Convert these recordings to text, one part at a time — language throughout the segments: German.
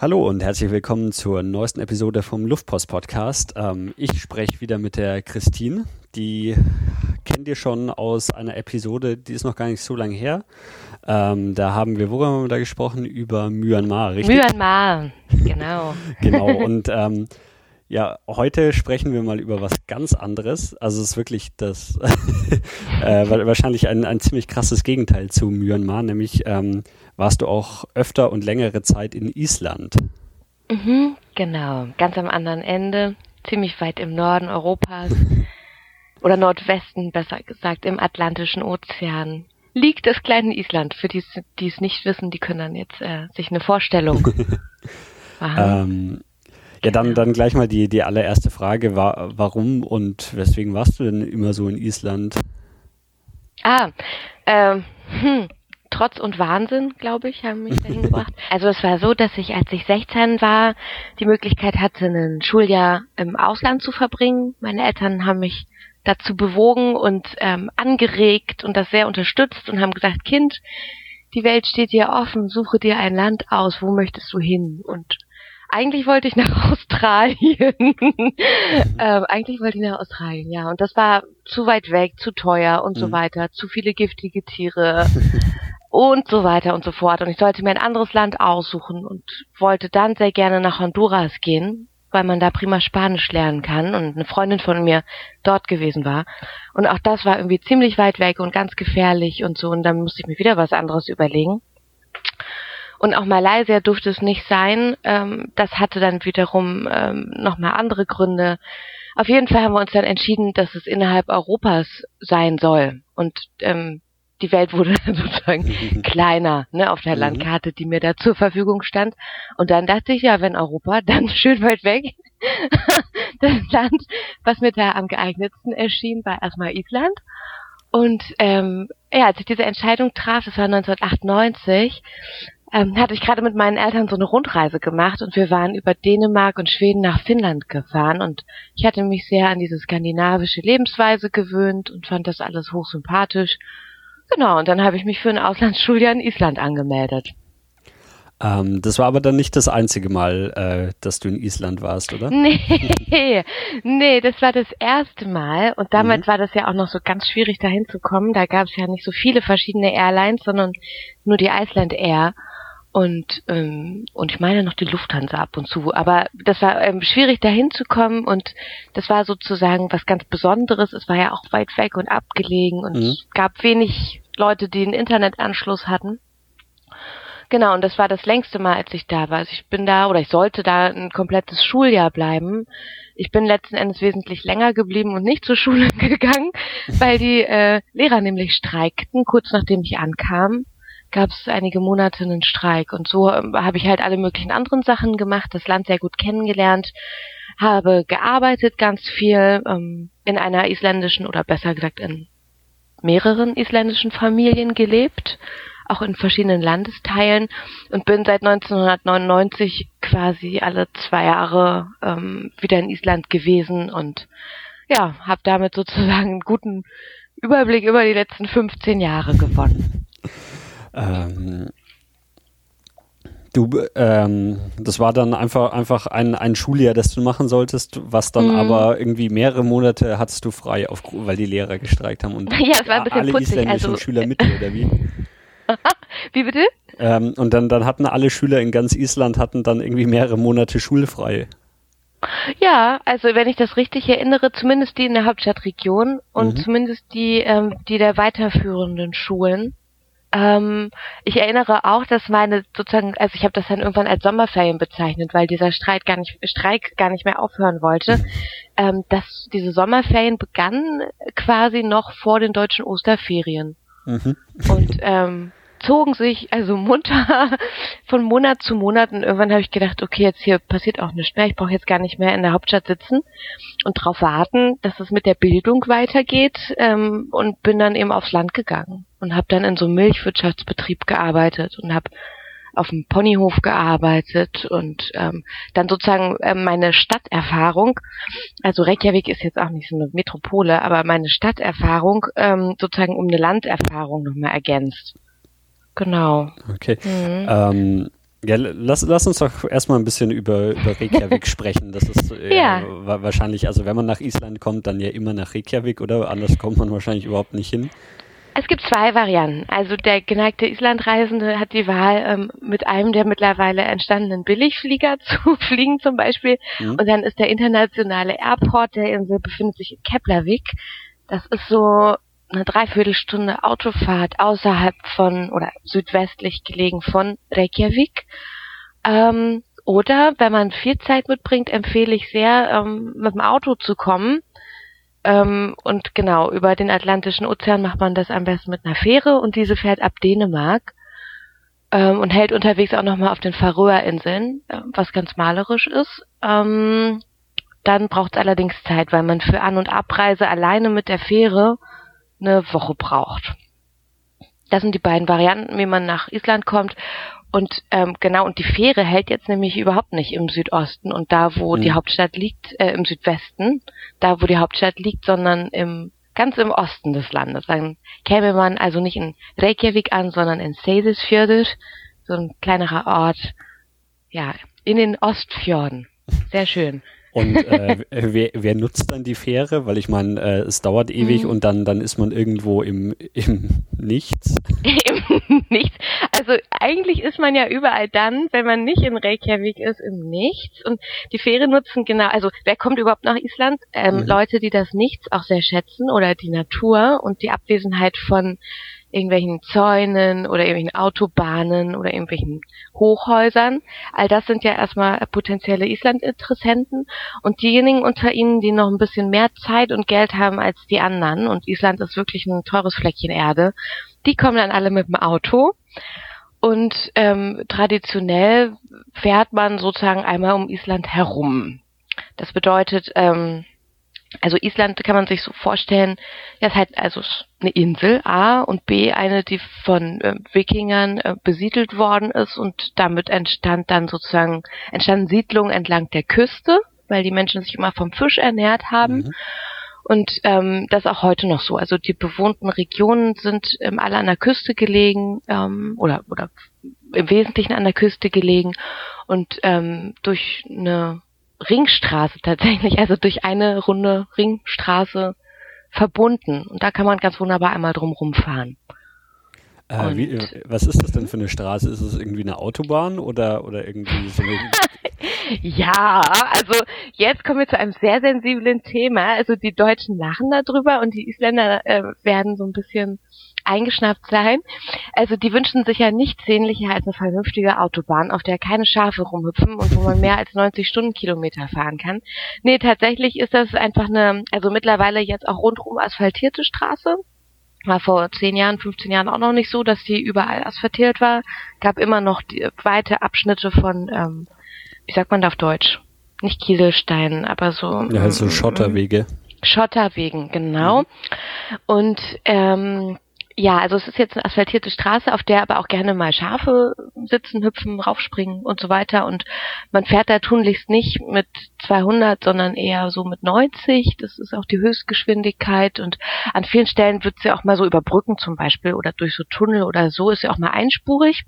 Hallo und herzlich willkommen zur neuesten Episode vom Luftpost Podcast. Ähm, ich spreche wieder mit der Christine. Die kennt ihr schon aus einer Episode, die ist noch gar nicht so lange her. Ähm, da haben wir, worüber haben wir da gesprochen? Über Myanmar, richtig? Myanmar, genau. genau, und ähm, ja, heute sprechen wir mal über was ganz anderes. Also es ist wirklich das äh, wahrscheinlich ein, ein ziemlich krasses Gegenteil zu Myanmar, nämlich ähm, warst du auch öfter und längere Zeit in Island. Mhm, genau, ganz am anderen Ende, ziemlich weit im Norden Europas oder Nordwesten, besser gesagt, im Atlantischen Ozean liegt das kleine Island. Für die, die es nicht wissen, die können dann jetzt äh, sich eine Vorstellung machen. Ähm, ja, dann, dann gleich mal die, die allererste Frage. War, warum und weswegen warst du denn immer so in Island? Ah, ähm, hm, Trotz und Wahnsinn, glaube ich, haben mich dahin gebracht. Also es war so, dass ich, als ich 16 war, die Möglichkeit hatte, ein Schuljahr im Ausland zu verbringen. Meine Eltern haben mich dazu bewogen und ähm, angeregt und das sehr unterstützt und haben gesagt, Kind, die Welt steht dir offen, suche dir ein Land aus, wo möchtest du hin? Und eigentlich wollte ich nach Australien. ähm, eigentlich wollte ich nach Australien, ja. Und das war zu weit weg, zu teuer und mhm. so weiter, zu viele giftige Tiere und so weiter und so fort. Und ich sollte mir ein anderes Land aussuchen und wollte dann sehr gerne nach Honduras gehen, weil man da prima Spanisch lernen kann und eine Freundin von mir dort gewesen war. Und auch das war irgendwie ziemlich weit weg und ganz gefährlich und so. Und dann musste ich mir wieder was anderes überlegen. Und auch Malaysia durfte es nicht sein. Ähm, das hatte dann wiederum ähm, nochmal andere Gründe. Auf jeden Fall haben wir uns dann entschieden, dass es innerhalb Europas sein soll. Und ähm, die Welt wurde sozusagen kleiner ne, auf der mhm. Landkarte, die mir da zur Verfügung stand. Und dann dachte ich, ja, wenn Europa, dann schön weit weg. das Land, was mir da am geeignetsten erschien, war erstmal Island. Und ähm, ja, als ich diese Entscheidung traf, das war 1998, ähm, hatte ich gerade mit meinen Eltern so eine Rundreise gemacht und wir waren über Dänemark und Schweden nach Finnland gefahren und ich hatte mich sehr an diese skandinavische Lebensweise gewöhnt und fand das alles hochsympathisch. Genau, und dann habe ich mich für ein Auslandsschuljahr in Island angemeldet. Ähm, das war aber dann nicht das einzige Mal, äh, dass du in Island warst, oder? Nee, nee, das war das erste Mal. Und damals mhm. war das ja auch noch so ganz schwierig, dahin zu kommen. Da gab es ja nicht so viele verschiedene Airlines, sondern nur die Iceland Air und ähm, und ich meine noch die Lufthansa ab und zu. Aber das war ähm, schwierig dahin zu kommen und das war sozusagen was ganz Besonderes. Es war ja auch weit weg und abgelegen und mhm. es gab wenig Leute, die einen Internetanschluss hatten. Genau, und das war das längste Mal, als ich da war. Also ich bin da oder ich sollte da ein komplettes Schuljahr bleiben. Ich bin letzten Endes wesentlich länger geblieben und nicht zur Schule gegangen, weil die äh, Lehrer nämlich streikten, kurz nachdem ich ankam gab es einige Monate einen Streik. Und so ähm, habe ich halt alle möglichen anderen Sachen gemacht, das Land sehr gut kennengelernt, habe gearbeitet ganz viel ähm, in einer isländischen oder besser gesagt in mehreren isländischen Familien gelebt, auch in verschiedenen Landesteilen und bin seit 1999 quasi alle zwei Jahre ähm, wieder in Island gewesen und ja, habe damit sozusagen einen guten Überblick über die letzten 15 Jahre gewonnen. Ähm, du, ähm, das war dann einfach, einfach ein, ein Schuljahr, das du machen solltest, was dann mhm. aber irgendwie mehrere Monate hattest du frei, auf, weil die Lehrer gestreikt haben und ja, es war ein bisschen alle putzig, isländischen also, Schüler mit dir, oder wie? wie bitte? Ähm, und dann, dann hatten alle Schüler in ganz Island hatten dann irgendwie mehrere Monate schulfrei. Ja, also wenn ich das richtig erinnere, zumindest die in der Hauptstadtregion und mhm. zumindest die, ähm, die der weiterführenden Schulen. Ähm, ich erinnere auch, dass meine sozusagen, also ich habe das dann irgendwann als Sommerferien bezeichnet, weil dieser Streit gar nicht, Streik gar nicht mehr aufhören wollte. Ähm, dass diese Sommerferien begannen quasi noch vor den deutschen Osterferien. Mhm. Und ähm, zogen sich also munter von Monat zu Monat und irgendwann habe ich gedacht, okay, jetzt hier passiert auch nichts mehr, ich brauche jetzt gar nicht mehr in der Hauptstadt sitzen und darauf warten, dass es mit der Bildung weitergeht ähm, und bin dann eben aufs Land gegangen und habe dann in so einem Milchwirtschaftsbetrieb gearbeitet und habe auf dem Ponyhof gearbeitet und ähm, dann sozusagen äh, meine Stadterfahrung, also Reykjavik ist jetzt auch nicht so eine Metropole, aber meine Stadterfahrung ähm, sozusagen um eine Landerfahrung nochmal ergänzt. Genau. Okay. Mhm. Ähm, Ja, lass, lass uns doch erstmal ein bisschen über, über Reykjavik sprechen. Das ist äh, ja. wahrscheinlich, also wenn man nach Island kommt, dann ja immer nach Reykjavik, oder? Anders kommt man wahrscheinlich überhaupt nicht hin. Es gibt zwei Varianten. Also der geneigte Islandreisende hat die Wahl, ähm, mit einem der mittlerweile entstandenen Billigflieger zu fliegen zum Beispiel. Mhm. Und dann ist der internationale Airport der Insel befindet sich in Keflavik. Das ist so eine Dreiviertelstunde Autofahrt außerhalb von oder südwestlich gelegen von Reykjavik. Ähm, oder wenn man viel Zeit mitbringt, empfehle ich sehr, ähm, mit dem Auto zu kommen. Ähm, und genau, über den Atlantischen Ozean macht man das am besten mit einer Fähre und diese fährt ab Dänemark ähm, und hält unterwegs auch nochmal auf den Färöerinseln, äh, was ganz malerisch ist. Ähm, dann braucht es allerdings Zeit, weil man für An- und Abreise alleine mit der Fähre eine Woche braucht. Das sind die beiden Varianten, wie man nach Island kommt. Und ähm, genau, und die Fähre hält jetzt nämlich überhaupt nicht im Südosten und da, wo mhm. die Hauptstadt liegt, äh, im Südwesten, da, wo die Hauptstadt liegt, sondern im ganz im Osten des Landes. Dann käme man also nicht in Reykjavik an, sondern in Seyðisfjörður, so ein kleinerer Ort, ja, in den Ostfjorden. Sehr schön. Und äh, wer, wer nutzt dann die Fähre? Weil ich meine, äh, es dauert ewig mhm. und dann, dann ist man irgendwo im, im Nichts. Im Nichts. Also eigentlich ist man ja überall dann, wenn man nicht in Reykjavik ist, im Nichts. Und die Fähre nutzen genau, also wer kommt überhaupt nach Island? Ähm, mhm. Leute, die das Nichts auch sehr schätzen oder die Natur und die Abwesenheit von irgendwelchen Zäunen oder irgendwelchen Autobahnen oder irgendwelchen Hochhäusern. All das sind ja erstmal potenzielle Island-Interessenten und diejenigen unter ihnen, die noch ein bisschen mehr Zeit und Geld haben als die anderen und Island ist wirklich ein teures Fleckchen Erde, die kommen dann alle mit dem Auto und ähm, traditionell fährt man sozusagen einmal um Island herum. Das bedeutet, ähm, also Island kann man sich so vorstellen, das ist halt also eine Insel A und B eine, die von äh, Wikingern äh, besiedelt worden ist und damit entstand dann sozusagen entstanden Siedlungen entlang der Küste, weil die Menschen sich immer vom Fisch ernährt haben. Mhm. Und ähm, das auch heute noch so. Also die bewohnten Regionen sind ähm, alle an der Küste gelegen ähm, oder oder im Wesentlichen an der Küste gelegen und ähm, durch eine Ringstraße tatsächlich, also durch eine runde Ringstraße verbunden. Und da kann man ganz wunderbar einmal drum rumfahren. Äh, wie, was ist das denn für eine Straße? Ist es irgendwie eine Autobahn oder, oder irgendwie so eine. ja, also jetzt kommen wir zu einem sehr sensiblen Thema. Also die Deutschen lachen darüber und die Isländer äh, werden so ein bisschen eingeschnappt sein. Also die wünschen sich ja nichts sehnlicher als eine vernünftige Autobahn, auf der keine Schafe rumhüpfen und wo man mehr als 90 Stundenkilometer fahren kann. Nee, tatsächlich ist das einfach eine, also mittlerweile jetzt auch rundum asphaltierte Straße. War vor 10 Jahren, 15 Jahren auch noch nicht so, dass die überall asphaltiert war. Gab immer noch die, weite Abschnitte von, ähm, wie sagt man da auf Deutsch? Nicht Kieselsteinen, aber so. Ja, also Schotterwege. Schotterwegen, genau. Mhm. Und ähm, ja, also es ist jetzt eine asphaltierte Straße, auf der aber auch gerne mal Schafe sitzen, hüpfen, raufspringen und so weiter. Und man fährt da tunlichst nicht mit 200, sondern eher so mit 90. Das ist auch die Höchstgeschwindigkeit. Und an vielen Stellen wird sie auch mal so über Brücken zum Beispiel oder durch so Tunnel oder so ist sie auch mal einspurig.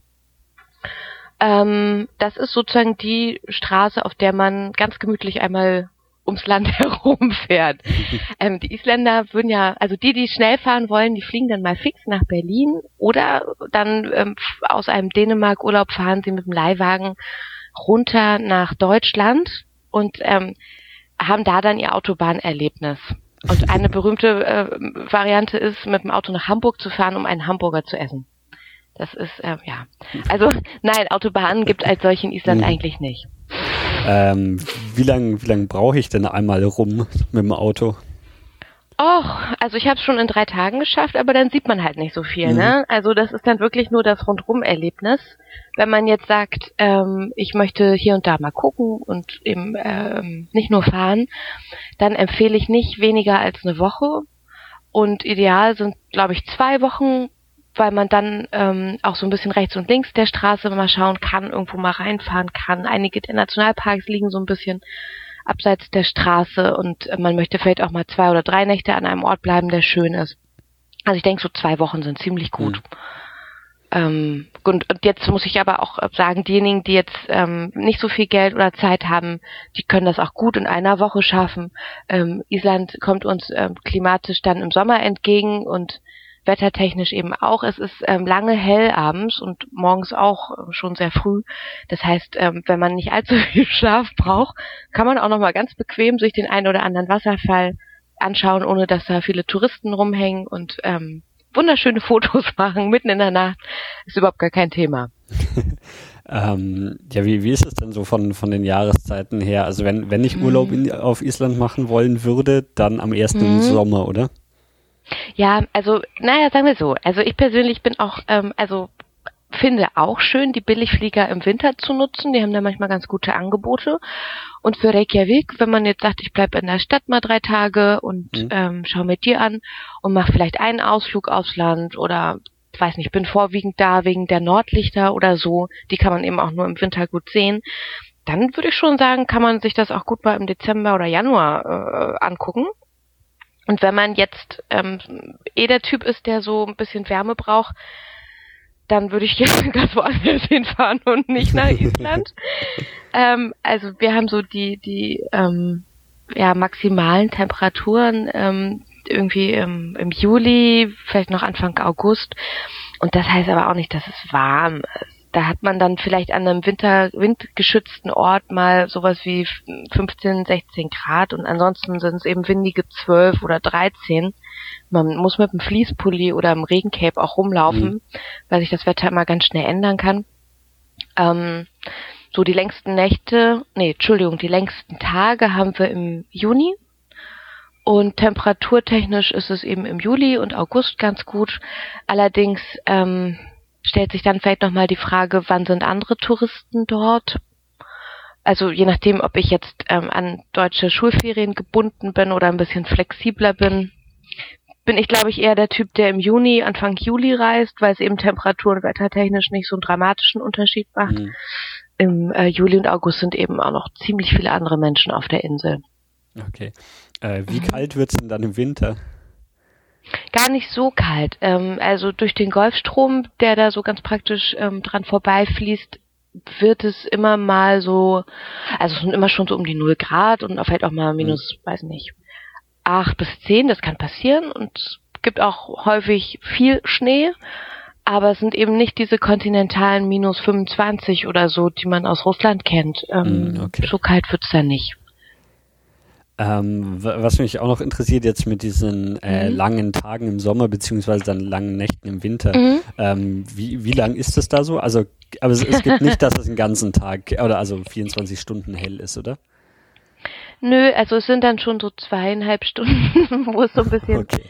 Ähm, das ist sozusagen die Straße, auf der man ganz gemütlich einmal ums Land herum fährt. Ähm, die Isländer würden ja, also die, die schnell fahren wollen, die fliegen dann mal fix nach Berlin oder dann ähm, aus einem Dänemark-Urlaub fahren sie mit dem Leihwagen runter nach Deutschland und ähm, haben da dann ihr Autobahnerlebnis. Und eine berühmte äh, Variante ist, mit dem Auto nach Hamburg zu fahren, um einen Hamburger zu essen. Das ist, äh, ja. Also, nein, Autobahnen gibt als solche in Island mhm. eigentlich nicht. Ähm, wie lange wie lang brauche ich denn einmal rum mit dem Auto? Och, also ich habe es schon in drei Tagen geschafft, aber dann sieht man halt nicht so viel, ne? mhm. ne? Also das ist dann wirklich nur das Rundrum-Erlebnis. Wenn man jetzt sagt, ähm, ich möchte hier und da mal gucken und eben ähm, nicht nur fahren, dann empfehle ich nicht weniger als eine Woche. Und ideal sind, glaube ich, zwei Wochen weil man dann ähm, auch so ein bisschen rechts und links der Straße mal schauen kann, irgendwo mal reinfahren kann. Einige der Nationalparks liegen so ein bisschen abseits der Straße und äh, man möchte vielleicht auch mal zwei oder drei Nächte an einem Ort bleiben, der schön ist. Also ich denke, so zwei Wochen sind ziemlich gut. ähm, und, und jetzt muss ich aber auch sagen, diejenigen, die jetzt ähm, nicht so viel Geld oder Zeit haben, die können das auch gut in einer Woche schaffen. Ähm, Island kommt uns ähm, klimatisch dann im Sommer entgegen und wettertechnisch eben auch. Es ist ähm, lange hell abends und morgens auch äh, schon sehr früh. Das heißt, ähm, wenn man nicht allzu viel Schlaf braucht, kann man auch noch mal ganz bequem sich den einen oder anderen Wasserfall anschauen, ohne dass da viele Touristen rumhängen und ähm, wunderschöne Fotos machen mitten in der Nacht. Ist überhaupt gar kein Thema. ähm, ja, wie, wie ist es denn so von, von den Jahreszeiten her? Also wenn, wenn ich Urlaub in, auf Island machen wollen würde, dann am ersten mhm. Sommer, oder? Ja, also, naja, sagen wir so. Also ich persönlich bin auch, ähm, also finde auch schön, die Billigflieger im Winter zu nutzen. Die haben da manchmal ganz gute Angebote. Und für Reykjavik, wenn man jetzt sagt, ich bleibe in der Stadt mal drei Tage und mhm. ähm, schau mir die an und mache vielleicht einen Ausflug aufs Land oder weiß nicht, bin vorwiegend da wegen der Nordlichter oder so, die kann man eben auch nur im Winter gut sehen, dann würde ich schon sagen, kann man sich das auch gut mal im Dezember oder Januar äh, angucken. Und wenn man jetzt ähm, eh der Typ ist, der so ein bisschen Wärme braucht, dann würde ich gerne ganz woanders hinfahren und nicht nach Island. ähm, also wir haben so die, die ähm, ja, maximalen Temperaturen ähm, irgendwie im, im Juli, vielleicht noch Anfang August. Und das heißt aber auch nicht, dass es warm ist da hat man dann vielleicht an einem Winter, windgeschützten Ort mal sowas wie 15, 16 Grad und ansonsten sind es eben windige 12 oder 13. Man muss mit dem Fließpulli oder dem Regencape auch rumlaufen, mhm. weil sich das Wetter immer ganz schnell ändern kann. Ähm, so die längsten Nächte, nee, Entschuldigung, die längsten Tage haben wir im Juni. Und temperaturtechnisch ist es eben im Juli und August ganz gut. Allerdings ähm, stellt sich dann vielleicht nochmal die Frage, wann sind andere Touristen dort? Also je nachdem, ob ich jetzt ähm, an deutsche Schulferien gebunden bin oder ein bisschen flexibler bin, bin ich, glaube ich, eher der Typ, der im Juni, Anfang Juli reist, weil es eben temperatur- und wettertechnisch nicht so einen dramatischen Unterschied macht. Mhm. Im äh, Juli und August sind eben auch noch ziemlich viele andere Menschen auf der Insel. Okay. Äh, wie mhm. kalt wird's denn dann im Winter? Gar nicht so kalt. Ähm, also durch den Golfstrom, der da so ganz praktisch ähm, dran vorbeifließt, wird es immer mal so, also es sind immer schon so um die 0 Grad und vielleicht auch mal minus, mhm. weiß nicht, 8 bis 10, das kann passieren und es gibt auch häufig viel Schnee, aber es sind eben nicht diese kontinentalen minus 25 oder so, die man aus Russland kennt. Ähm, mhm, okay. So kalt wird's da nicht. Ähm, was mich auch noch interessiert jetzt mit diesen äh, mhm. langen Tagen im Sommer beziehungsweise dann langen Nächten im Winter, mhm. ähm, wie, wie lang ist das da so? Also, aber es, es gibt nicht, dass es einen ganzen Tag oder also 24 Stunden hell ist, oder? Nö, also es sind dann schon so zweieinhalb Stunden, wo es so ein bisschen okay.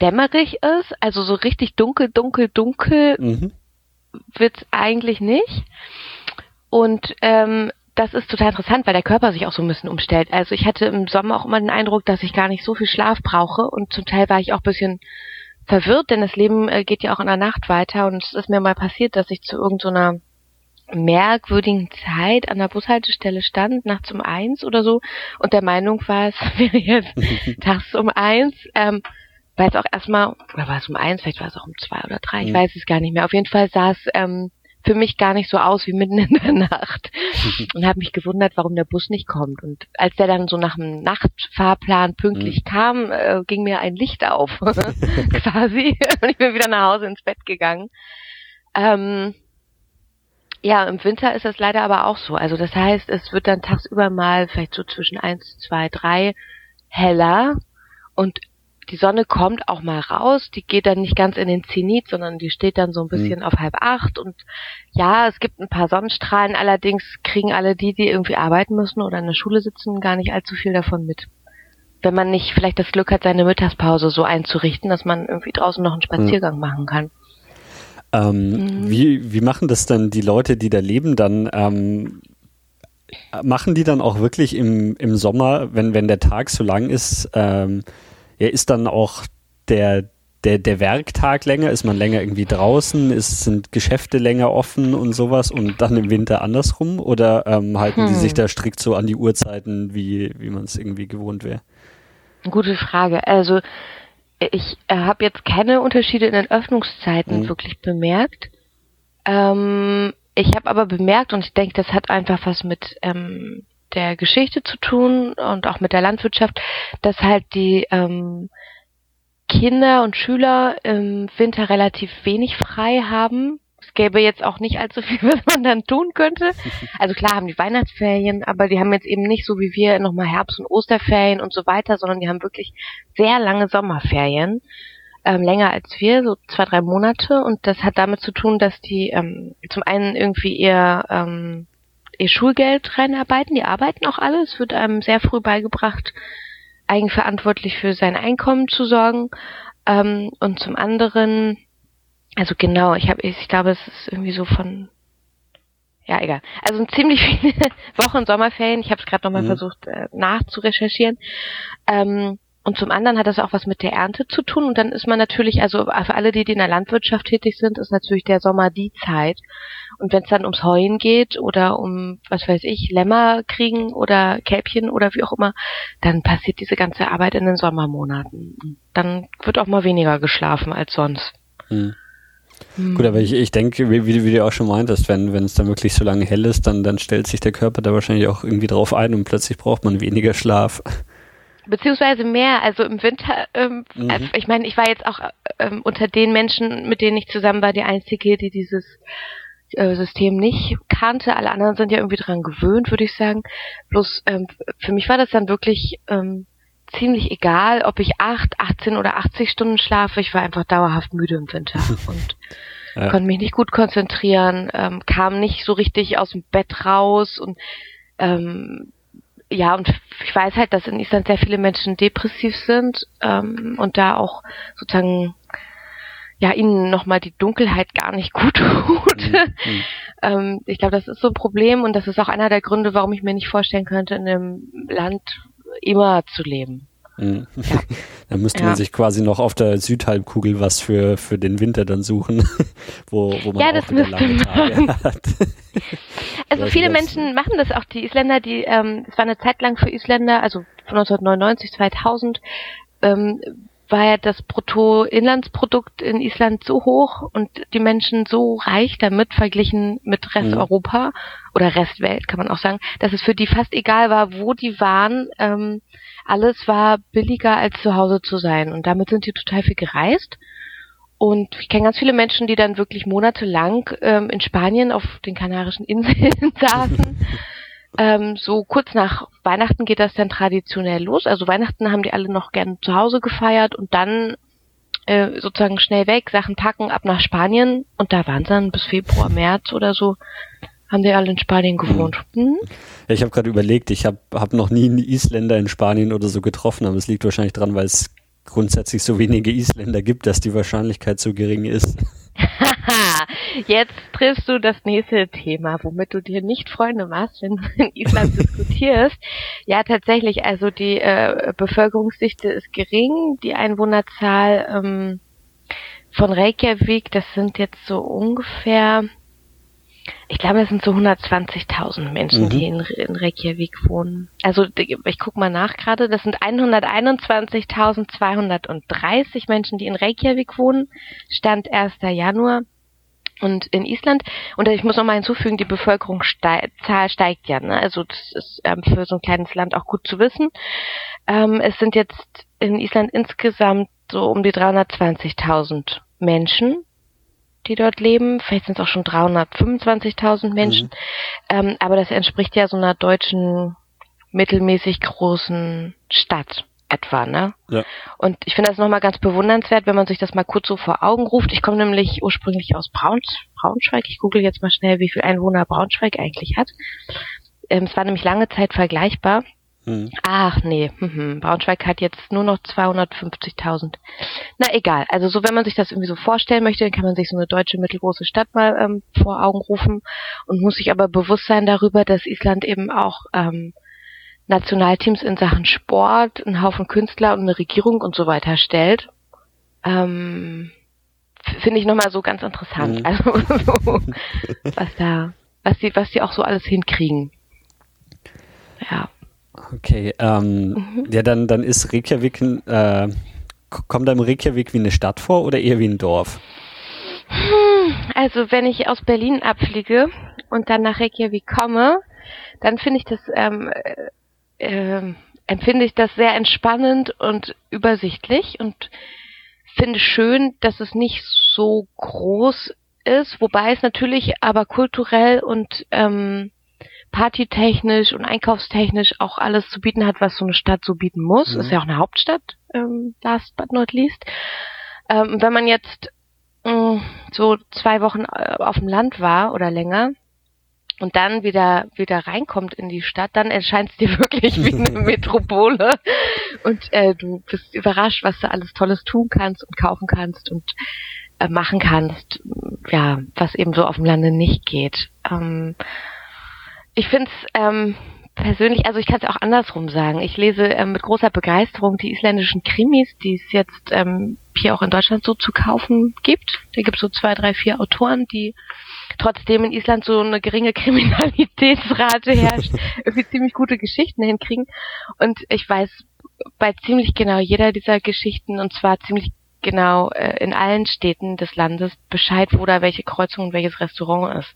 dämmerig ist. Also so richtig dunkel, dunkel, dunkel mhm. wird's eigentlich nicht. Und ähm, das ist total interessant, weil der Körper sich auch so ein bisschen umstellt. Also ich hatte im Sommer auch immer den Eindruck, dass ich gar nicht so viel Schlaf brauche und zum Teil war ich auch ein bisschen verwirrt, denn das Leben äh, geht ja auch in der Nacht weiter und es ist mir mal passiert, dass ich zu irgendeiner so merkwürdigen Zeit an der Bushaltestelle stand, nachts um eins oder so und der Meinung war, es wäre jetzt tags um eins, ähm, weil es auch erstmal, oder war es um eins, vielleicht war es auch um zwei oder drei, ich mhm. weiß es gar nicht mehr. Auf jeden Fall saß ähm, für mich gar nicht so aus wie mitten in der Nacht und habe mich gewundert, warum der Bus nicht kommt. Und als der dann so nach dem Nachtfahrplan pünktlich mhm. kam, äh, ging mir ein Licht auf, quasi. und ich bin wieder nach Hause ins Bett gegangen. Ähm, ja, im Winter ist das leider aber auch so. Also das heißt, es wird dann tagsüber mal vielleicht so zwischen eins, zwei, drei heller und die Sonne kommt auch mal raus, die geht dann nicht ganz in den Zenit, sondern die steht dann so ein bisschen mhm. auf halb acht und ja, es gibt ein paar Sonnenstrahlen, allerdings kriegen alle die, die irgendwie arbeiten müssen oder in der Schule sitzen, gar nicht allzu viel davon mit. Wenn man nicht vielleicht das Glück hat, seine Mittagspause so einzurichten, dass man irgendwie draußen noch einen Spaziergang mhm. machen kann. Ähm, mhm. wie, wie machen das dann die Leute, die da leben, dann ähm, machen die dann auch wirklich im, im Sommer, wenn, wenn der Tag so lang ist, ähm, ja, ist dann auch der, der, der Werktag länger? Ist man länger irgendwie draußen? Ist, sind Geschäfte länger offen und sowas und dann im Winter andersrum? Oder ähm, halten hm. die sich da strikt so an die Uhrzeiten, wie, wie man es irgendwie gewohnt wäre? Gute Frage. Also ich äh, habe jetzt keine Unterschiede in den Öffnungszeiten hm. wirklich bemerkt. Ähm, ich habe aber bemerkt, und ich denke, das hat einfach was mit ähm, der Geschichte zu tun und auch mit der Landwirtschaft, dass halt die ähm, Kinder und Schüler im Winter relativ wenig frei haben. Es gäbe jetzt auch nicht allzu viel, was man dann tun könnte. Also klar haben die Weihnachtsferien, aber die haben jetzt eben nicht so wie wir nochmal Herbst- und Osterferien und so weiter, sondern die haben wirklich sehr lange Sommerferien. Ähm, länger als wir, so zwei, drei Monate. Und das hat damit zu tun, dass die ähm, zum einen irgendwie ihr, ähm, ihr Schulgeld reinarbeiten. Die arbeiten auch alle. Es wird einem sehr früh beigebracht, eigenverantwortlich für sein Einkommen zu sorgen. Ähm, und zum anderen, also genau, ich habe, ich glaube, es ist irgendwie so von, ja egal. Also ziemlich viele Wochen Sommerferien. Ich habe es gerade nochmal mhm. versucht äh, nachzurecherchieren. Ähm, und zum anderen hat das auch was mit der Ernte zu tun. Und dann ist man natürlich, also für alle, die, die in der Landwirtschaft tätig sind, ist natürlich der Sommer die Zeit. Und wenn es dann ums Heuen geht oder um, was weiß ich, Lämmer kriegen oder Kälbchen oder wie auch immer, dann passiert diese ganze Arbeit in den Sommermonaten. Dann wird auch mal weniger geschlafen als sonst. Hm. Hm. Gut, aber ich, ich denke, wie, wie, du auch schon meintest, wenn wenn es dann wirklich so lange hell ist, dann, dann stellt sich der Körper da wahrscheinlich auch irgendwie drauf ein und plötzlich braucht man weniger Schlaf. Beziehungsweise mehr, also im Winter, ähm, mhm. also ich meine, ich war jetzt auch ähm, unter den Menschen, mit denen ich zusammen war, die einzige, die dieses System nicht kannte. Alle anderen sind ja irgendwie dran gewöhnt, würde ich sagen. Bloß ähm, für mich war das dann wirklich ähm, ziemlich egal, ob ich acht, 18 oder 80 Stunden schlafe. Ich war einfach dauerhaft müde im Winter und ja. konnte mich nicht gut konzentrieren, ähm, kam nicht so richtig aus dem Bett raus und ähm, ja, und ich weiß halt, dass in Island sehr viele Menschen depressiv sind ähm, und da auch sozusagen ja ihnen nochmal die Dunkelheit gar nicht gut tut. Mhm. mhm. ähm, ich glaube, das ist so ein Problem und das ist auch einer der Gründe, warum ich mir nicht vorstellen könnte, in einem Land immer zu leben. Mhm. Ja. dann müsste ja. man sich quasi noch auf der Südhalbkugel was für, für den Winter dann suchen, wo, wo man ja, das auch wieder lange Tage hat. Also viele Menschen machen das auch, die Isländer, die, ähm, es war eine Zeit lang für Isländer, also von 1999, 2000, ähm, war ja das Bruttoinlandsprodukt in Island so hoch und die Menschen so reich damit verglichen mit Rest mhm. Europa oder Restwelt, kann man auch sagen, dass es für die fast egal war, wo die waren. Ähm, alles war billiger als zu Hause zu sein und damit sind die total viel gereist. Und ich kenne ganz viele Menschen, die dann wirklich monatelang ähm, in Spanien auf den Kanarischen Inseln saßen ähm, so kurz nach Weihnachten geht das dann traditionell los. Also Weihnachten haben die alle noch gern zu Hause gefeiert und dann äh, sozusagen schnell weg, Sachen packen, ab nach Spanien und da waren sie dann bis Februar, März oder so haben die alle in Spanien gewohnt. Hm? Ja, ich habe gerade überlegt, ich habe hab noch nie einen Isländer in Spanien oder so getroffen, aber es liegt wahrscheinlich dran, weil es grundsätzlich so wenige Isländer gibt, dass die Wahrscheinlichkeit so gering ist. Jetzt triffst du das nächste Thema, womit du dir nicht Freunde machst, wenn du in Island diskutierst. Ja, tatsächlich, also die äh, Bevölkerungsdichte ist gering, die Einwohnerzahl ähm, von Reykjavik, das sind jetzt so ungefähr ich glaube, es sind so 120.000 Menschen, mhm. die in, in, Reykjavik wohnen. Also ich guck mal nach gerade, das sind 121.230 Menschen, die in Reykjavik wohnen. Stand 1. Januar. Und in Island, und ich muss noch mal hinzufügen, die Bevölkerungszahl steigt ja. Ne? Also das ist ähm, für so ein kleines Land auch gut zu wissen. Ähm, es sind jetzt in Island insgesamt so um die 320.000 Menschen die dort leben. Vielleicht sind es auch schon 325.000 Menschen. Mhm. Ähm, aber das entspricht ja so einer deutschen mittelmäßig großen Stadt etwa, ne? Ja. Und ich finde das nochmal ganz bewundernswert, wenn man sich das mal kurz so vor Augen ruft. Ich komme nämlich ursprünglich aus Braunsch Braunschweig. Ich google jetzt mal schnell, wie viel Einwohner Braunschweig eigentlich hat. Ähm, es war nämlich lange Zeit vergleichbar. Hm. Ach nee, hm, Braunschweig hat jetzt nur noch 250.000. Na egal, also so wenn man sich das irgendwie so vorstellen möchte, dann kann man sich so eine deutsche mittelgroße Stadt mal ähm, vor Augen rufen und muss sich aber bewusst sein darüber, dass Island eben auch ähm, Nationalteams in Sachen Sport, einen Haufen Künstler und eine Regierung und so weiter stellt. Ähm, Finde ich nochmal so ganz interessant. Mhm. Also so, was da, was die, was die auch so alles hinkriegen. Ja. Okay, ähm, mhm. ja, dann, dann ist Reykjavik, äh, kommt einem Reykjavik wie eine Stadt vor oder eher wie ein Dorf? Also wenn ich aus Berlin abfliege und dann nach Reykjavik komme, dann finde ich das ähm, äh, äh, empfinde ich das sehr entspannend und übersichtlich und finde schön, dass es nicht so groß ist, wobei es natürlich aber kulturell und ähm, partytechnisch und einkaufstechnisch auch alles zu bieten hat, was so eine Stadt so bieten muss. Mhm. Ist ja auch eine Hauptstadt, ähm, last but not least. Ähm, wenn man jetzt mh, mm, so zwei Wochen äh, auf dem Land war oder länger, und dann wieder wieder reinkommt in die Stadt, dann erscheint es dir wirklich wie eine Metropole und äh, du bist überrascht, was du alles Tolles tun kannst und kaufen kannst und äh, machen kannst, ja, was eben so auf dem Lande nicht geht. Ähm, ich finde es ähm, persönlich, also ich kann es auch andersrum sagen. Ich lese ähm, mit großer Begeisterung die isländischen Krimis, die es jetzt ähm, hier auch in Deutschland so zu kaufen gibt. Da gibt es so zwei, drei, vier Autoren, die trotzdem in Island so eine geringe Kriminalitätsrate herrscht, irgendwie ziemlich gute Geschichten hinkriegen. Und ich weiß bei ziemlich genau jeder dieser Geschichten, und zwar ziemlich genau äh, in allen Städten des Landes, Bescheid, wo da welche Kreuzung und welches Restaurant ist.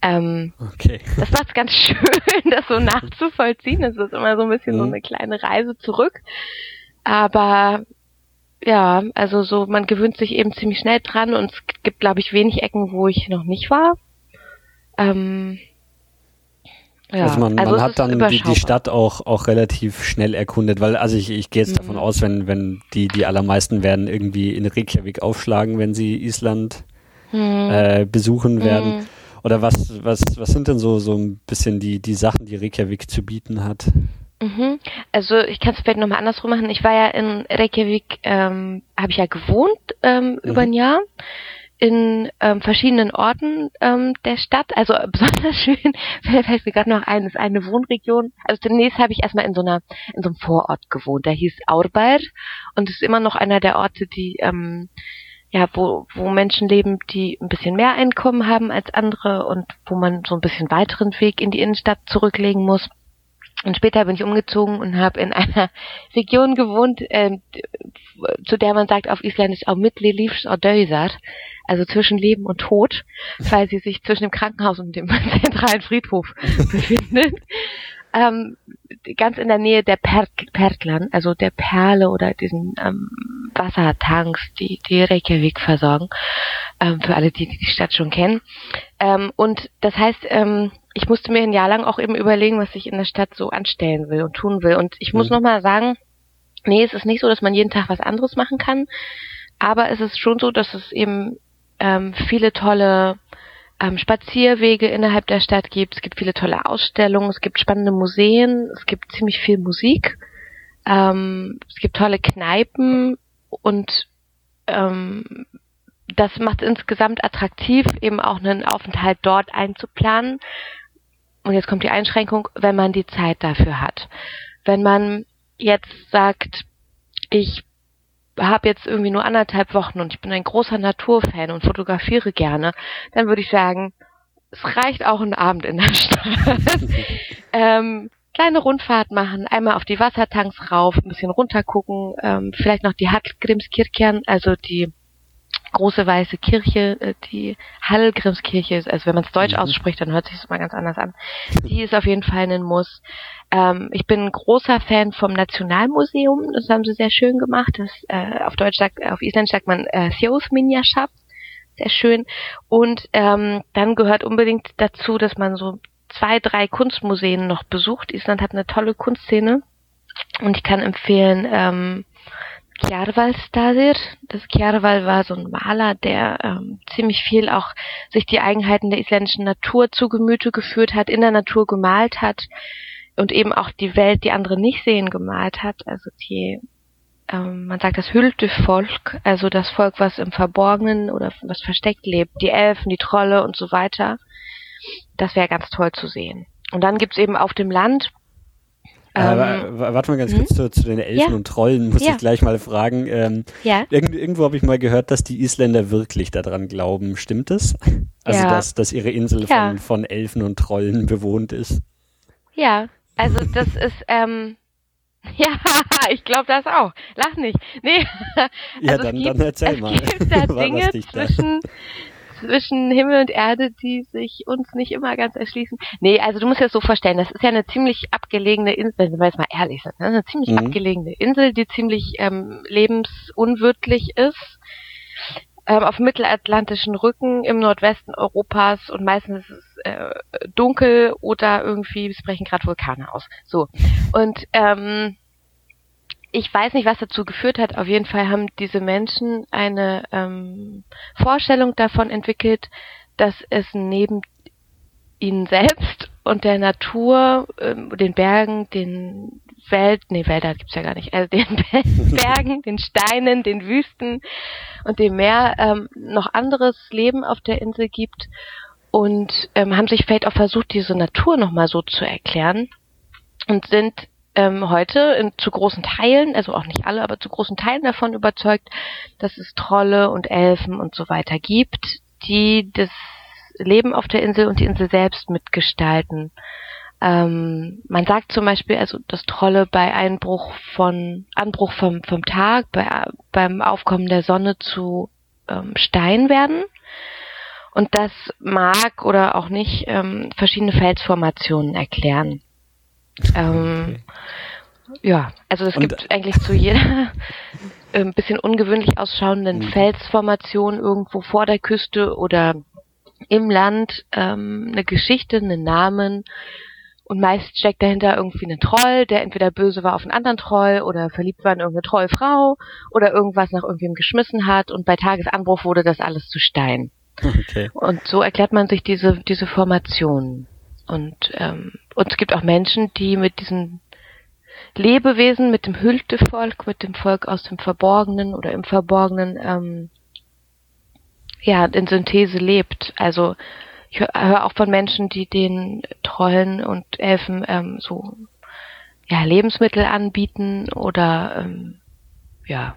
Ähm, okay. Das es ganz schön, das so nachzuvollziehen. Es ist immer so ein bisschen mhm. so eine kleine Reise zurück. Aber ja, also so, man gewöhnt sich eben ziemlich schnell dran und es gibt, glaube ich, wenig Ecken, wo ich noch nicht war. Ähm, ja, also man, also man hat dann die, die Stadt auch, auch relativ schnell erkundet, weil also ich, ich gehe jetzt mhm. davon aus, wenn, wenn die, die allermeisten werden irgendwie in Reykjavik aufschlagen, wenn sie Island mhm. äh, besuchen werden. Oder was, was, was sind denn so, so ein bisschen die, die Sachen, die Reykjavik zu bieten hat? Mhm. Also ich kann es vielleicht nochmal andersrum machen. Ich war ja in Reykjavik, ähm, habe ich ja gewohnt ähm, mhm. über ein Jahr in ähm, verschiedenen Orten ähm, der Stadt. Also besonders schön, fällt mir gerade noch ein, ist eine Wohnregion. Also zunächst habe ich erstmal in so einer in so einem Vorort gewohnt. Der hieß Aurbeir und ist immer noch einer der Orte, die ähm, ja, wo, wo Menschen leben, die ein bisschen mehr Einkommen haben als andere und wo man so ein bisschen weiteren Weg in die Innenstadt zurücklegen muss. Und später bin ich umgezogen und habe in einer Region gewohnt, äh, zu der man sagt auf Isländisch auch Mittlelivs Döysar, also zwischen Leben und Tod, weil sie sich zwischen dem Krankenhaus und dem zentralen Friedhof befindet ähm, ganz in der Nähe der per Pertlan, also der Perle oder diesen ähm, Wassertanks, die die Reykjavik versorgen, ähm, für alle, die die Stadt schon kennen. Ähm, und das heißt, ähm, ich musste mir ein Jahr lang auch eben überlegen, was ich in der Stadt so anstellen will und tun will. Und ich muss mhm. nochmal sagen, nee, es ist nicht so, dass man jeden Tag was anderes machen kann, aber es ist schon so, dass es eben ähm, viele tolle ähm, Spazierwege innerhalb der Stadt gibt. Es gibt viele tolle Ausstellungen, es gibt spannende Museen, es gibt ziemlich viel Musik, ähm, es gibt tolle Kneipen und ähm, das macht es insgesamt attraktiv, eben auch einen Aufenthalt dort einzuplanen. Und jetzt kommt die Einschränkung, wenn man die Zeit dafür hat. Wenn man jetzt sagt, ich habe jetzt irgendwie nur anderthalb Wochen und ich bin ein großer Naturfan und fotografiere gerne, dann würde ich sagen, es reicht auch ein Abend in der Stadt. ähm, kleine Rundfahrt machen, einmal auf die Wassertanks rauf, ein bisschen runtergucken, ähm, vielleicht noch die Hallgrimskirchen, also die große weiße Kirche, äh, die Hallgrimskirche ist, also wenn man es deutsch mhm. ausspricht, dann hört sich das mal ganz anders an. Die ist auf jeden Fall ein Muss. Ähm, ich bin ein großer Fan vom Nationalmuseum, das haben sie sehr schön gemacht. Das, äh, auf Deutsch sagt, auf Island sagt man äh, Þjóðminjasafn, sehr schön. Und ähm, dann gehört unbedingt dazu, dass man so zwei, drei Kunstmuseen noch besucht. Island hat eine tolle Kunstszene und ich kann empfehlen, ähm, Kjarvalstadir. Das Kjarval war so ein Maler, der ähm, ziemlich viel auch sich die Eigenheiten der isländischen Natur zu Gemüte geführt hat, in der Natur gemalt hat und eben auch die Welt, die andere nicht sehen, gemalt hat. Also die, ähm, man sagt das Hültevolk, also das Volk, was im Verborgenen oder was versteckt lebt, die Elfen, die Trolle und so weiter. Das wäre ganz toll zu sehen. Und dann gibt's eben auf dem Land ähm, warte mal ganz hm? kurz zu, zu, den Elfen ja. und Trollen, muss ja. ich gleich mal fragen. Ähm, ja. irgend, irgendwo habe ich mal gehört, dass die Isländer wirklich daran glauben. Stimmt es? Also, ja. dass, dass ihre Insel von, von Elfen und Trollen bewohnt ist? Ja, also das ist, ähm, Ja, ich glaube das auch. Lach nicht. Nee. Ja, also dann, gibt, dann erzähl mal. Es gibt da Dinge zwischen, zwischen Himmel und Erde, die sich uns nicht immer ganz erschließen. Nee, also du musst dir das so vorstellen, das ist ja eine ziemlich abgelegene Insel, wenn wir jetzt mal ehrlich sind, ne? eine ziemlich mhm. abgelegene Insel, die ziemlich ähm, lebensunwirtlich ist ähm, auf mittelatlantischen Rücken im Nordwesten Europas und meistens ist es äh, dunkel oder irgendwie es brechen gerade Vulkane aus. So. Und ähm, ich weiß nicht, was dazu geführt hat. Auf jeden Fall haben diese Menschen eine ähm, Vorstellung davon entwickelt, dass es neben ihnen selbst und der Natur, ähm, den Bergen, den Welt, nee, Wälder gibt's ja gar nicht, also den Bergen, den Steinen, den Wüsten und dem Meer ähm, noch anderes Leben auf der Insel gibt und ähm, haben sich vielleicht auch versucht, diese Natur nochmal so zu erklären und sind ähm, heute in, zu großen Teilen, also auch nicht alle, aber zu großen Teilen davon überzeugt, dass es Trolle und Elfen und so weiter gibt, die das Leben auf der Insel und die Insel selbst mitgestalten. Ähm, man sagt zum Beispiel, also dass Trolle bei Einbruch von Anbruch vom, vom Tag, bei, beim Aufkommen der Sonne zu ähm, Stein werden. Und das mag oder auch nicht ähm, verschiedene Felsformationen erklären. Ähm, okay. Ja, also es gibt eigentlich zu jeder ein bisschen ungewöhnlich ausschauenden mhm. Felsformation irgendwo vor der Küste oder im Land ähm, eine Geschichte, einen Namen und meist steckt dahinter irgendwie ein Troll, der entweder böse war auf einen anderen Troll oder verliebt war in irgendeine Trollfrau oder irgendwas nach irgendwem geschmissen hat und bei Tagesanbruch wurde das alles zu Stein. Okay. Und so erklärt man sich diese, diese Formation. Und, ähm, und es gibt auch Menschen, die mit diesen Lebewesen, mit dem Hültevolk, mit dem Volk aus dem Verborgenen oder im Verborgenen, ähm, ja, in Synthese lebt. Also ich höre hör auch von Menschen, die den Trollen und Elfen ähm, so ja, Lebensmittel anbieten oder ähm, ja.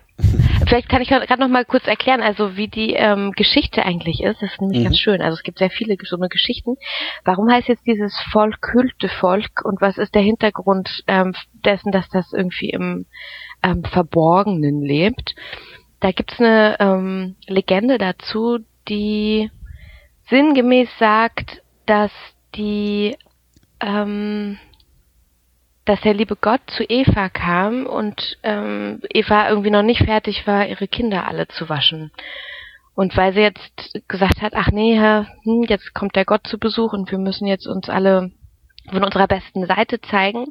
Vielleicht kann ich gerade noch mal kurz erklären, also wie die ähm, Geschichte eigentlich ist. Das ist nämlich mhm. ganz schön. Also es gibt sehr viele so eine Geschichten. Warum heißt jetzt dieses Volk Hültevolk und was ist der Hintergrund ähm, dessen, dass das irgendwie im ähm, Verborgenen lebt? Da gibt's eine ähm, Legende dazu, die sinngemäß sagt, dass die, ähm, dass der liebe Gott zu Eva kam und ähm, Eva irgendwie noch nicht fertig war, ihre Kinder alle zu waschen. Und weil sie jetzt gesagt hat, ach nee, hm, jetzt kommt der Gott zu Besuch und wir müssen jetzt uns alle von unserer besten Seite zeigen,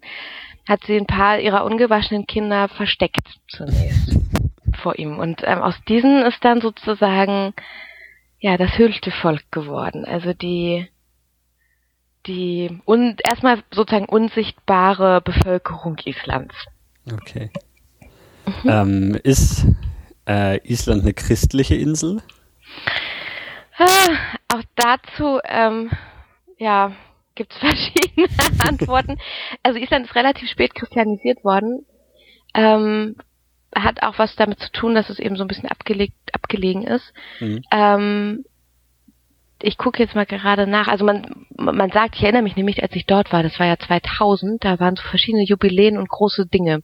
hat sie ein paar ihrer ungewaschenen Kinder versteckt zunächst vor ihm. Und ähm, aus diesen ist dann sozusagen ja das höchste Volk geworden. Also die die un, erstmal sozusagen unsichtbare Bevölkerung Islands. Okay. Mhm. Ähm, ist äh, Island eine christliche Insel? Ah, auch dazu, ähm, ja, gibt es verschiedene Antworten. Also Island ist relativ spät christianisiert worden. Ähm, hat auch was damit zu tun, dass es eben so ein bisschen abgelegt, abgelegen ist. Mhm. Ähm, ich gucke jetzt mal gerade nach. Also man, man sagt, ich erinnere mich nämlich, als ich dort war, das war ja 2000, da waren so verschiedene Jubiläen und große Dinge.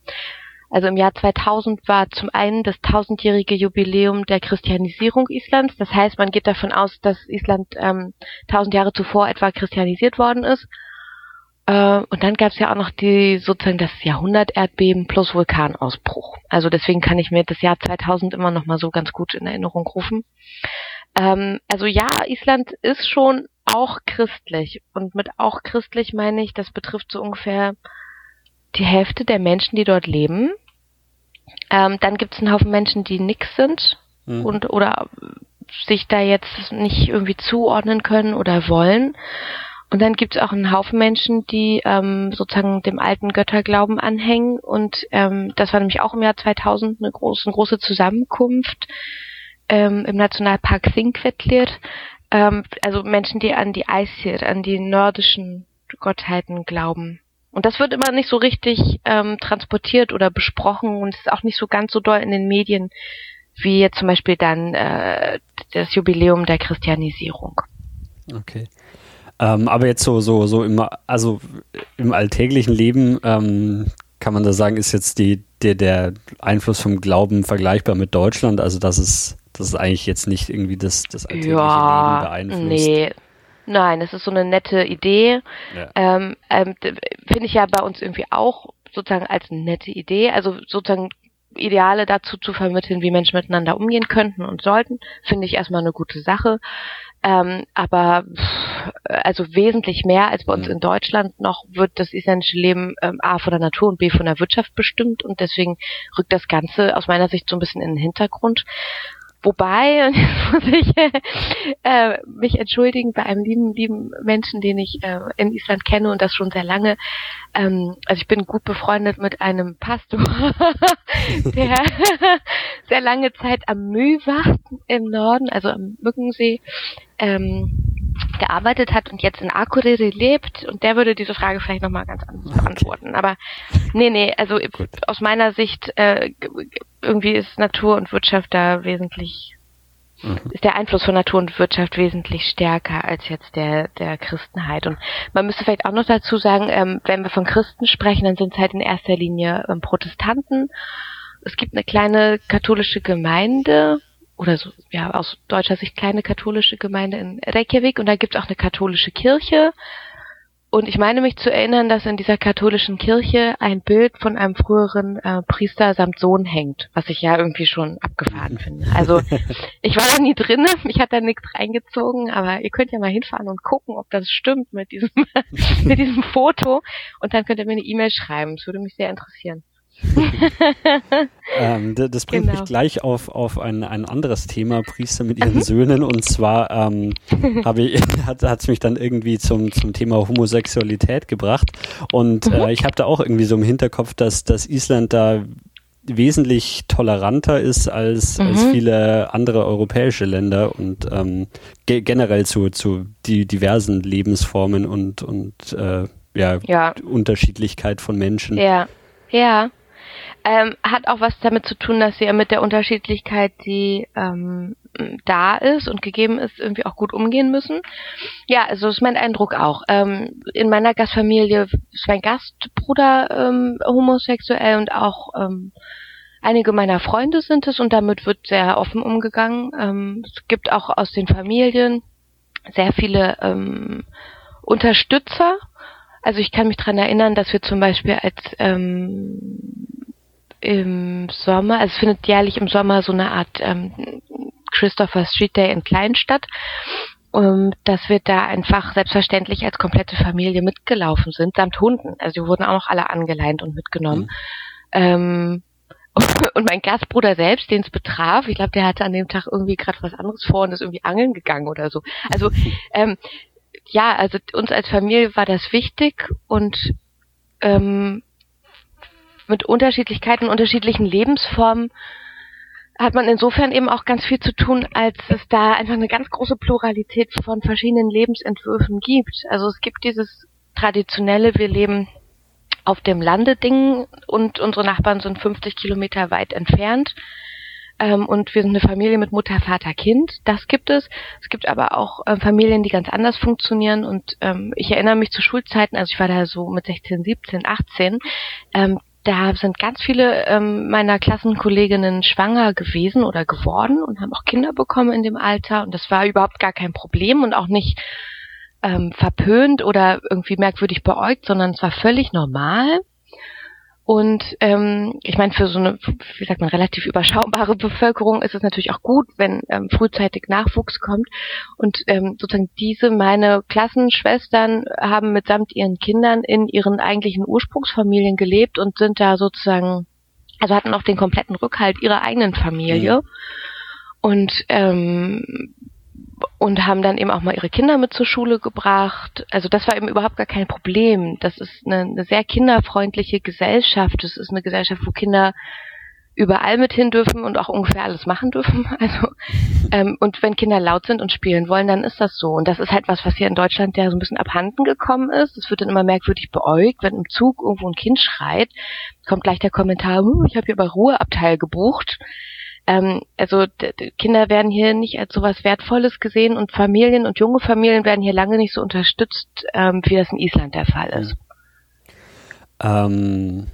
Also im Jahr 2000 war zum einen das tausendjährige Jubiläum der Christianisierung Islands. Das heißt, man geht davon aus, dass Island ähm, tausend Jahre zuvor etwa christianisiert worden ist. Äh, und dann gab es ja auch noch die sozusagen das Jahrhundert-Erdbeben plus Vulkanausbruch. Also deswegen kann ich mir das Jahr 2000 immer noch mal so ganz gut in Erinnerung rufen. Ähm, also ja, Island ist schon auch christlich. Und mit auch christlich meine ich, das betrifft so ungefähr die Hälfte der Menschen, die dort leben. Ähm, dann gibt es einen Haufen Menschen, die nix sind mhm. und oder sich da jetzt nicht irgendwie zuordnen können oder wollen. Und dann gibt es auch einen Haufen Menschen, die ähm, sozusagen dem alten Götterglauben anhängen. Und ähm, das war nämlich auch im Jahr 2000 eine große, eine große Zusammenkunft ähm, im Nationalpark Thingvellir. Ähm, also Menschen, die an die Aesir, an die nordischen Gottheiten glauben. Und das wird immer nicht so richtig ähm, transportiert oder besprochen und ist auch nicht so ganz so doll in den Medien wie jetzt zum Beispiel dann äh, das Jubiläum der Christianisierung. Okay. Ähm, aber jetzt so, so, so im, also im alltäglichen Leben ähm, kann man da sagen, ist jetzt die, der, der Einfluss vom Glauben vergleichbar mit Deutschland? Also dass es, dass es eigentlich jetzt nicht irgendwie das, das alltägliche ja, Leben beeinflusst? Nee. Nein, es ist so eine nette Idee. Ja. Ähm, ähm, Finde ich ja bei uns irgendwie auch sozusagen als nette Idee. Also sozusagen Ideale dazu zu vermitteln, wie Menschen miteinander umgehen könnten und sollten, finde ich erstmal eine gute Sache. Ähm, aber pff, also wesentlich mehr als bei uns mhm. in Deutschland noch wird das isländische Leben ähm, A von der Natur und B von der Wirtschaft bestimmt und deswegen rückt das Ganze aus meiner Sicht so ein bisschen in den Hintergrund. Wobei, und jetzt muss ich äh, mich entschuldigen bei einem lieben, lieben Menschen, den ich äh, in Island kenne und das schon sehr lange. Ähm, also ich bin gut befreundet mit einem Pastor, der sehr lange Zeit am Mühlwacht im Norden, also am Mückensee, ähm, gearbeitet hat und jetzt in Akureyri lebt und der würde diese Frage vielleicht nochmal ganz anders beantworten. Aber nee, nee, also Gut. aus meiner Sicht äh, irgendwie ist Natur und Wirtschaft da wesentlich mhm. ist der Einfluss von Natur und Wirtschaft wesentlich stärker als jetzt der der Christenheit. Und man müsste vielleicht auch noch dazu sagen, ähm, wenn wir von Christen sprechen, dann sind es halt in erster Linie ähm, Protestanten. Es gibt eine kleine katholische Gemeinde, oder so, ja, aus deutscher Sicht kleine katholische Gemeinde in Reykjavik und da gibt es auch eine katholische Kirche. Und ich meine mich zu erinnern, dass in dieser katholischen Kirche ein Bild von einem früheren äh, Priester samt Sohn hängt, was ich ja irgendwie schon abgefahren finde. Also ich war da nie drin, mich hat da nichts reingezogen, aber ihr könnt ja mal hinfahren und gucken, ob das stimmt mit diesem, mit diesem Foto. Und dann könnt ihr mir eine E-Mail schreiben. Das würde mich sehr interessieren. ähm, das bringt genau. mich gleich auf, auf ein, ein anderes Thema, Priester mit ihren mhm. Söhnen. Und zwar ähm, ich, hat es mich dann irgendwie zum, zum Thema Homosexualität gebracht. Und äh, mhm. ich habe da auch irgendwie so im Hinterkopf, dass, dass Island da wesentlich toleranter ist als, mhm. als viele andere europäische Länder und ähm, ge generell zu, zu die diversen Lebensformen und, und äh, ja, ja. Unterschiedlichkeit von Menschen. Ja, ja. Ähm, hat auch was damit zu tun, dass ja mit der Unterschiedlichkeit, die ähm, da ist und gegeben ist, irgendwie auch gut umgehen müssen. Ja, also ist mein Eindruck auch. Ähm, in meiner Gastfamilie ist mein Gastbruder ähm, homosexuell und auch ähm, einige meiner Freunde sind es und damit wird sehr offen umgegangen. Ähm, es gibt auch aus den Familien sehr viele ähm, Unterstützer. Also ich kann mich dran erinnern, dass wir zum Beispiel als ähm, im Sommer, also es findet jährlich im Sommer so eine Art ähm, Christopher Street Day in Kleinstadt, um, dass wir da einfach selbstverständlich als komplette Familie mitgelaufen sind, samt Hunden. Also die wurden auch noch alle angeleint und mitgenommen. Mhm. Ähm, und mein Gastbruder selbst, den es betraf, ich glaube, der hatte an dem Tag irgendwie gerade was anderes vor und ist irgendwie angeln gegangen oder so. Also ähm, ja, also uns als Familie war das wichtig und ähm, mit Unterschiedlichkeiten, unterschiedlichen Lebensformen hat man insofern eben auch ganz viel zu tun, als es da einfach eine ganz große Pluralität von verschiedenen Lebensentwürfen gibt. Also es gibt dieses traditionelle, wir leben auf dem Lande Ding und unsere Nachbarn sind 50 Kilometer weit entfernt. Ähm, und wir sind eine Familie mit Mutter, Vater, Kind. Das gibt es. Es gibt aber auch äh, Familien, die ganz anders funktionieren. Und ähm, ich erinnere mich zu Schulzeiten, also ich war da so mit 16, 17, 18, ähm, da sind ganz viele ähm, meiner Klassenkolleginnen schwanger gewesen oder geworden und haben auch Kinder bekommen in dem Alter und das war überhaupt gar kein Problem und auch nicht ähm, verpönt oder irgendwie merkwürdig beäugt, sondern es war völlig normal. Und ähm, ich meine, für so eine, wie sagt man, relativ überschaubare Bevölkerung ist es natürlich auch gut, wenn ähm, frühzeitig Nachwuchs kommt. Und ähm, sozusagen diese, meine Klassenschwestern, haben mitsamt ihren Kindern in ihren eigentlichen Ursprungsfamilien gelebt und sind da sozusagen, also hatten auch den kompletten Rückhalt ihrer eigenen Familie. Mhm. Und ähm, und haben dann eben auch mal ihre Kinder mit zur Schule gebracht. Also das war eben überhaupt gar kein Problem. Das ist eine, eine sehr kinderfreundliche Gesellschaft. Das ist eine Gesellschaft, wo Kinder überall mit hin dürfen und auch ungefähr alles machen dürfen. Also ähm, und wenn Kinder laut sind und spielen wollen, dann ist das so. Und das ist halt was, was hier in Deutschland ja so ein bisschen abhanden gekommen ist. Es wird dann immer merkwürdig beäugt, wenn im Zug irgendwo ein Kind schreit, kommt gleich der Kommentar, ich habe hier bei Ruheabteil gebucht. Ähm, also Kinder werden hier nicht als sowas Wertvolles gesehen und Familien und junge Familien werden hier lange nicht so unterstützt, ähm, wie das in Island der Fall ist. Ähm,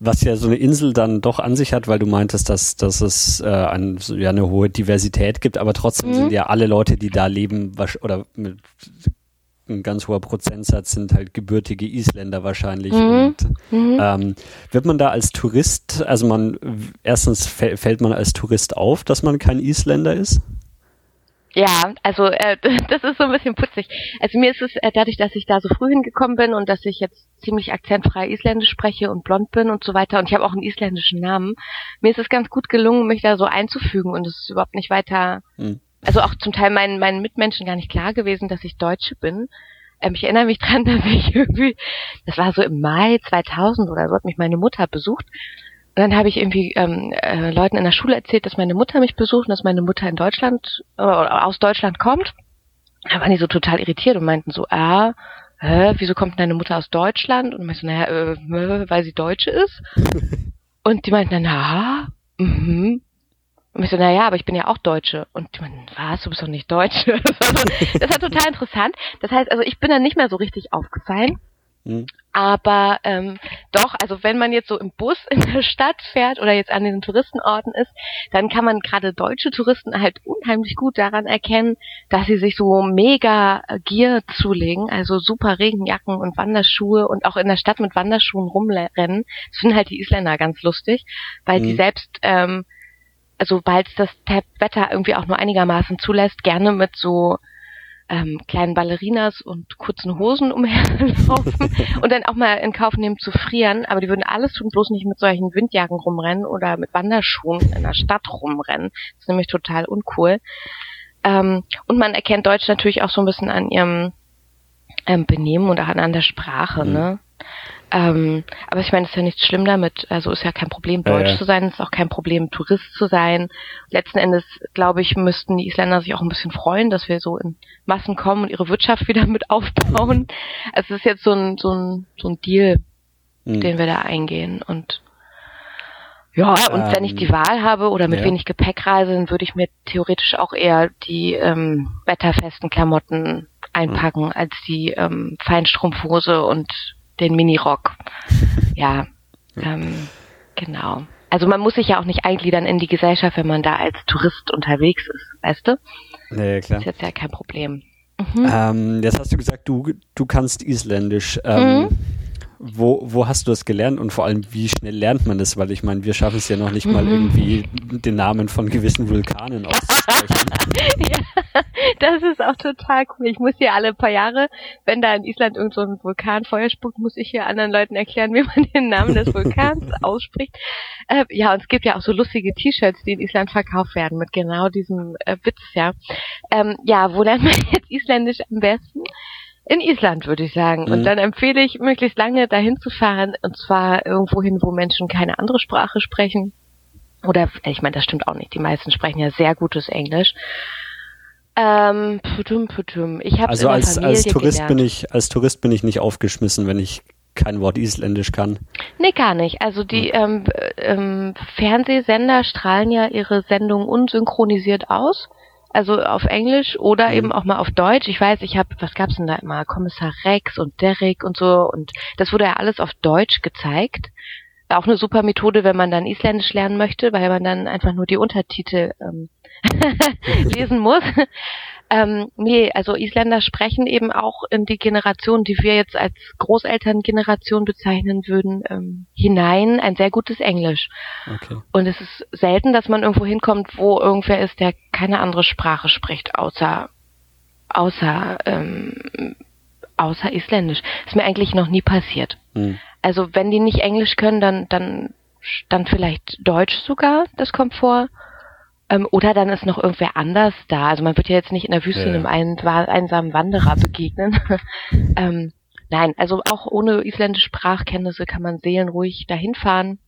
was ja so eine Insel dann doch an sich hat, weil du meintest, dass, dass es äh, ein, ja, eine hohe Diversität gibt, aber trotzdem mhm. sind ja alle Leute, die da leben, oder mit ein ganz hoher Prozentsatz sind halt gebürtige Isländer wahrscheinlich. Mhm. Und mhm. Ähm, wird man da als Tourist, also man erstens fällt man als Tourist auf, dass man kein Isländer ist? Ja, also äh, das ist so ein bisschen putzig. Also mir ist es äh, dadurch, dass ich da so früh hingekommen bin und dass ich jetzt ziemlich akzentfrei Isländisch spreche und blond bin und so weiter und ich habe auch einen isländischen Namen. Mir ist es ganz gut gelungen, mich da so einzufügen und es ist überhaupt nicht weiter, mhm. Also auch zum Teil meinen, meinen Mitmenschen gar nicht klar gewesen, dass ich Deutsche bin. Ähm, ich erinnere mich dran, dass ich irgendwie, das war so im Mai 2000 oder so, hat mich meine Mutter besucht und dann habe ich irgendwie ähm, äh, Leuten in der Schule erzählt, dass meine Mutter mich besucht und dass meine Mutter in Deutschland äh, aus Deutschland kommt. Da waren die so total irritiert und meinten so, ah, hä, wieso kommt deine Mutter aus Deutschland? Und ich so, naja, äh, weil sie Deutsche ist. Und die meinten dann, na, mhm. Und ich so, naja, aber ich bin ja auch Deutsche. Und die meinten, was, du bist doch nicht Deutsche. Das war, so, das war total interessant. Das heißt, also ich bin dann nicht mehr so richtig aufgefallen. Mhm. Aber ähm, doch, also wenn man jetzt so im Bus in der Stadt fährt oder jetzt an den Touristenorten ist, dann kann man gerade deutsche Touristen halt unheimlich gut daran erkennen, dass sie sich so mega Gier zulegen, also super Regenjacken und Wanderschuhe und auch in der Stadt mit Wanderschuhen rumrennen. Das finden halt die Isländer ganz lustig, weil mhm. die selbst ähm, also sobald das Wetter irgendwie auch nur einigermaßen zulässt, gerne mit so ähm, kleinen Ballerinas und kurzen Hosen umherlaufen und dann auch mal in Kauf nehmen zu frieren, aber die würden alles tun, bloß nicht mit solchen Windjacken rumrennen oder mit Wanderschuhen in der Stadt rumrennen. Das ist nämlich total uncool. Ähm, und man erkennt Deutsch natürlich auch so ein bisschen an ihrem ähm, Benehmen und auch an der Sprache, mhm. ne? Ähm, aber ich meine, es ist ja nichts schlimm damit. Also ist ja kein Problem, Deutsch ja, ja. zu sein, es ist auch kein Problem, Tourist zu sein. Letzten Endes, glaube ich, müssten die Isländer sich auch ein bisschen freuen, dass wir so in Massen kommen und ihre Wirtschaft wieder mit aufbauen. Also es ist jetzt so ein, so ein, so ein Deal, mhm. den wir da eingehen. Und ja, und ähm, wenn ich die ähm, Wahl habe oder mit ja. wenig Gepäck reise, dann würde ich mir theoretisch auch eher die ähm, wetterfesten Klamotten einpacken mhm. als die ähm, Feinstrumpfhose und den Minirock. ja, ähm, genau. Also man muss sich ja auch nicht eingliedern in die Gesellschaft, wenn man da als Tourist unterwegs ist, weißt du? Nee, klar. Das ist jetzt ja kein Problem. Mhm. Ähm, jetzt hast du gesagt, du, du kannst Isländisch. Ähm, mhm. Wo, wo hast du das gelernt und vor allem, wie schnell lernt man das? Weil ich meine, wir schaffen es ja noch nicht mal mhm. irgendwie den Namen von gewissen Vulkanen auszusprechen. ja, das ist auch total cool. Ich muss hier alle paar Jahre, wenn da in Island irgend so ein Vulkan Feuer spuckt, muss ich hier anderen Leuten erklären, wie man den Namen des Vulkans ausspricht. Äh, ja, und es gibt ja auch so lustige T-Shirts, die in Island verkauft werden mit genau diesem äh, Witz, ja. Ähm, ja, wo lernt man jetzt Isländisch am besten? In Island, würde ich sagen. Mhm. Und dann empfehle ich, möglichst lange dahin zu fahren, und zwar irgendwo hin, wo Menschen keine andere Sprache sprechen. Oder, ich meine, das stimmt auch nicht. Die meisten sprechen ja sehr gutes Englisch. Ähm, putum, putum. Ich habe also als, als Tourist gelernt. bin ich als Tourist bin ich nicht aufgeschmissen, wenn ich kein Wort Isländisch kann. Nee, gar nicht. Also die hm. ähm, ähm, Fernsehsender strahlen ja ihre Sendungen unsynchronisiert aus also auf Englisch oder mhm. eben auch mal auf Deutsch. Ich weiß, ich habe, was gab's denn da immer? Kommissar Rex und Derek und so und das wurde ja alles auf Deutsch gezeigt. Auch eine super Methode, wenn man dann Isländisch lernen möchte, weil man dann einfach nur die Untertitel ähm, lesen muss. Ähm, nee, also Isländer sprechen eben auch in die Generation, die wir jetzt als Großelterngeneration bezeichnen würden, ähm, hinein ein sehr gutes Englisch. Okay. Und es ist selten, dass man irgendwo hinkommt, wo irgendwer ist, der keine andere Sprache spricht, außer außer ähm, außer Isländisch. Ist mir eigentlich noch nie passiert. Hm. Also wenn die nicht Englisch können, dann dann dann vielleicht Deutsch sogar. Das kommt vor. Ähm, oder dann ist noch irgendwer anders da. Also man wird ja jetzt nicht in der Wüste ja. einem einsamen Wanderer begegnen. ähm, nein, also auch ohne isländische Sprachkenntnisse kann man seelenruhig dahin fahren.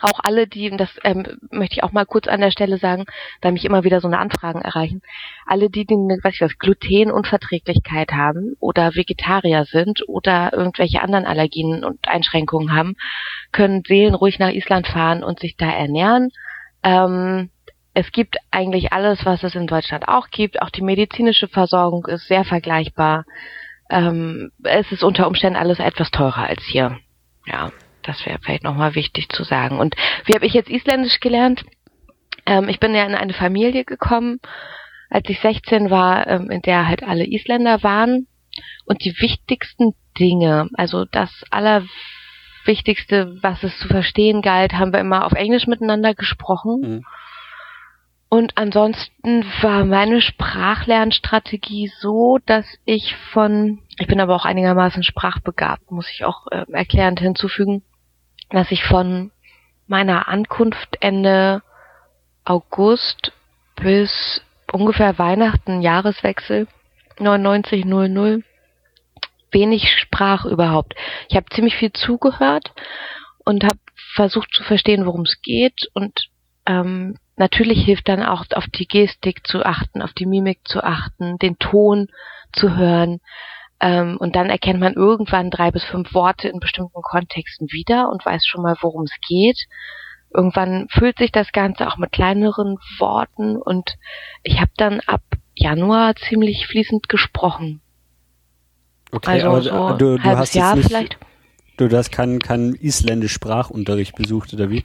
Auch alle, die, das ähm, möchte ich auch mal kurz an der Stelle sagen, da mich immer wieder so eine Anfragen erreichen, alle die, die eine, was ich was, Glutenunverträglichkeit haben oder Vegetarier sind oder irgendwelche anderen Allergien und Einschränkungen haben, können seelenruhig nach Island fahren und sich da ernähren. Ähm, es gibt eigentlich alles, was es in Deutschland auch gibt. Auch die medizinische Versorgung ist sehr vergleichbar. Ähm, es ist unter Umständen alles etwas teurer als hier. Ja, Das wäre vielleicht nochmal wichtig zu sagen. Und wie habe ich jetzt Isländisch gelernt? Ähm, ich bin ja in eine Familie gekommen, als ich 16 war, ähm, in der halt alle Isländer waren. Und die wichtigsten Dinge, also das Allerwichtigste, was es zu verstehen galt, haben wir immer auf Englisch miteinander gesprochen. Mhm. Und ansonsten war meine Sprachlernstrategie so, dass ich von, ich bin aber auch einigermaßen sprachbegabt, muss ich auch äh, erklärend hinzufügen, dass ich von meiner Ankunft Ende August bis ungefähr Weihnachten, Jahreswechsel 9900 wenig sprach überhaupt. Ich habe ziemlich viel zugehört und habe versucht zu verstehen, worum es geht und ähm, natürlich hilft dann auch auf die Gestik zu achten, auf die Mimik zu achten, den Ton zu hören. Ähm, und dann erkennt man irgendwann drei bis fünf Worte in bestimmten Kontexten wieder und weiß schon mal, worum es geht. Irgendwann füllt sich das Ganze auch mit kleineren Worten und ich habe dann ab Januar ziemlich fließend gesprochen. Okay, also aber so du, du hast Jahr nicht, vielleicht. Du hast keinen, keinen isländisch Sprachunterricht besucht, oder wie?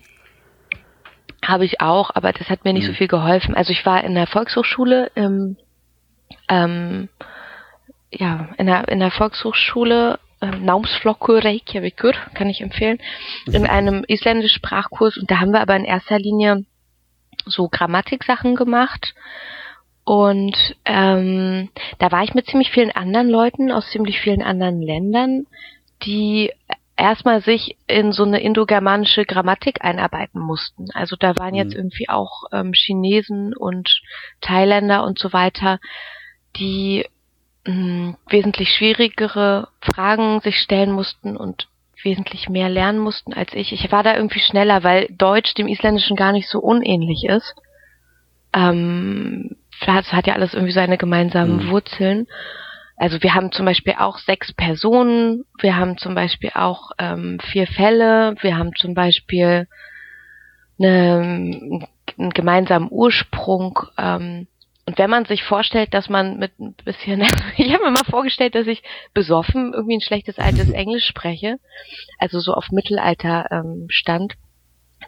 Habe ich auch, aber das hat mir nicht mhm. so viel geholfen. Also ich war in der Volkshochschule im, ähm, ja, in der, in der Volkshochschule ähm, Naumsflocke Reykjavikur, kann ich empfehlen, in mhm. einem isländischen Sprachkurs und da haben wir aber in erster Linie so Grammatiksachen gemacht und ähm, da war ich mit ziemlich vielen anderen Leuten aus ziemlich vielen anderen Ländern, die erstmal sich in so eine indogermanische Grammatik einarbeiten mussten. Also da waren jetzt mhm. irgendwie auch ähm, Chinesen und Thailänder und so weiter, die mh, hm, wesentlich schwierigere Fragen sich stellen mussten und wesentlich mehr lernen mussten als ich. Ich war da irgendwie schneller, weil Deutsch dem Isländischen gar nicht so unähnlich ist. Ähm, das hat ja alles irgendwie seine gemeinsamen mhm. Wurzeln. Also wir haben zum Beispiel auch sechs Personen, wir haben zum Beispiel auch ähm, vier Fälle, wir haben zum Beispiel eine, einen gemeinsamen Ursprung. Ähm, und wenn man sich vorstellt, dass man mit ein bisschen, ich habe mir mal vorgestellt, dass ich besoffen irgendwie ein schlechtes altes Englisch spreche, also so auf Mittelalter ähm, stand,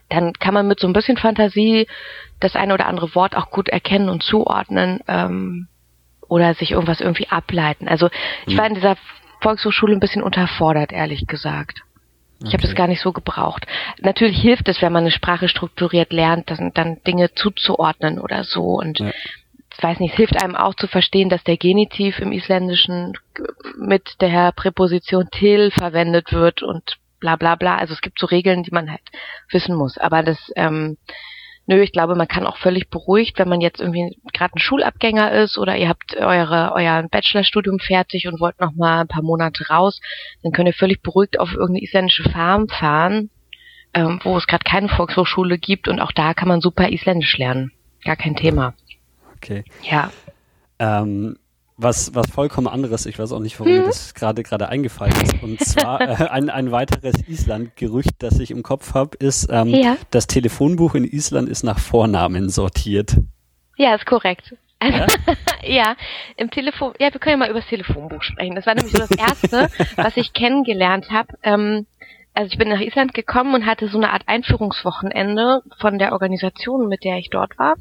dann kann man mit so ein bisschen Fantasie das eine oder andere Wort auch gut erkennen und zuordnen. Ähm, oder sich irgendwas irgendwie ableiten. Also ich war in dieser Volkshochschule ein bisschen unterfordert, ehrlich gesagt. Ich okay. habe das gar nicht so gebraucht. Natürlich hilft es, wenn man eine Sprache strukturiert lernt, dann, dann Dinge zuzuordnen oder so. Und ja. ich weiß nicht, es hilft einem auch zu verstehen, dass der Genitiv im Isländischen mit der Präposition til verwendet wird und bla bla bla. Also es gibt so Regeln, die man halt wissen muss. Aber das ähm, Nö, ich glaube, man kann auch völlig beruhigt, wenn man jetzt irgendwie gerade ein Schulabgänger ist oder ihr habt eure, euer Bachelorstudium fertig und wollt noch mal ein paar Monate raus, dann könnt ihr völlig beruhigt auf irgendeine isländische Farm fahren, ähm, wo es gerade keine Volkshochschule gibt und auch da kann man super Isländisch lernen. Gar kein Thema. Okay. Ja. Ähm, was, was vollkommen anderes, ich weiß auch nicht, warum mir das gerade gerade eingefallen ist. Und zwar äh, ein, ein weiteres Island-Gerücht, das ich im Kopf habe, ist, ähm, ja. das Telefonbuch in Island ist nach Vornamen sortiert. Ja, ist korrekt. Also, ja? ja, im Telefon, ja, wir können ja mal über das Telefonbuch sprechen. Das war nämlich so das Erste, was ich kennengelernt habe. Ähm, also ich bin nach Island gekommen und hatte so eine Art Einführungswochenende von der Organisation, mit der ich dort war.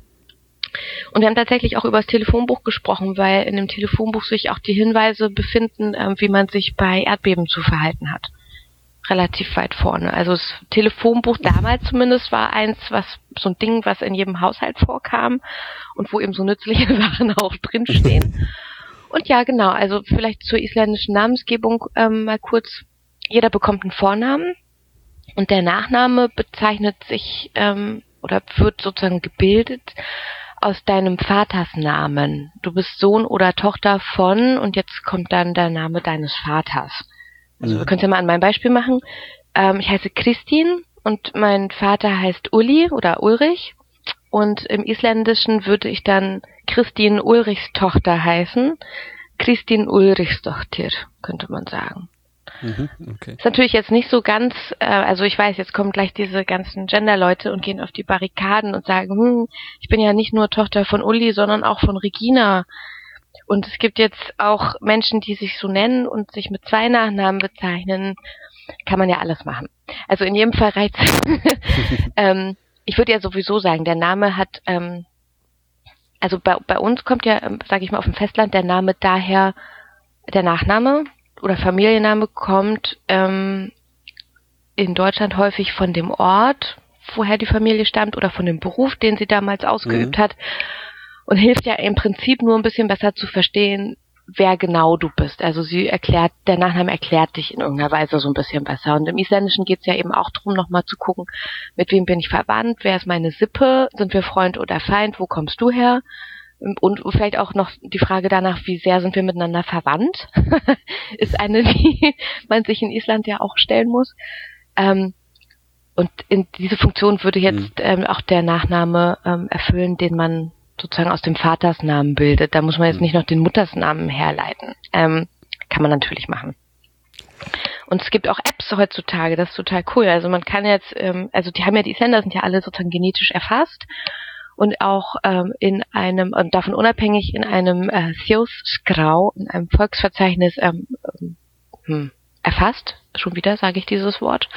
Und wir haben tatsächlich auch über das Telefonbuch gesprochen, weil in dem Telefonbuch sich auch die Hinweise befinden, äh, wie man sich bei Erdbeben zu verhalten hat. Relativ weit vorne. Also das Telefonbuch damals zumindest war eins, was so ein Ding, was in jedem Haushalt vorkam und wo eben so nützliche Sachen auch drinstehen. Und ja, genau, also vielleicht zur isländischen Namensgebung ähm, mal kurz. Jeder bekommt einen Vornamen und der Nachname bezeichnet sich ähm, oder wird sozusagen gebildet aus deinem Vaters Namen. Du bist Sohn oder Tochter von und jetzt kommt dann der Name deines Vaters. Also wir können ja mal an meinem Beispiel machen. Ähm, ich heiße Christine und mein Vater heißt Uli oder Ulrich und im Isländischen würde ich dann Christine Ulrichs Tochter heißen. Christine Ulrichs Tochter, könnte man sagen. Mhm, okay. Ist natürlich jetzt nicht so ganz, äh, also ich weiß, jetzt kommen gleich diese ganzen Gender-Leute und gehen auf die Barrikaden und sagen, hm, ich bin ja nicht nur Tochter von Uli, sondern auch von Regina. Und es gibt jetzt auch Menschen, die sich so nennen und sich mit zwei Nachnamen bezeichnen. Kann man ja alles machen. Also in jedem Fall reizt. ähm, ich würde ja sowieso sagen, der Name hat, ähm, also bei, bei uns kommt ja, ähm, sage ich mal, auf dem Festland der Name daher, der Nachname oder Familienname kommt ähm, in Deutschland häufig von dem Ort, woher die Familie stammt oder von dem Beruf, den sie damals ausgeübt mhm. hat und hilft ja im Prinzip nur ein bisschen besser zu verstehen, wer genau du bist. Also sie erklärt, der Nachname erklärt dich in irgendeiner Weise so ein bisschen besser. Und im Isländischen geht es ja eben auch darum, nochmal zu gucken, mit wem bin ich verwandt, wer ist meine Sippe, sind wir Freund oder Feind, wo kommst du her? Und vielleicht auch noch die Frage danach, wie sehr sind wir miteinander verwandt, ist eine, die man sich in Island ja auch stellen muss. Ähm, und in diese Funktion würde jetzt mhm. ähm, auch der Nachname ähm, erfüllen, den man sozusagen aus dem Vatersnamen bildet. Da muss man jetzt mhm. nicht noch den Muttersnamen herleiten. Ähm, kann man natürlich machen. Und es gibt auch Apps heutzutage, das ist total cool. Also man kann jetzt, ähm, also die haben ja, die Sender sind ja alle sozusagen genetisch erfasst und auch ähm, in einem, und davon unabhängig in einem äh, Theos-Skrau, in einem Volksverzeichnis ähm, ähm, hm, erfasst. Schon wieder sage ich dieses Wort.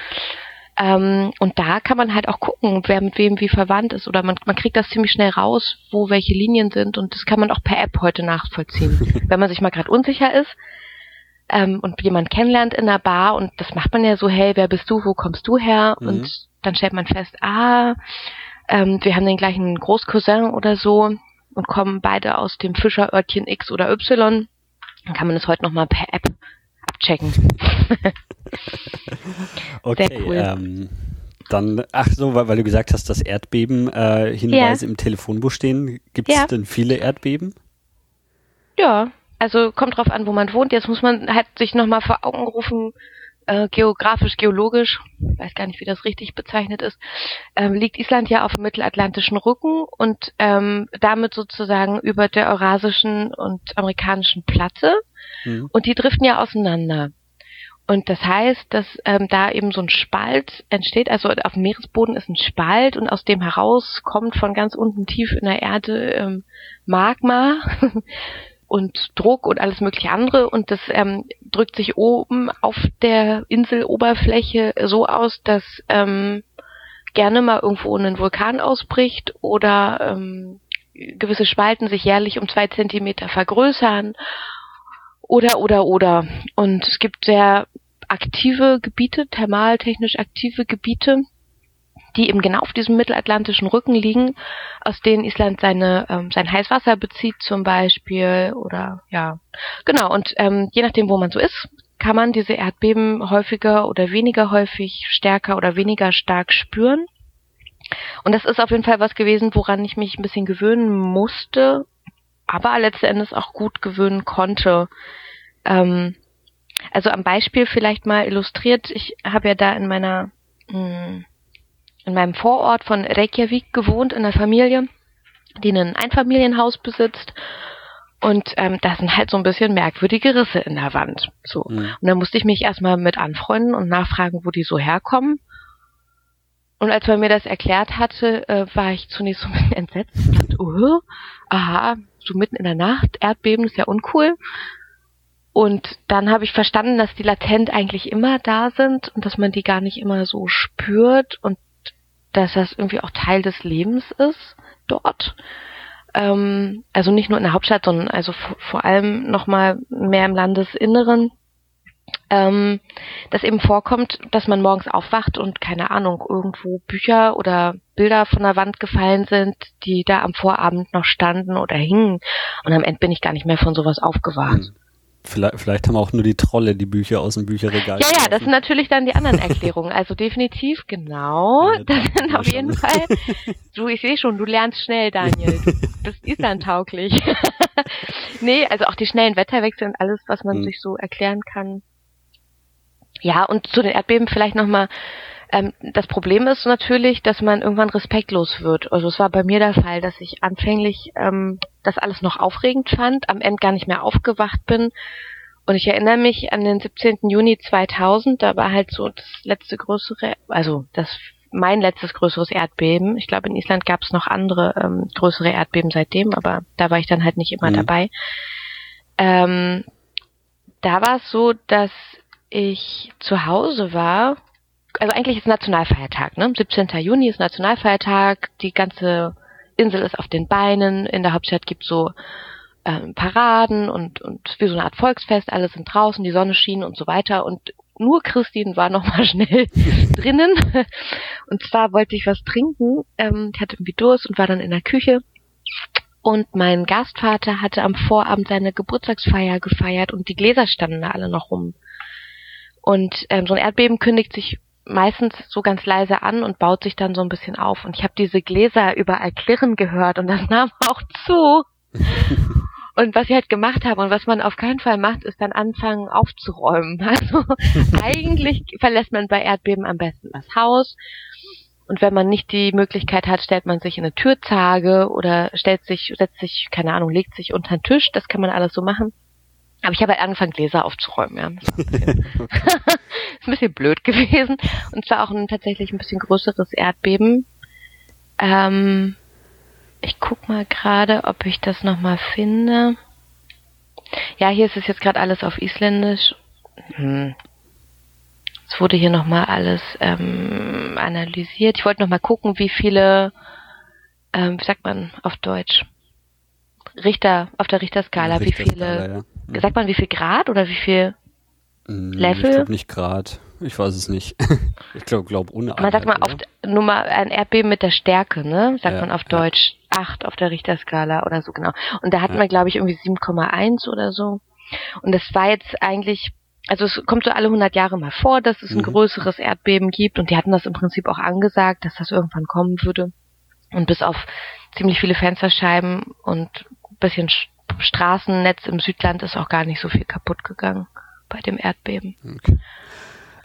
Ähm, und da kann man halt auch gucken, wer mit wem wie verwandt ist. Oder man, man kriegt das ziemlich schnell raus, wo welche Linien sind. Und das kann man auch per App heute nachvollziehen. Wenn man sich mal gerade unsicher ist ähm, und jemand kennenlernt in der Bar und das macht man ja so, hey, wer bist du, wo kommst du her? Mhm. Und dann stellt man fest, ah, ähm, wir haben den gleichen Großcousin oder so und kommen beide aus dem Fischerörtchen X oder Y. Dann kann man das heute nochmal per App abchecken. okay, cool. ähm, dann, ach so, weil, weil, du gesagt hast, dass Erdbeben äh, Hinweise ja. im Telefonbuch stehen. Gibt es ja. denn viele Erdbeben? Ja, also kommt drauf an, wo man wohnt. Jetzt muss man halt sich nochmal vor Augen rufen, äh, geografisch, geologisch, weiß gar nicht, wie das richtig bezeichnet ist, ähm, liegt Island ja auf dem mittelatlantischen Rücken und ähm, damit sozusagen über der eurasischen und amerikanischen Platte. Mhm. Und die driften ja auseinander. Und das heißt, dass ähm, da eben so ein Spalt entsteht, also auf dem Meeresboden ist ein Spalt und aus dem heraus kommt von ganz unten tief in der Erde ähm, Magma und Druck und alles mögliche andere und das ähm, drückt sich oben auf der Inseloberfläche so aus, dass ähm, gerne mal irgendwo ein Vulkan ausbricht oder ähm, gewisse Spalten sich jährlich um zwei Zentimeter vergrößern oder, oder, oder. Und es gibt sehr aktive Gebiete, thermaltechnisch aktive Gebiete, die eben genau auf diesem mittelatlantischen Rücken liegen, aus denen Island seine ähm, sein Heißwasser bezieht zum Beispiel oder ja. Genau und ähm, je nachdem wo man so ist kann man diese Erdbeben häufiger oder weniger häufig stärker oder weniger stark spüren. Und das ist auf jeden Fall was gewesen woran ich mich ein bisschen gewöhnen musste aber letzten Endes auch gut gewöhnen konnte. Ähm, also am Beispiel vielleicht mal illustriert, ich habe ja da in meiner mh, hm, in meinem Vorort von Reykjavik gewohnt in einer Familie, die ein Einfamilienhaus besitzt und ähm, da sind halt so ein bisschen merkwürdige Risse in der Wand. So. Mhm. Und dann musste ich mich erstmal mit anfreunden und nachfragen, wo die so herkommen. Und als man mir das erklärt hatte, äh, war ich zunächst so ein bisschen entsetzt. Ich dachte, oh, aha, so mitten in der Nacht, Erdbeben ist ja uncool. Und dann habe ich verstanden, dass die latent eigentlich immer da sind und dass man die gar nicht immer so spürt und dass das irgendwie auch Teil des Lebens ist dort. Ähm, also nicht nur in der Hauptstadt, sondern also vor allem nochmal mehr im Landesinneren ähm, dass eben vorkommt, dass man morgens aufwacht und keine Ahnung, irgendwo Bücher oder Bilder von der Wand gefallen sind, die da am Vorabend noch standen oder hingen. Und am Ende bin ich gar nicht mehr von sowas aufgewacht. Hm. Vielleicht, vielleicht haben auch nur die Trolle die Bücher aus dem Bücherregal. Ja, ja, das sind natürlich dann die anderen Erklärungen. Also definitiv, genau. Ja, das sind auf jeden Fall. Du, ich sehe schon, du lernst schnell, Daniel. Du bist Island-tauglich. nee, also auch die schnellen Wetterwechsel und alles, was man hm. sich so erklären kann, ja, und zu den Erdbeben vielleicht nochmal, ähm, das Problem ist natürlich, dass man irgendwann respektlos wird. Also es war bei mir der Fall, dass ich anfänglich ähm, das alles noch aufregend fand, am Ende gar nicht mehr aufgewacht bin. Und ich erinnere mich an den 17. Juni 2000, da war halt so das letzte größere, also das mein letztes größeres Erdbeben. Ich glaube, in Island gab es noch andere ähm, größere Erdbeben seitdem, aber da war ich dann halt nicht immer mhm. dabei. Ähm, da war es so, dass ich zu Hause war also eigentlich ist Nationalfeiertag, ne? 17. Juni ist Nationalfeiertag, die ganze Insel ist auf den Beinen, in der Hauptstadt gibt's so ähm, Paraden und, und wie so eine Art Volksfest, alle sind draußen, die Sonne schien und so weiter und nur Christine war noch mal schnell drinnen. Und zwar wollte ich was trinken, ähm, ich hatte irgendwie Durst und war dann in der Küche. Und mein Gastvater hatte am Vorabend seine Geburtstagsfeier gefeiert und die Gläser standen da alle noch rum. Und ähm, so ein Erdbeben kündigt sich meistens so ganz leise an und baut sich dann so ein bisschen auf. Und ich habe diese Gläser überall klirren gehört und das nahm auch zu. Und was ich halt gemacht habe und was man auf keinen Fall macht, ist dann anfangen aufzuräumen. Also eigentlich verlässt man bei Erdbeben am besten das Haus. Und wenn man nicht die Möglichkeit hat, stellt man sich in eine Türzage oder stellt sich, setzt sich, keine Ahnung, legt sich unter den Tisch. Das kann man alles so machen. Aber ich habe halt angefangen, Gläser aufzuräumen, ja. Das ist ein bisschen, ist ein bisschen blöd gewesen. Und zwar auch ein tatsächlich ein bisschen größeres Erdbeben. Ähm, ich guck mal gerade, ob ich das nochmal finde. Ja, hier ist es jetzt gerade alles auf Isländisch. Hm. Es wurde hier nochmal alles ähm, analysiert. Ich wollte nochmal gucken, wie viele, ähm, wie sagt man auf Deutsch? Richter, auf der Richterskala, wie viele, ja. Sagt man wie viel Grad oder wie viel hm, Level? Ich glaube nicht Grad. Ich weiß es nicht. ich glaube, glaub ohne Man sagt mal auf Nummer ein Erdbeben mit der Stärke, ne? Sagt ja, man auf Deutsch. Ja. 8 auf der Richterskala oder so genau. Und da hatten ja. wir, glaube ich, irgendwie 7,1 oder so. Und das war jetzt eigentlich, also es kommt so alle 100 Jahre mal vor, dass es ein mhm. größeres Erdbeben gibt. Und die hatten das im Prinzip auch angesagt, dass das irgendwann kommen würde. Und bis auf ziemlich viele Fensterscheiben und bisschen Straßennetz im Südland ist auch gar nicht so viel kaputt gegangen bei dem Erdbeben. Okay.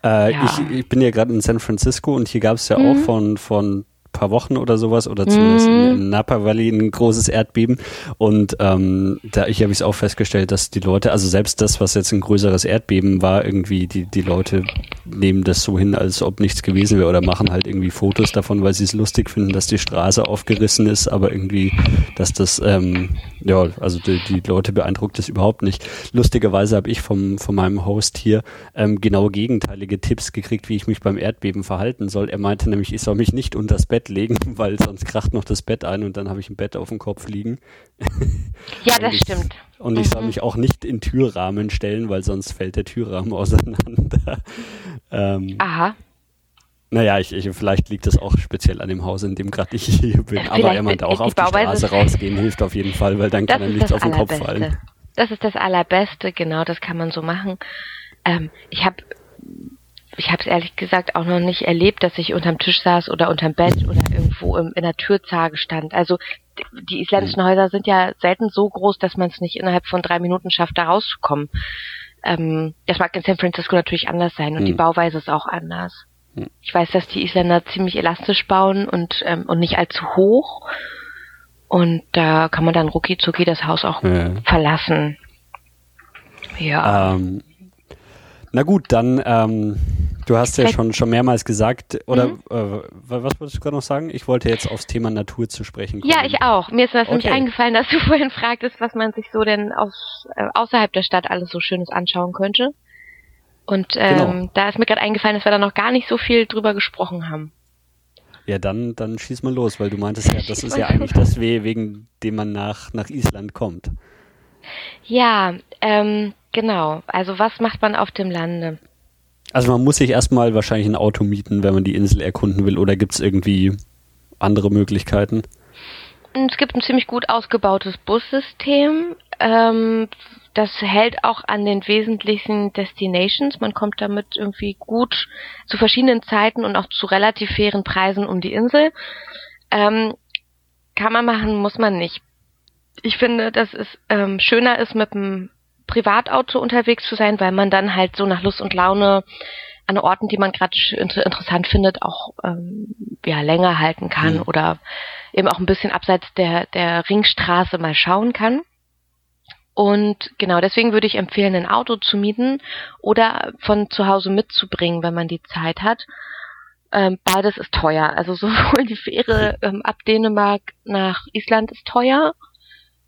Äh, ja. ich, ich, bin ja gerade in San Francisco und hier gab es ja mhm. auch von, von paar Wochen oder sowas oder zumindest mm. in Napa Valley ein großes Erdbeben und ähm, da ich habe ich es auch festgestellt, dass die Leute, also selbst das, was jetzt ein größeres Erdbeben war, irgendwie die die Leute nehmen das so hin, als ob nichts gewesen wäre oder machen halt irgendwie Fotos davon, weil sie es lustig finden, dass die Straße aufgerissen ist, aber irgendwie, dass das ähm, ja, also die, die Leute beeindruckt das überhaupt nicht. Lustigerweise habe ich vom von meinem Host hier ähm, genau gegenteilige Tipps gekriegt, wie ich mich beim Erdbeben verhalten soll. Er meinte nämlich, ich soll mich nicht unter das Bett Bett legen, weil sonst kracht noch das Bett ein und dann habe ich ein Bett auf dem Kopf liegen. Ja, das ich, stimmt. Und ich mhm. soll mich auch nicht in Türrahmen stellen, weil sonst fällt der Türrahmen auseinander. ähm, Aha. Naja, ich, ich, vielleicht liegt das auch speziell an dem Haus, in dem gerade ich hier bin. Vielleicht Aber er meinte auch auf die Straße rausgehen hilft auf jeden Fall, weil dann kann ihm nichts auf den Kopf fallen. Das ist das Allerbeste, genau, das kann man so machen. Ähm, ich habe ich habe es ehrlich gesagt auch noch nicht erlebt, dass ich unterm Tisch saß oder unterm Bett oder irgendwo im, in der Türzage stand. Also die isländischen Häuser sind ja selten so groß, dass man es nicht innerhalb von drei Minuten schafft, da rauszukommen. Ähm, das mag in San Francisco natürlich anders sein und mhm. die Bauweise ist auch anders. Mhm. Ich weiß, dass die Isländer ziemlich elastisch bauen und, ähm, und nicht allzu hoch. Und da kann man dann rucki zucki das Haus auch ja. verlassen. Ja. Ähm, na gut, dann, ähm, du hast ja schon, schon mehrmals gesagt, oder mhm. äh, was wolltest du gerade noch sagen? Ich wollte jetzt aufs Thema Natur zu sprechen kommen. Ja, ich auch. Mir ist das okay. nämlich eingefallen, dass du vorhin fragtest, was man sich so denn aus, äh, außerhalb der Stadt alles so Schönes anschauen könnte. Und ähm, genau. da ist mir gerade eingefallen, dass wir da noch gar nicht so viel drüber gesprochen haben. Ja, dann, dann schieß mal los, weil du meintest ja, das ist ja eigentlich das Weh, wegen dem man nach, nach Island kommt. Ja, ähm, Genau. Also was macht man auf dem Lande? Also man muss sich erstmal wahrscheinlich ein Auto mieten, wenn man die Insel erkunden will, oder gibt es irgendwie andere Möglichkeiten? Es gibt ein ziemlich gut ausgebautes Bussystem. Ähm, das hält auch an den wesentlichen Destinations. Man kommt damit irgendwie gut zu verschiedenen Zeiten und auch zu relativ fairen Preisen um die Insel. Ähm, kann man machen, muss man nicht. Ich finde, dass es ähm, schöner ist, mit dem Privatauto unterwegs zu sein, weil man dann halt so nach Lust und Laune an Orten, die man gerade inter interessant findet, auch ähm, ja länger halten kann mhm. oder eben auch ein bisschen abseits der der Ringstraße mal schauen kann. Und genau deswegen würde ich empfehlen, ein Auto zu mieten oder von zu Hause mitzubringen, wenn man die Zeit hat. Ähm, beides ist teuer. Also sowohl die Fähre ähm, ab Dänemark nach Island ist teuer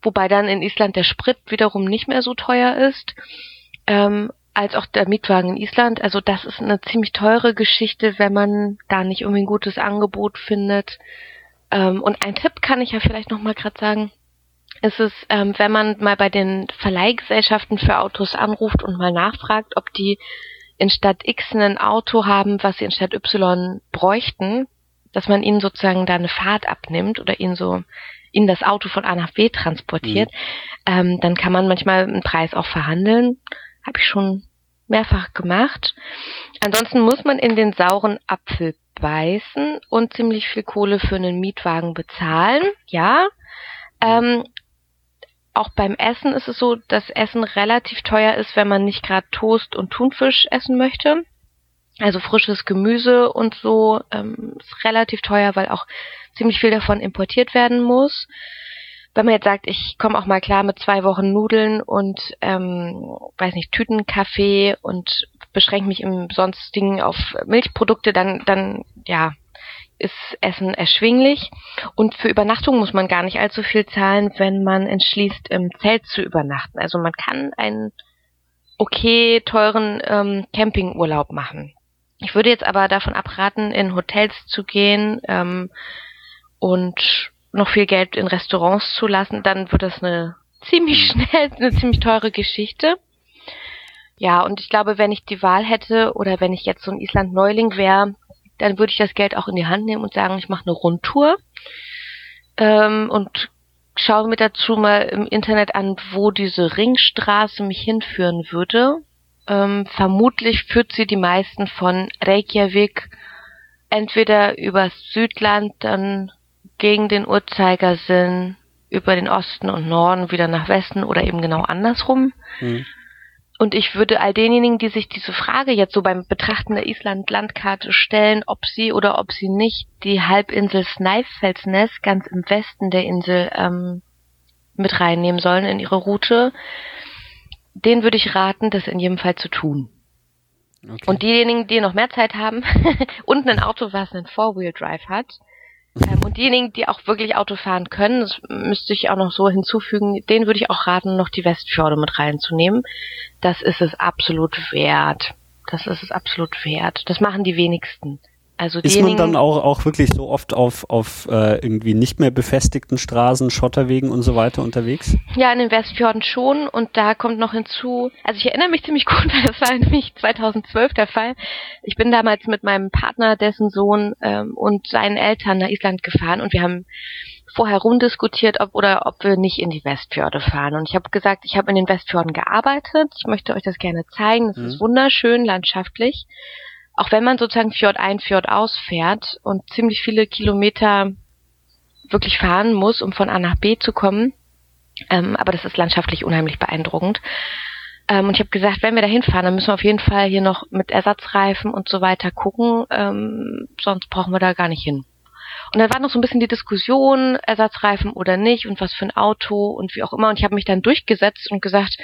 wobei dann in Island der Sprit wiederum nicht mehr so teuer ist. Ähm, als auch der Mietwagen in Island. Also das ist eine ziemlich teure Geschichte, wenn man da nicht irgendwie ein gutes Angebot findet. Ähm, und ein Tipp kann ich ja vielleicht noch mal gerade sagen. Ist es, ähm, wenn man mal bei den Verleihgesellschaften für Autos anruft und mal nachfragt, ob die in Stadt X ein Auto haben, was sie in Stadt Y bräuchten, dass man ihnen sozusagen da eine Fahrt abnimmt oder ihnen so in das Auto von A nach B transportiert, mhm. ähm, dann kann man manchmal einen Preis auch verhandeln. Habe ich schon mehrfach gemacht. Ansonsten muss man in den sauren Apfel beißen und ziemlich viel Kohle für einen Mietwagen bezahlen. Ja. Ähm, auch beim Essen ist es so, dass Essen relativ teuer ist, wenn man nicht gerade Toast und Thunfisch essen möchte. Also frisches Gemüse und so ähm, ist relativ teuer, weil auch ziemlich viel davon importiert werden muss. Wenn man jetzt sagt, ich komme auch mal klar mit zwei Wochen Nudeln und ähm, weiß nicht Tütenkaffee und beschränke mich im sonstigen auf Milchprodukte, dann dann ja ist Essen erschwinglich und für Übernachtung muss man gar nicht allzu viel zahlen, wenn man entschließt, im Zelt zu übernachten. Also man kann einen okay teuren ähm, Campingurlaub machen. Ich würde jetzt aber davon abraten, in Hotels zu gehen ähm, und noch viel Geld in Restaurants zu lassen, dann wird das eine ziemlich mhm. schnell, eine ziemlich teure Geschichte. Ja, und ich glaube, wenn ich die Wahl hätte oder wenn ich jetzt so ein Island-Neuling wäre, dann würde ich das Geld auch in die Hand nehmen und sagen, ich mache eine Rundtour ähm, und schaue mir dazu mal im Internet an, wo diese Ringstraße mich hinführen würde. Ähm, vermutlich führt sie die meisten von Reykjavik entweder übers Südland, dann gegen den Uhrzeigersinn, über den Osten und Norden wieder nach Westen oder eben genau andersrum. Mhm. Und ich würde all denjenigen, die sich diese Frage jetzt so beim Betrachten der Island-Landkarte stellen, ob sie oder ob sie nicht die Halbinsel Snæfellsnes ganz im Westen der Insel ähm, mit reinnehmen sollen in ihre Route, denen würde ich raten, das in jedem Fall zu tun. Okay. Und diejenigen, die noch mehr Zeit haben und ein Auto, was einen Four-Wheel-Drive hat, und diejenigen, die auch wirklich Auto fahren können, das müsste ich auch noch so hinzufügen, denen würde ich auch raten, noch die Westfjorde mit reinzunehmen. Das ist es absolut wert. Das ist es absolut wert. Das machen die wenigsten. Also ist man dann auch, auch wirklich so oft auf, auf äh, irgendwie nicht mehr befestigten Straßen, Schotterwegen und so weiter unterwegs? Ja, in den Westfjorden schon und da kommt noch hinzu, also ich erinnere mich ziemlich gut, weil das war nämlich 2012 der Fall. Ich bin damals mit meinem Partner, dessen Sohn ähm, und seinen Eltern nach Island gefahren und wir haben vorher rumdiskutiert, ob oder ob wir nicht in die Westfjorde fahren. Und ich habe gesagt, ich habe in den Westfjorden gearbeitet. Ich möchte euch das gerne zeigen. Das mhm. ist wunderschön landschaftlich auch wenn man sozusagen Fjord ein, Fjord ausfährt und ziemlich viele Kilometer wirklich fahren muss, um von A nach B zu kommen, ähm, aber das ist landschaftlich unheimlich beeindruckend. Ähm, und ich habe gesagt, wenn wir da hinfahren, dann müssen wir auf jeden Fall hier noch mit Ersatzreifen und so weiter gucken, ähm, sonst brauchen wir da gar nicht hin. Und dann war noch so ein bisschen die Diskussion, Ersatzreifen oder nicht und was für ein Auto und wie auch immer. Und ich habe mich dann durchgesetzt und gesagt,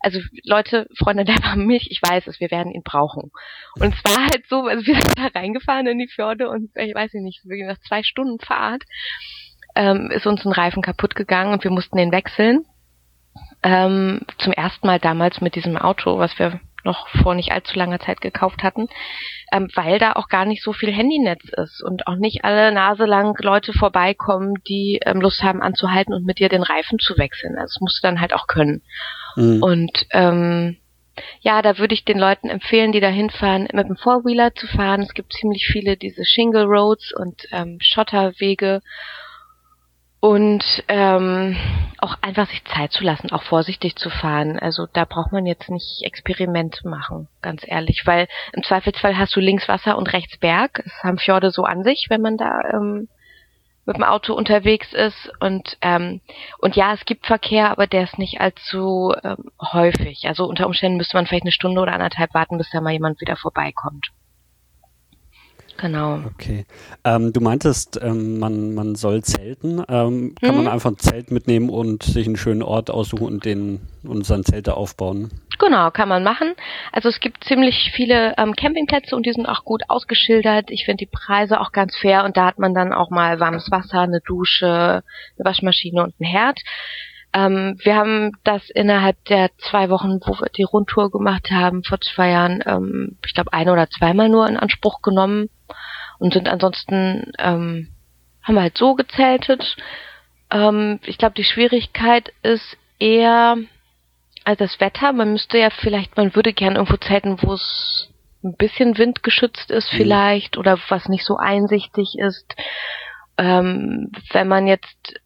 also Leute, Freunde der Milch, ich weiß es, wir werden ihn brauchen. Und es war halt so, also wir sind da reingefahren in die Fjorde und ich weiß nicht, nach zwei Stunden Fahrt ähm, ist uns ein Reifen kaputt gegangen und wir mussten den wechseln. Ähm, zum ersten Mal damals mit diesem Auto, was wir noch vor nicht allzu langer Zeit gekauft hatten, ähm, weil da auch gar nicht so viel Handynetz ist und auch nicht alle Nase lang Leute vorbeikommen, die ähm, Lust haben anzuhalten und mit dir den Reifen zu wechseln. Also das musst du dann halt auch können. Mhm. Und ähm, ja, da würde ich den Leuten empfehlen, die da hinfahren, mit dem Four-Wheeler zu fahren. Es gibt ziemlich viele diese Shingle Roads und ähm, Schotterwege und ähm, auch einfach sich Zeit zu lassen, auch vorsichtig zu fahren. Also da braucht man jetzt nicht Experimente machen, ganz ehrlich, weil im Zweifelsfall hast du links Wasser und rechts Berg. Das haben Fjorde so an sich, wenn man da ähm, mit dem Auto unterwegs ist und ähm, und ja, es gibt Verkehr, aber der ist nicht allzu ähm, häufig. Also unter Umständen müsste man vielleicht eine Stunde oder anderthalb warten, bis da mal jemand wieder vorbeikommt. Genau. Okay. Ähm, du meintest, ähm, man, man soll zelten. Ähm, kann hm? man einfach ein Zelt mitnehmen und sich einen schönen Ort aussuchen und den und sein Zelte aufbauen? Genau, kann man machen. Also es gibt ziemlich viele ähm, Campingplätze und die sind auch gut ausgeschildert. Ich finde die Preise auch ganz fair und da hat man dann auch mal warmes Wasser, eine Dusche, eine Waschmaschine und ein Herd. Ähm, wir haben das innerhalb der zwei Wochen, wo wir die Rundtour gemacht haben, vor zwei Jahren, ähm, ich glaube, ein oder zweimal nur in Anspruch genommen und sind ansonsten, ähm, haben wir halt so gezeltet. Ähm, ich glaube, die Schwierigkeit ist eher also das Wetter. Man müsste ja vielleicht, man würde gern irgendwo zelten, wo es ein bisschen windgeschützt ist mhm. vielleicht oder was nicht so einsichtig ist. Ähm, wenn man jetzt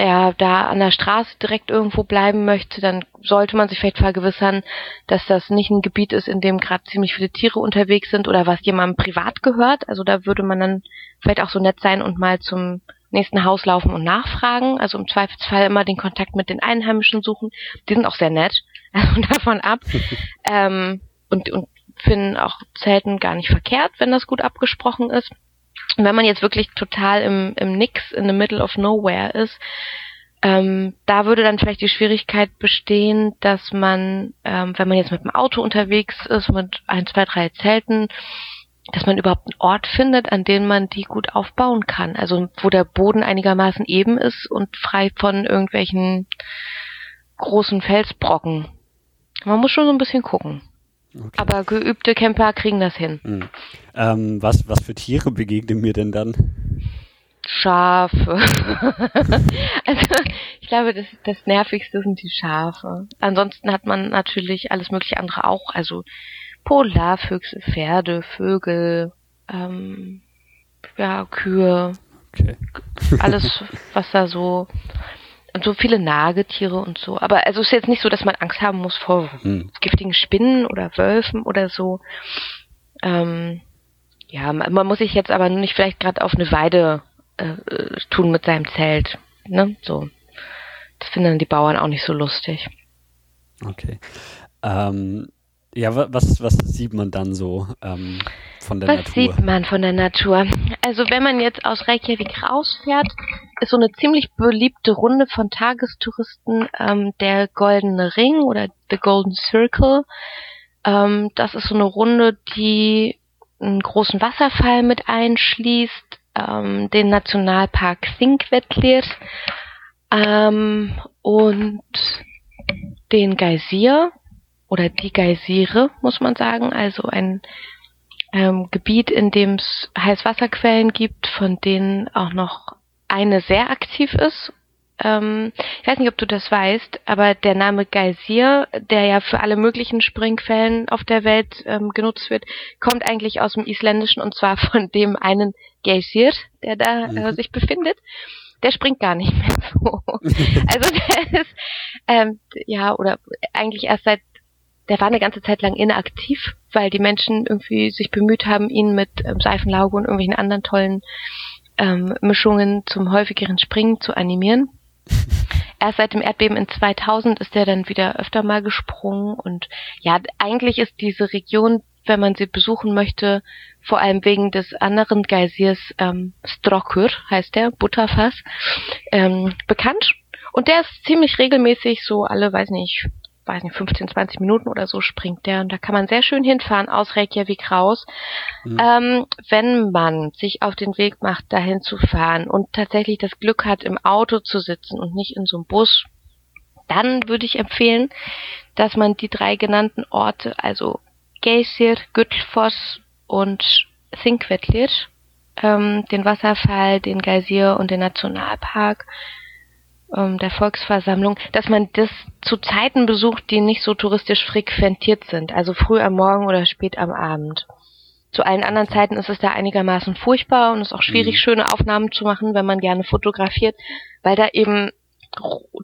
der da an der Straße direkt irgendwo bleiben möchte, dann sollte man sich vielleicht vergewissern, dass das nicht ein Gebiet ist, in dem gerade ziemlich viele Tiere unterwegs sind oder was jemandem privat gehört. Also da würde man dann vielleicht auch so nett sein und mal zum nächsten Haus laufen und nachfragen. Also im Zweifelsfall immer den Kontakt mit den Einheimischen suchen. Die sind auch sehr nett, also davon ab. ähm, und, und finden auch Zelten gar nicht verkehrt, wenn das gut abgesprochen ist. Und wenn man jetzt wirklich total im, im Nix, in the middle of nowhere ist, ähm, da würde dann vielleicht die Schwierigkeit bestehen, dass man, ähm, wenn man jetzt mit dem Auto unterwegs ist, mit ein, zwei, drei Zelten, dass man überhaupt einen Ort findet, an dem man die gut aufbauen kann. Also wo der Boden einigermaßen eben ist und frei von irgendwelchen großen Felsbrocken. Man muss schon so ein bisschen gucken. Okay. Aber geübte Camper kriegen das hin. Mhm. Ähm, was, was für Tiere begegnen mir denn dann? Schafe. also ich glaube, das, das Nervigste sind die Schafe. Ansonsten hat man natürlich alles mögliche andere auch. Also Polarfüchse, Pferde, Vögel, ähm, ja, Kühe. Okay. alles, was da so und so viele Nagetiere und so. Aber also es ist jetzt nicht so, dass man Angst haben muss vor hm. giftigen Spinnen oder Wölfen oder so. Ähm, ja, man, muss sich jetzt aber nicht vielleicht gerade auf eine Weide äh, tun mit seinem Zelt. Ne? So. Das finden die Bauern auch nicht so lustig. Okay. Ähm, ja, was, was sieht man dann so ähm, von der was Natur? Was sieht man von der Natur? Also wenn man jetzt aus Reykjavik rausfährt, ist so eine ziemlich beliebte Runde von Tagestouristen ähm, der Goldene Ring oder The Golden Circle. Ähm, das ist so eine Runde, die einen großen Wasserfall mit einschließt, ähm, den Nationalpark Þingvellir ähm, und den Geysir oder die Geysire, muss man sagen, also ein ähm, Gebiet, in dem es Heißwasserquellen gibt, von denen auch noch eine sehr aktiv ist. Ähm, ich weiß nicht, ob du das weißt, aber der Name Geysir, der ja für alle möglichen Springquellen auf der Welt ähm, genutzt wird, kommt eigentlich aus dem Isländischen und zwar von dem einen Geysir, der da äh, mhm. sich befindet der springt gar nicht mehr so. also der ist ähm, ja oder eigentlich erst seit der war eine ganze Zeit lang inaktiv, weil die Menschen irgendwie sich bemüht haben, ihn mit ähm, Seifenlauge und irgendwelchen anderen tollen ähm, Mischungen zum häufigeren Springen zu animieren. Erst seit dem Erdbeben in 2000 ist er dann wieder öfter mal gesprungen und ja, eigentlich ist diese Region, wenn man sie besuchen möchte, vor allem wegen des anderen Geysirs ähm, Strokur, heißt der, Butterfass, ähm, bekannt. Und der ist ziemlich regelmäßig so alle, weiß nicht, weiß nicht, 15, 20 Minuten oder so springt der. Und da kann man sehr schön hinfahren aus Reykjavik raus. Mhm. Ähm, wenn man sich auf den Weg macht, dahin zu fahren und tatsächlich das Glück hat, im Auto zu sitzen und nicht in so einem Bus, dann würde ich empfehlen, dass man die drei genannten Orte, also Geysir, Gütfoss und Þingvellir, ähm, den Wasserfall, den Geysir und den Nationalpark ähm, der Volksversammlung, dass man das zu Zeiten besucht, die nicht so touristisch frequentiert sind, also früh am Morgen oder spät am Abend. Zu allen anderen Zeiten ist es da einigermaßen furchtbar und es ist auch schwierig, mhm. schöne Aufnahmen zu machen, wenn man gerne fotografiert, weil da eben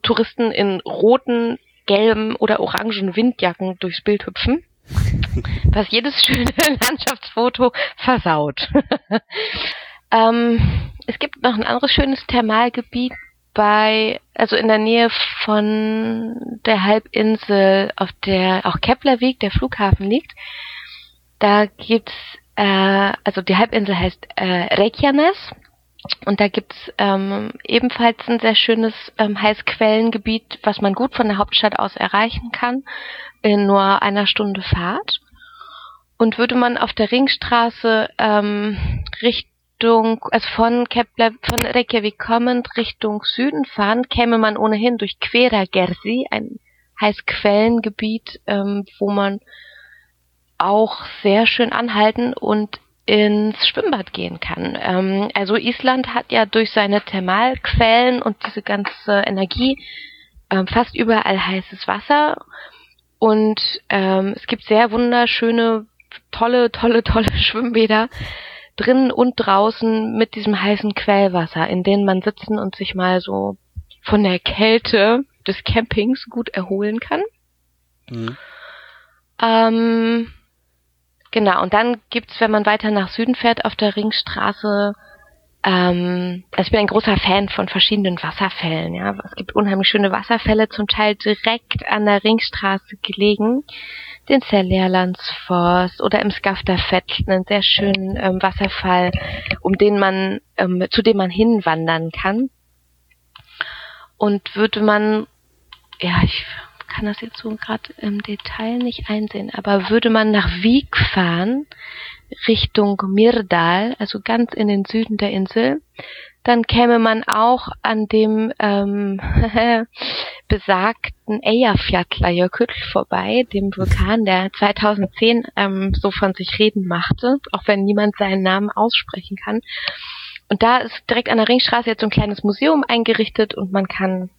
Touristen in roten, gelben oder orangen Windjacken durchs Bild hüpfen, was jedes schöne Landschaftsfoto versaut. ähm, es gibt noch ein anderes schönes Thermalgebiet, bei, also in der Nähe von der Halbinsel, auf der auch Keplerweg, der Flughafen liegt. Da gibt's, äh, also die Halbinsel heißt äh, Reykjanes und da gibt's ähm, ebenfalls ein sehr schönes ähm, Heißquellengebiet, was man gut von der Hauptstadt aus erreichen kann, in nur einer Stunde Fahrt. Und würde man auf der Ringstraße ähm, Richtung Richtung, also von Kepler, von Reykjavik kommend Richtung Süden fahren, käme man ohnehin durch Queragersi, ein Heißquellengebiet, ähm, wo man auch sehr schön anhalten und ins Schwimmbad gehen kann. Ähm, also Island hat ja durch seine Thermalquellen und diese ganze Energie ähm, fast überall heißes Wasser und ähm, es gibt sehr wunderschöne, tolle, tolle, tolle Schwimmbäder drinnen und draußen mit diesem heißen Quellwasser, in denen man sitzen und sich mal so von der Kälte des Campings gut erholen kann. Mhm. Ähm, genau, und dann gibt's, wenn man weiter nach Süden fährt, auf der Ringstraße ähm, also ich bin ein großer Fan von verschiedenen Wasserfällen. Ja, es gibt unheimlich schöne Wasserfälle, zum Teil direkt an der Ringstraße gelegen, den Zerleerlandsforst oder im Skafterfett einen sehr schönen ähm, Wasserfall, um den man, ähm, zu dem man hinwandern kann. Und würde man, ja, ich kann das jetzt so gerade im Detail nicht einsehen, aber würde man nach Wieg fahren, Richtung Mirdal, also ganz in den Süden der Insel, dann käme man auch an dem ähm, besagten Eyjafjallajökull vorbei, dem Vulkan, der 2010 ähm, so von sich reden machte, auch wenn niemand seinen Namen aussprechen kann. Und da ist direkt an der Ringstraße jetzt so ein kleines Museum eingerichtet und man kann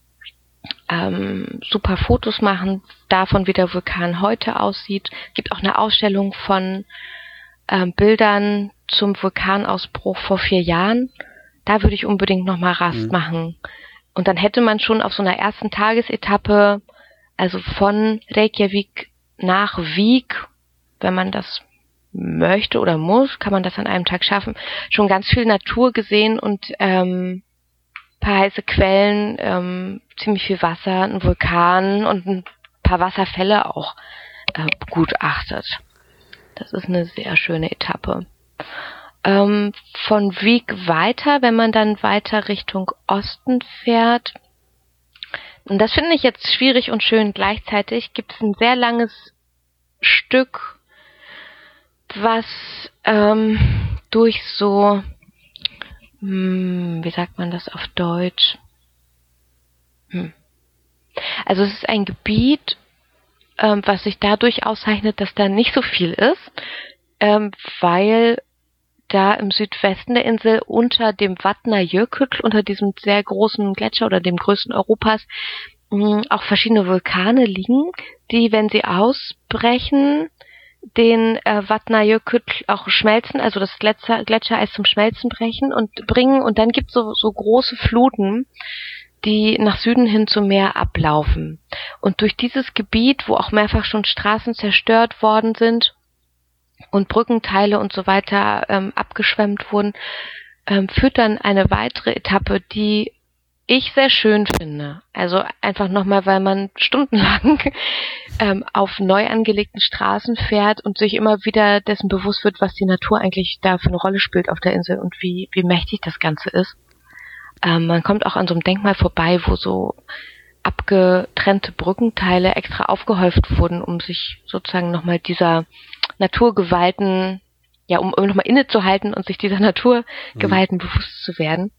ähm, super Fotos machen davon, wie der Vulkan heute aussieht. Gibt auch eine Ausstellung von ähm, Bildern zum Vulkanausbruch vor vier Jahren. Da würde ich unbedingt nochmal Rast mhm. machen. Und dann hätte man schon auf so einer ersten Tagesetappe, also von Reykjavik nach Wieg, wenn man das möchte oder muss, kann man das an einem Tag schaffen, schon ganz viel Natur gesehen und ähm, paar heiße Quellen, ähm, ziemlich viel Wasser, ein Vulkan und ein paar Wasserfälle auch äh, begutachtet. Das ist eine sehr schöne Etappe. Ähm, von Wieg weiter, wenn man dann weiter Richtung Osten fährt, und das finde ich jetzt schwierig und schön gleichzeitig, gibt es ein sehr langes Stück, was ähm, durch so, hm, wie sagt man das auf Deutsch? Hm. Also es ist ein Gebiet, ähm, was sich dadurch auszeichnet, dass da nicht so viel ist, ähm, weil da im Südwesten der Insel unter dem Vatna Jökull, unter diesem sehr großen Gletscher oder dem größten Europas, auch verschiedene Vulkane liegen, die, wenn sie ausbrechen, den äh, Vatna Jökull auch schmelzen, also das Gletscher, Gletschereis zum Schmelzen brechen und bringen und dann gibt es so, so große Fluten, die nach Süden hin zum Meer ablaufen. Und durch dieses Gebiet, wo auch mehrfach schon Straßen zerstört worden sind und Brückenteile und so weiter ähm, abgeschwemmt wurden, ähm, führt dann eine weitere Etappe, die ich sehr schön finde. Also einfach nochmal, weil man stundenlang ähm, auf neu angelegten Straßen fährt und sich immer wieder dessen bewusst wird, was die Natur eigentlich da für eine Rolle spielt auf der Insel und wie, wie mächtig das Ganze ist. Ähm, man kommt auch an so einem Denkmal vorbei, wo so abgetrennte Brückenteile extra aufgehäuft wurden, um sich sozusagen nochmal dieser Naturgewalten, ja, um, nochmal innezuhalten und sich dieser Naturgewalten mhm. bewusst zu werden.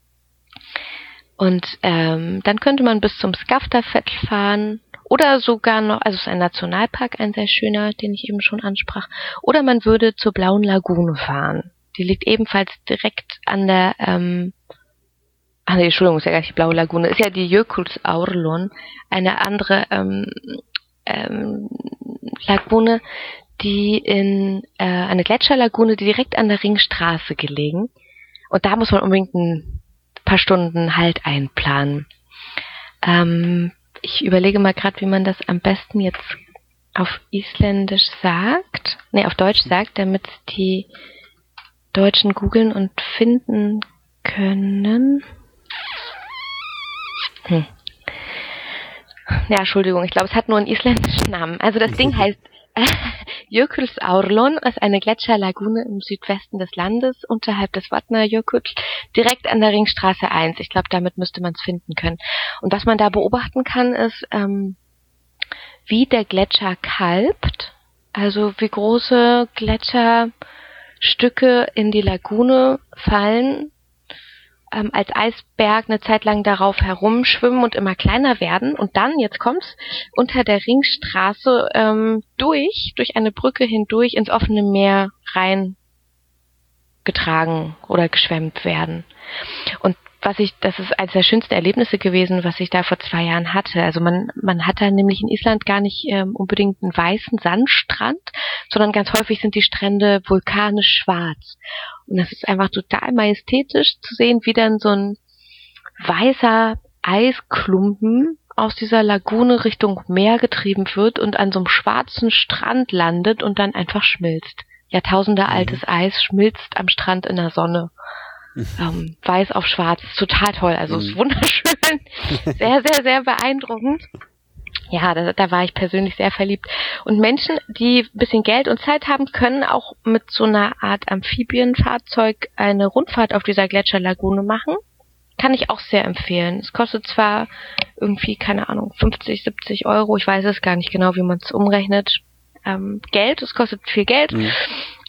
Und ähm, dann könnte man bis zum Skafterfett fahren oder sogar noch, also es ist ein Nationalpark, ein sehr schöner, den ich eben schon ansprach, oder man würde zur Blauen Lagune fahren. Die liegt ebenfalls direkt an der ähm, ach nee, Entschuldigung, ist ja gar nicht die Blaue Lagune, ist ja die Jökulsaurlon, eine andere ähm, ähm, Lagune, die in äh, eine Gletscherlagune, die direkt an der Ringstraße gelegen. Und da muss man unbedingt ein paar Stunden Halt einplanen. Ähm, ich überlege mal gerade, wie man das am besten jetzt auf Isländisch sagt, nee, auf Deutsch sagt, damit die Deutschen googeln und finden können. Hm. Ja, Entschuldigung, ich glaube, es hat nur einen isländischen Namen. Also das Ding heißt äh, Jökulsaurlon, ist eine Gletscherlagune im Südwesten des Landes, unterhalb des Vatnajökulls, direkt an der Ringstraße 1. Ich glaube, damit müsste man es finden können. Und was man da beobachten kann, ist, ähm, wie der Gletscher kalbt, also wie große Gletscher Stücke in die Lagune fallen, ähm, als Eisberg eine Zeit lang darauf herumschwimmen und immer kleiner werden und dann, jetzt kommt's, unter der Ringstraße ähm, durch, durch eine Brücke hindurch ins offene Meer rein getragen oder geschwemmt werden. Und was ich, das ist eines der schönsten Erlebnisse gewesen, was ich da vor zwei Jahren hatte. Also man, man hat da nämlich in Island gar nicht ähm, unbedingt einen weißen Sandstrand, sondern ganz häufig sind die Strände vulkanisch schwarz. Und das ist einfach total majestätisch zu sehen, wie dann so ein weißer Eisklumpen aus dieser Lagune Richtung Meer getrieben wird und an so einem schwarzen Strand landet und dann einfach schmilzt. Jahrtausende altes mhm. Eis schmilzt am Strand in der Sonne. Ähm, weiß auf schwarz. Ist total toll. Also mhm. ist wunderschön. Sehr, sehr, sehr beeindruckend. Ja, da, da war ich persönlich sehr verliebt. Und Menschen, die ein bisschen Geld und Zeit haben, können auch mit so einer Art Amphibienfahrzeug eine Rundfahrt auf dieser Gletscherlagune machen. Kann ich auch sehr empfehlen. Es kostet zwar irgendwie, keine Ahnung, 50, 70 Euro. Ich weiß es gar nicht genau, wie man es umrechnet. Ähm, Geld, es kostet viel Geld. Mhm.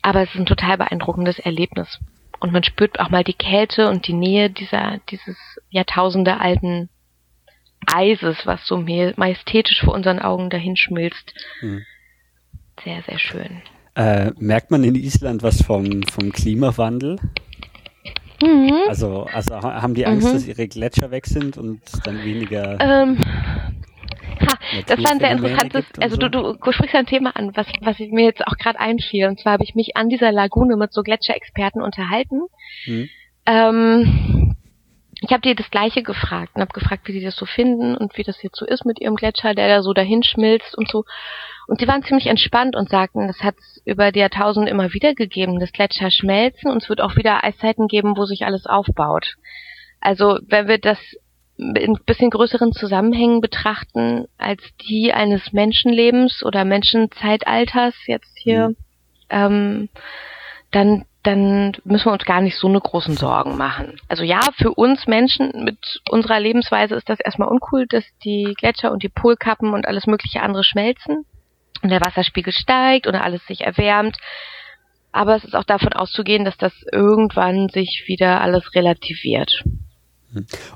Aber es ist ein total beeindruckendes Erlebnis und man spürt auch mal die Kälte und die Nähe dieser, dieses Jahrtausende alten Eises, was so majestätisch vor unseren Augen dahinschmilzt. Hm. Sehr, sehr schön. Äh, merkt man in Island was vom, vom Klimawandel? Mhm. Also, also haben die Angst, mhm. dass ihre Gletscher weg sind und dann weniger ähm, Ha, das war ein sehr interessantes, also so. du, du sprichst ein Thema an, was, was mir jetzt auch gerade einfiel. Und zwar habe ich mich an dieser Lagune mit so Gletscherexperten unterhalten. Hm. Ähm, ich habe dir das gleiche gefragt und habe gefragt, wie sie das so finden und wie das jetzt so ist mit ihrem Gletscher, der da so dahin schmilzt und so. Und die waren ziemlich entspannt und sagten, das hat es über die Jahrtausende immer wieder gegeben, dass Gletscher schmelzen und es wird auch wieder Eiszeiten geben, wo sich alles aufbaut. Also wenn wir das in bisschen größeren Zusammenhängen betrachten als die eines Menschenlebens oder Menschenzeitalters jetzt hier, mhm. ähm, dann dann müssen wir uns gar nicht so eine großen Sorgen machen. Also ja, für uns Menschen mit unserer Lebensweise ist das erstmal uncool, dass die Gletscher und die Polkappen und alles mögliche andere schmelzen und der Wasserspiegel steigt oder alles sich erwärmt. Aber es ist auch davon auszugehen, dass das irgendwann sich wieder alles relativiert.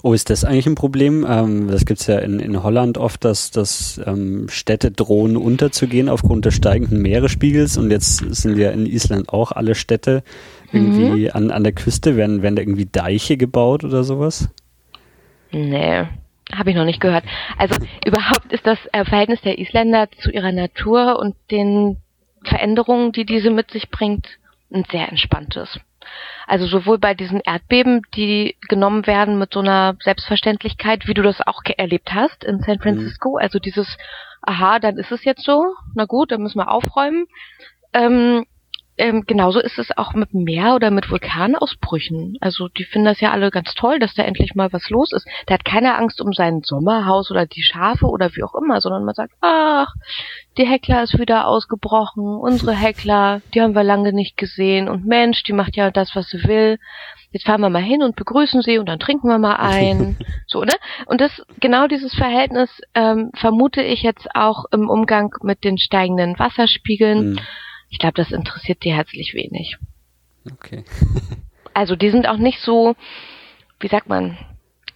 Oh, ist das eigentlich ein Problem? Ähm, das gibt's ja in, in Holland oft, dass, dass ähm, Städte drohen unterzugehen aufgrund des steigenden Meeresspiegels und jetzt sind ja in Island auch alle Städte irgendwie mhm. an, an der Küste. Werden, werden da irgendwie Deiche gebaut oder sowas? Nee, habe ich noch nicht gehört. Also überhaupt ist das äh, Verhältnis der Isländer zu ihrer Natur und den Veränderungen, die diese mit sich bringt, ein sehr entspanntes. Also sowohl bei diesen Erdbeben, die genommen werden mit so einer Selbstverständlichkeit, wie du das auch erlebt hast in San Francisco, mhm. also dieses, aha, dann ist es jetzt so, na gut, dann müssen wir aufräumen. Ähm, ähm, genauso ist es auch mit Meer oder mit Vulkanausbrüchen. Also die finden das ja alle ganz toll, dass da endlich mal was los ist. Da hat keiner Angst um sein Sommerhaus oder die Schafe oder wie auch immer, sondern man sagt, ach, die Heckler ist wieder ausgebrochen, unsere Heckler, die haben wir lange nicht gesehen und Mensch, die macht ja das, was sie will. Jetzt fahren wir mal hin und begrüßen sie und dann trinken wir mal ein. so, ne? Und das, genau dieses Verhältnis ähm, vermute ich jetzt auch im Umgang mit den steigenden Wasserspiegeln. Mhm ich glaube, das interessiert die herzlich wenig. Okay. also die sind auch nicht so, wie sagt man,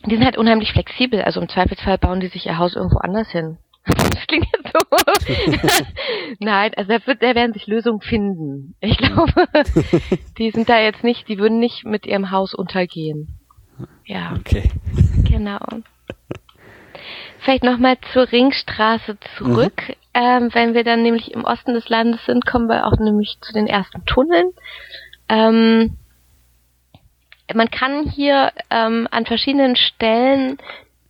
die sind halt unheimlich flexibel. Also im Zweifelsfall bauen die sich ihr Haus irgendwo anders hin. Das klingt jetzt so. Nein, also da, wird, da werden sich Lösungen finden. Ich glaube, die sind da jetzt nicht, die würden nicht mit ihrem Haus untergehen. Ja. Okay. Genau. Vielleicht nochmal zur Ringstraße zurück. Mhm. Ähm, wenn wir dann nämlich im Osten des Landes sind, kommen wir auch nämlich zu den ersten Tunneln. Ähm, man kann hier ähm, an verschiedenen Stellen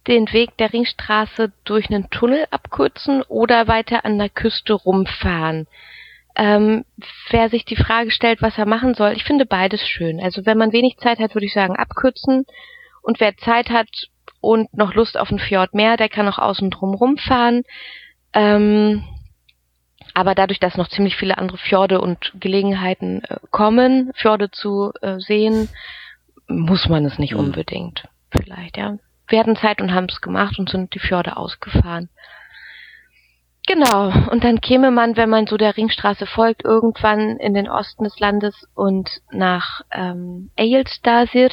den Weg der Ringstraße durch einen Tunnel abkürzen oder weiter an der Küste rumfahren. Ähm, wer sich die Frage stellt, was er machen soll, ich finde beides schön. Also wenn man wenig Zeit hat, würde ich sagen abkürzen. Und wer Zeit hat und noch Lust auf ein Fjord mehr, der kann auch außen drum rumfahren. Ähm, aber dadurch, dass noch ziemlich viele andere Fjorde und Gelegenheiten äh, kommen, Fjorde zu äh, sehen, muss man es nicht mhm. unbedingt. Vielleicht, ja. Wir hatten Zeit und haben es gemacht und sind die Fjorde ausgefahren. Genau, und dann käme man, wenn man so der Ringstraße folgt, irgendwann in den Osten des Landes und nach ähm, Eilstasir.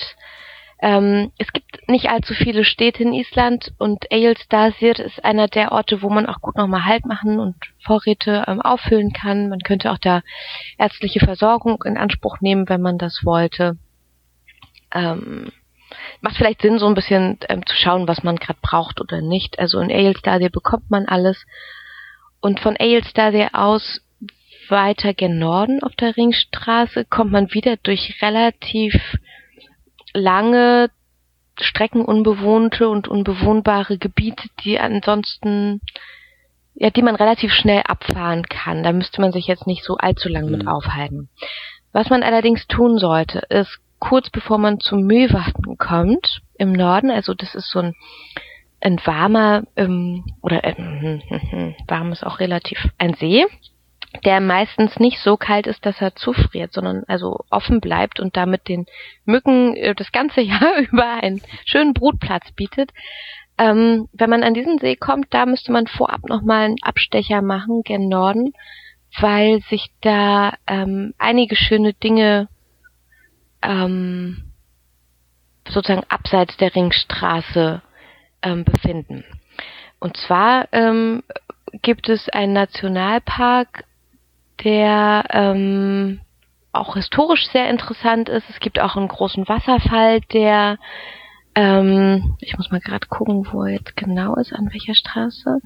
Ähm, es gibt nicht allzu viele Städte in Island und Eilstasir ist einer der Orte, wo man auch gut nochmal Halt machen und Vorräte ähm, auffüllen kann. Man könnte auch da ärztliche Versorgung in Anspruch nehmen, wenn man das wollte. Ähm, macht vielleicht Sinn, so ein bisschen ähm, zu schauen, was man gerade braucht oder nicht. Also in Eilstasir bekommt man alles. Und von Aylestasir aus weiter gen Norden auf der Ringstraße kommt man wieder durch relativ lange Strecken unbewohnte und unbewohnbare Gebiete, die ansonsten ja, die man relativ schnell abfahren kann. Da müsste man sich jetzt nicht so allzu lang mhm. mit aufhalten. Was man allerdings tun sollte, ist kurz bevor man zum Mühlwachten kommt im Norden, also das ist so ein ein warmer ähm, oder äh, hm, hm, hm, warm ist auch relativ ein See, der meistens nicht so kalt ist, dass er zufriert, sondern also offen bleibt und damit den Mücken äh, das ganze Jahr über einen schönen Brutplatz bietet. Ähm, wenn man an diesen See kommt, da müsste man vorab nochmal einen Abstecher machen gen Norden, weil sich da ähm, einige schöne Dinge ähm, sozusagen abseits der Ringstraße ähm, befinden. Und zwar ähm, gibt es einen Nationalpark, der ähm, auch historisch sehr interessant ist. Es gibt auch einen großen Wasserfall, der ähm, ich muss mal gerade gucken, wo er jetzt genau ist, an welcher Straße.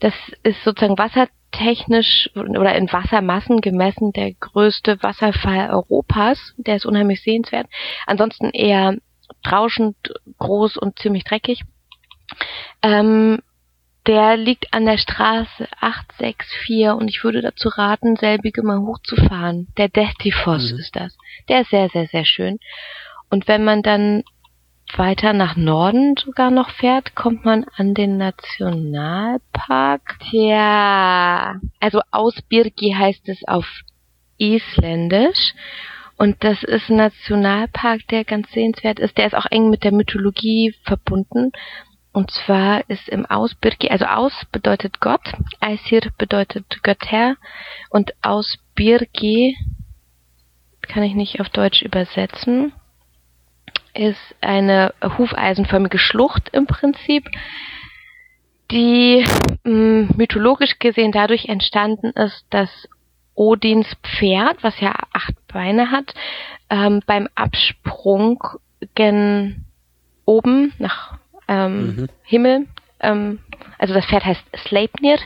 Das ist sozusagen wassertechnisch oder in Wassermassen gemessen der größte Wasserfall Europas. Der ist unheimlich sehenswert. Ansonsten eher rauschend groß und ziemlich dreckig. Ähm, der liegt an der Straße 864 und ich würde dazu raten, selbige mal hochzufahren. Der Destifoss mhm. ist das. Der ist sehr, sehr, sehr schön. Und wenn man dann weiter nach Norden sogar noch fährt, kommt man an den Nationalpark. Tja, also Ausbirgi heißt es auf Isländisch. Und das ist ein Nationalpark, der ganz sehenswert ist. Der ist auch eng mit der Mythologie verbunden. Und zwar ist im Ausbirgi, also Aus bedeutet Gott, Aesir bedeutet Götter und Ausbirgi kann ich nicht auf Deutsch übersetzen, ist eine hufeisenförmige Schlucht im Prinzip, die mh, mm, mythologisch gesehen dadurch entstanden ist, dass Odins Pferd, was ja acht Beine hat, ähm, beim Absprung gen oben nach ähm, mhm. Himmel, ähm, also das Pferd heißt Sleipnir,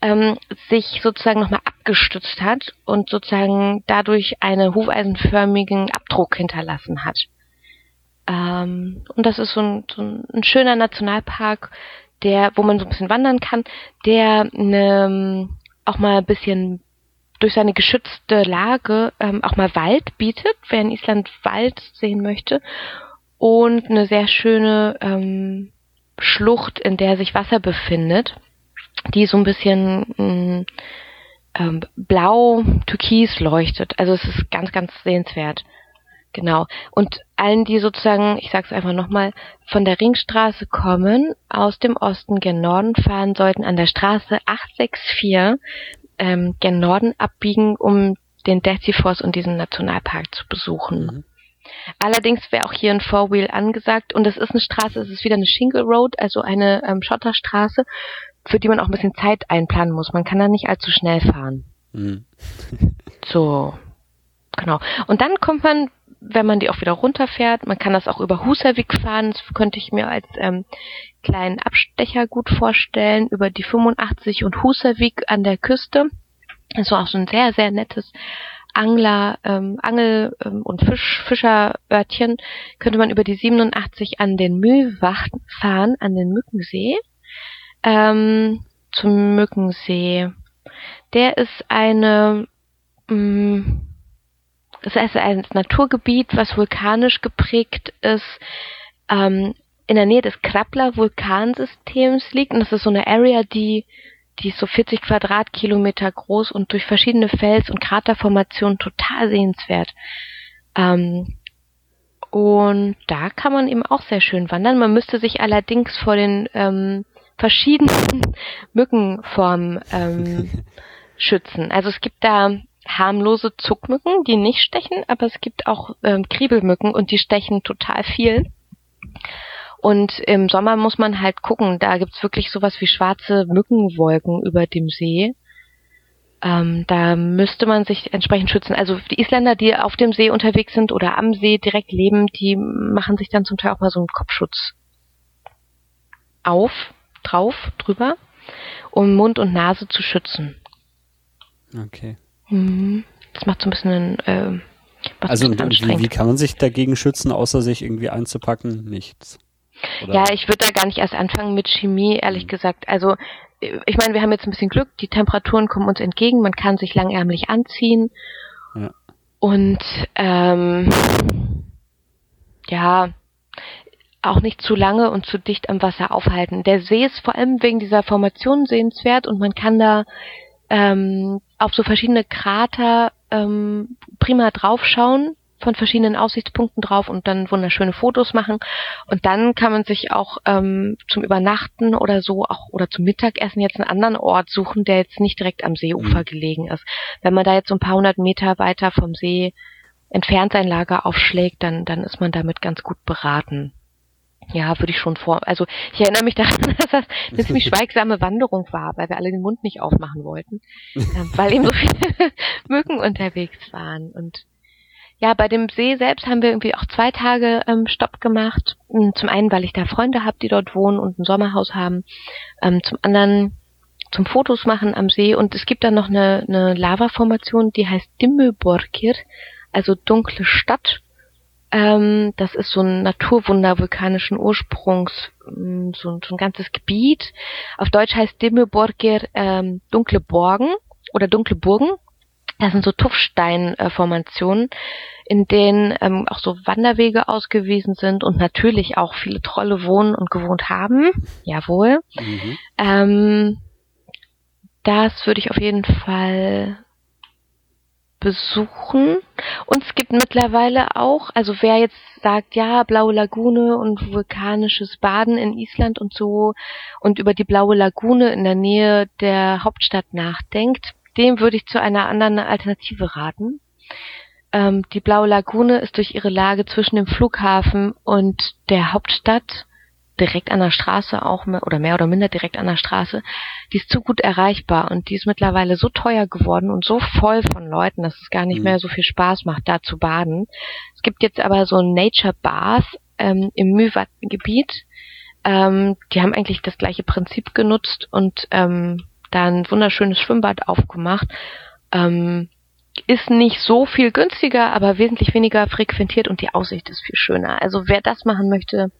ähm, sich sozusagen nochmal abgestützt hat und sozusagen dadurch einen hufeisenförmigen Abdruck hinterlassen hat. Ähm, und das ist so ein, so ein schöner Nationalpark, der, wo man so ein bisschen wandern kann, der ne, auch mal ein bisschen durch seine geschützte Lage ähm, auch mal Wald bietet, wer in Island Wald sehen möchte und eine sehr schöne ähm, Schlucht, in der sich Wasser befindet, die so ein bisschen mm, ähm, blau, türkis leuchtet. Also es ist ganz, ganz sehenswert. Genau. Und allen, die sozusagen, ich sag's einfach nochmal, von der Ringstraße kommen, aus dem Osten gen Norden fahren, sollten an der Straße 864 ähm, gen Norden abbiegen, um den Force und diesen Nationalpark zu besuchen. Mhm. Allerdings wäre auch hier ein Four-Wheel angesagt und es ist eine Straße, es ist wieder eine Shingle Road, also eine ähm, Schotterstraße, für die man auch ein bisschen Zeit einplanen muss. Man kann da nicht allzu schnell fahren. Mhm. so, genau. Und dann kommt man, wenn man die auch wieder runterfährt, man kann das auch über Husavik fahren, das könnte ich mir als ähm, kleinen Abstecher gut vorstellen, über die 85 und Husavik an der Küste. Das war auch so ein sehr, sehr nettes Angler, ähm, Angel- ähm, und Fisch, Fischerörtchen könnte man über die 87 an den Mühlwacht fahren, an den Mückensee. Ähm, zum Mückensee. Der ist eine, mh, mm, das ist ein Naturgebiet, was vulkanisch geprägt ist, ähm, in der Nähe des Krabler Vulkansystems liegt und das ist so eine Area, die die ist so 40 Quadratkilometer groß und durch verschiedene Fels- und Kraterformationen total sehenswert. Ähm, und da kann man eben auch sehr schön wandern. Man müsste sich allerdings vor den ähm, verschiedenen Mückenformen ähm, schützen. Also es gibt da harmlose Zuckmücken, die nicht stechen, aber es gibt auch ähm, Kriebelmücken und die stechen total viel. Und im Sommer muss man halt gucken, da gibt's wirklich sowas wie schwarze Mückenwolken über dem See. Ähm, da müsste man sich entsprechend schützen. Also die Isländer, die auf dem See unterwegs sind oder am See direkt leben, die machen sich dann zum Teil auch mal so einen Kopfschutz auf, drauf, drüber, um Mund und Nase zu schützen. Okay. Mhm. Das macht so ein bisschen äh, was Also wie, wie kann man sich dagegen schützen, außer sich irgendwie einzupacken? Nichts. Oder? Ja, ich würde da gar nicht erst anfangen mit Chemie, ehrlich mhm. gesagt. Also ich meine, wir haben jetzt ein bisschen Glück, die Temperaturen kommen uns entgegen, man kann sich langärmlich anziehen. Ja. Und ähm, ja, auch nicht zu lange und zu dicht am Wasser aufhalten. Der See ist vor allem wegen dieser Formation sehenswert und man kann da ähm, auf so verschiedene Krater ähm, prima draufschauen von verschiedenen Aussichtspunkten drauf und dann wunderschöne Fotos machen. Und dann kann man sich auch ähm, zum Übernachten oder so auch oder zum Mittagessen jetzt einen anderen Ort suchen, der jetzt nicht direkt am Seeufer mhm. gelegen ist. Wenn man da jetzt so ein paar hundert Meter weiter vom See entfernt sein Lager aufschlägt, dann, dann ist man damit ganz gut beraten. Ja, würde ich schon vor. Also ich erinnere mich daran, dass das eine ziemlich schweigsame Wanderung war, weil wir alle den Mund nicht aufmachen wollten, äh, weil eben so viele Mücken unterwegs waren. Und ja, bei dem See selbst haben wir irgendwie auch zwei Tage ähm, Stopp gemacht. Hm, zum einen, weil ich da Freunde habe, die dort wohnen und ein Sommerhaus haben. Ähm, zum anderen zum Fotos machen am See. Und es gibt dann noch eine, eine Lavaformation, die heißt Dimmelborkir, also dunkle Stadt. Ähm, das ist so ein Naturwunder vulkanischen Ursprungs, hm, so, so ein ganzes Gebiet. Auf Deutsch heißt Dimmelborkir ähm, dunkle Borgen oder dunkle Burgen. Das sind so Tuffsteinformationen, in denen ähm, auch so Wanderwege ausgewiesen sind und natürlich auch viele Trolle wohnen und gewohnt haben. Jawohl. Mhm. Ähm, das würde ich auf jeden Fall besuchen. Und es gibt mittlerweile auch, also wer jetzt sagt, ja, Blaue Lagune und vulkanisches Baden in Island und so und über die Blaue Lagune in der Nähe der Hauptstadt nachdenkt, dem würde ich zu einer anderen Alternative raten. Ähm, die Blaue Lagune ist durch ihre Lage zwischen dem Flughafen und der Hauptstadt direkt an der Straße auch mehr, oder mehr oder minder direkt an der Straße, die ist zu gut erreichbar und die ist mittlerweile so teuer geworden und so voll von Leuten, dass es gar nicht mhm. mehr so viel Spaß macht, da zu baden. Es gibt jetzt aber so ein Nature Bath ähm, im Müvat-Gebiet. Ähm, die haben eigentlich das gleiche Prinzip genutzt und ähm, da ein wunderschönes Schwimmbad aufgemacht. Ähm, ist nicht so viel günstiger, aber wesentlich weniger frequentiert und die Aussicht ist viel schöner. Also wer das machen möchte